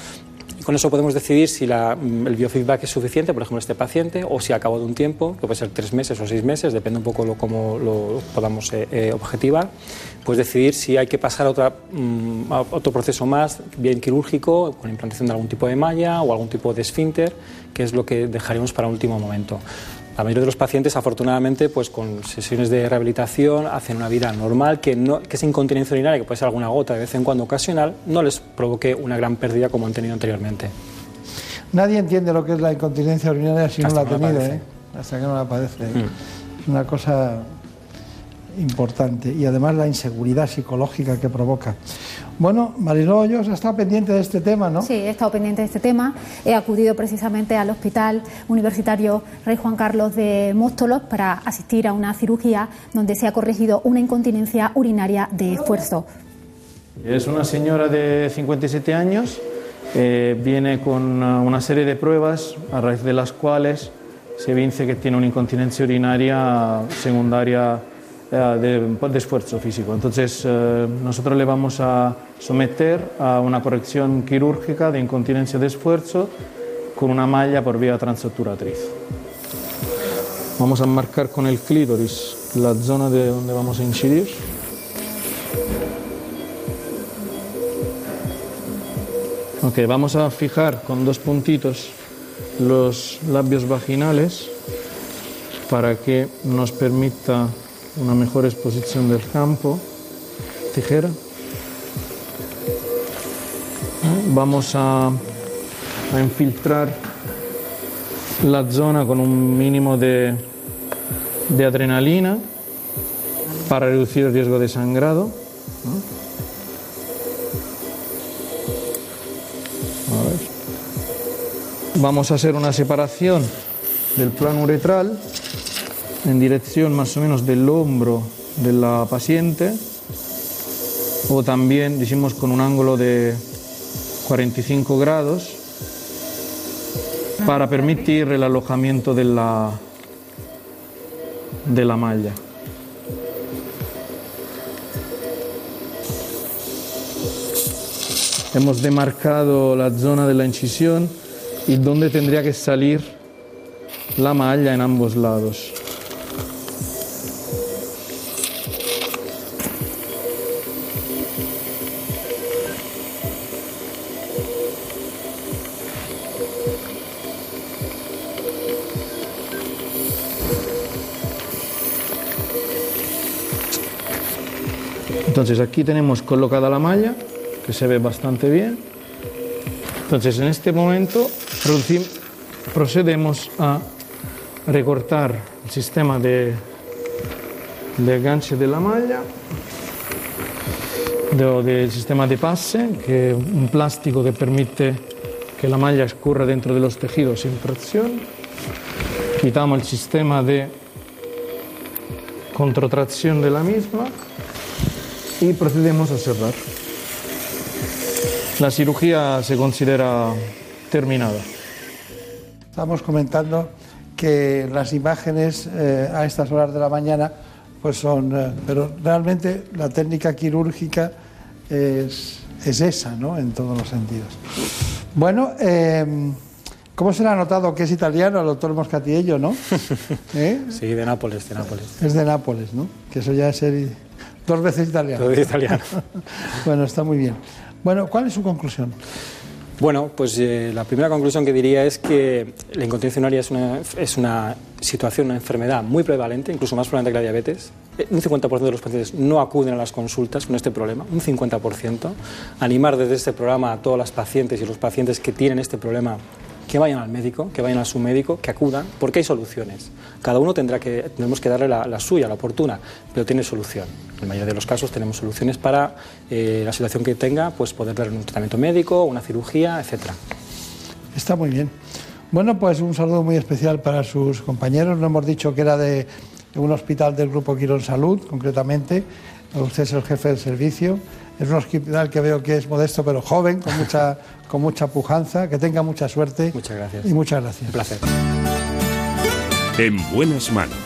Y con eso podemos decidir si mm, el biofeedback es suficiente, por ejemplo, este paciente, o si a cabo de un tiempo, que puede ser tres meses o seis meses, depende un poco de cómo lo podamos eh, eh, objetivar, pues decidir si hay que pasar a, mm, otro proceso más, bien quirúrgico, con implantación de algún tipo de malla o algún tipo de esfínter, que es lo que dejaremos para último momento. La mayoría de los pacientes, afortunadamente, pues con sesiones de rehabilitación hacen una vida normal, que, no, que esa incontinencia urinaria, que puede ser alguna gota de vez en cuando ocasional, no les provoque una gran pérdida como han tenido anteriormente. Nadie entiende lo que es la incontinencia urinaria si no la ha tenido, ¿eh? hasta que no la padece. Mm. Es una cosa importante y además la inseguridad psicológica que provoca. Bueno, Mariló Hoyos ha estado pendiente de este tema, ¿no? Sí, he estado pendiente de este tema. He acudido precisamente al Hospital Universitario Rey Juan Carlos de Móstolos para asistir a una cirugía donde se ha corregido una incontinencia urinaria de esfuerzo. Es una señora de 57 años, eh, viene con una serie de pruebas a raíz de las cuales se vince que tiene una incontinencia urinaria secundaria de, de, esfuerzo físico. Entonces, eh, nosotros le vamos a someter a una corrección quirúrgica de incontinencia de esfuerzo con una malla por vía transobturatriz. Vamos a marcar con el clítoris la zona de donde vamos a incidir. Ok, vamos a fijar con dos puntitos los labios vaginales para que nos permita una mejor exposición del campo. Tijera. Vamos a, a infiltrar la zona con un mínimo de, de adrenalina para reducir el riesgo de sangrado. Vamos a hacer una separación del plano uretral en dirección más o menos del hombro de la paciente o también decimos con un ángulo de 45 grados para permitir el alojamiento de la, de la malla. Hemos demarcado la zona de la incisión y donde tendría que salir la malla en ambos lados. Entonces aquí tenemos colocada la malla, que se ve bastante bien. Entonces en este momento procedemos a recortar el sistema de, de ganche de la malla, de, del sistema de pase, que es un plástico que permite que la malla escurra dentro de los tejidos sin tracción. Quitamos el sistema de contratracción de la misma y procedemos a cerrar. La cirugía se considera terminada. Estamos comentando que las imágenes eh, a estas horas de la mañana pues son, eh, pero realmente la técnica quirúrgica es, es, esa, ¿no? En todos los sentidos. Bueno, eh, ¿cómo se le ha notado que es italiano el doctor Moscatiello, no? ¿Eh? Sí, de Nápoles, de Nápoles. Es de Nápoles, ¿no? Que eso ya es ser dos veces italiano. Dos veces italiano. bueno, está muy bien. Bueno, ¿cuál es su conclusión? Bueno, pues eh, la primera conclusión que diría es que la incontinencia urinaria es una, es una situación, una enfermedad muy prevalente, incluso más prevalente que la diabetes. Eh, Un 50% de los pacientes no acuden a las consultas con este problema, un 50%. Animar desde este programa a todas las pacientes y los pacientes que tienen este problema que vayan al médico, que vayan a su médico, que acudan, porque hay soluciones. Cada uno tendrá que, tenemos que darle la, la suya, la oportuna, pero tiene solución. En la mayoría de los casos tenemos soluciones para eh, la situación que tenga, pues poder darle un tratamiento médico, una cirugía, etcétera. Está muy bien. Bueno, pues un saludo muy especial para sus compañeros. No hemos dicho que era de un hospital del Grupo Quirón Salud, concretamente. Usted es el jefe del servicio. Es un hospital que veo que es modesto pero joven, con mucha, con mucha pujanza. Que tenga mucha suerte. Muchas gracias. Y muchas gracias. Un placer. En buenas manos.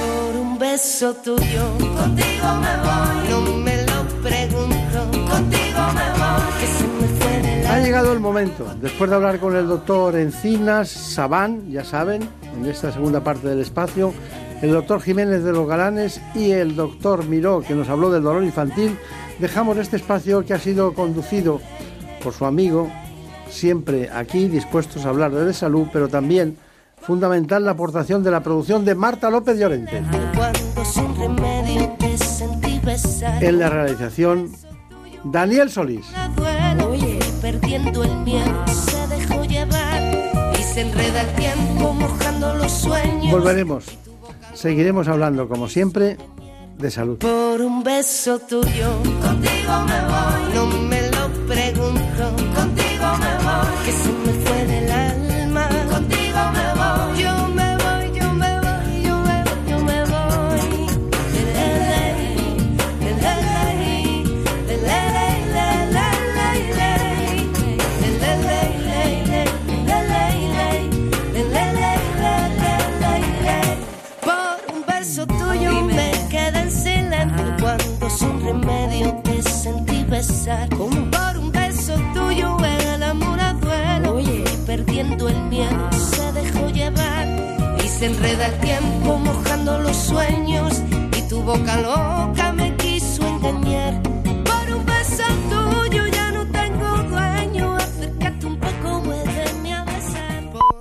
Por un beso tuyo, contigo me voy. No me lo pregunto, contigo me voy. Que se me fue de la Ha llegado el momento, después de hablar con el doctor Encinas Sabán, ya saben, en esta segunda parte del espacio, el doctor Jiménez de los Galanes y el doctor Miró, que nos habló del dolor infantil, dejamos este espacio que ha sido conducido por su amigo, siempre aquí dispuestos a hablar de salud, pero también fundamental la aportación de la producción de Marta López Llorente. En la realización, Daniel Solís. Oye, perdiendo el miedo se dejó llevar y se enreda el tiempo mojando los sueños. Volveremos. Seguiremos hablando, como siempre, de salud. Por un beso tuyo, contigo me que se me fue del alma. Contigo me voy. Yo me voy, yo me voy, yo me voy, yo me voy. Perdiendo el miedo se dejó llevar. Y se enreda el tiempo mojando los sueños. Y tu boca lo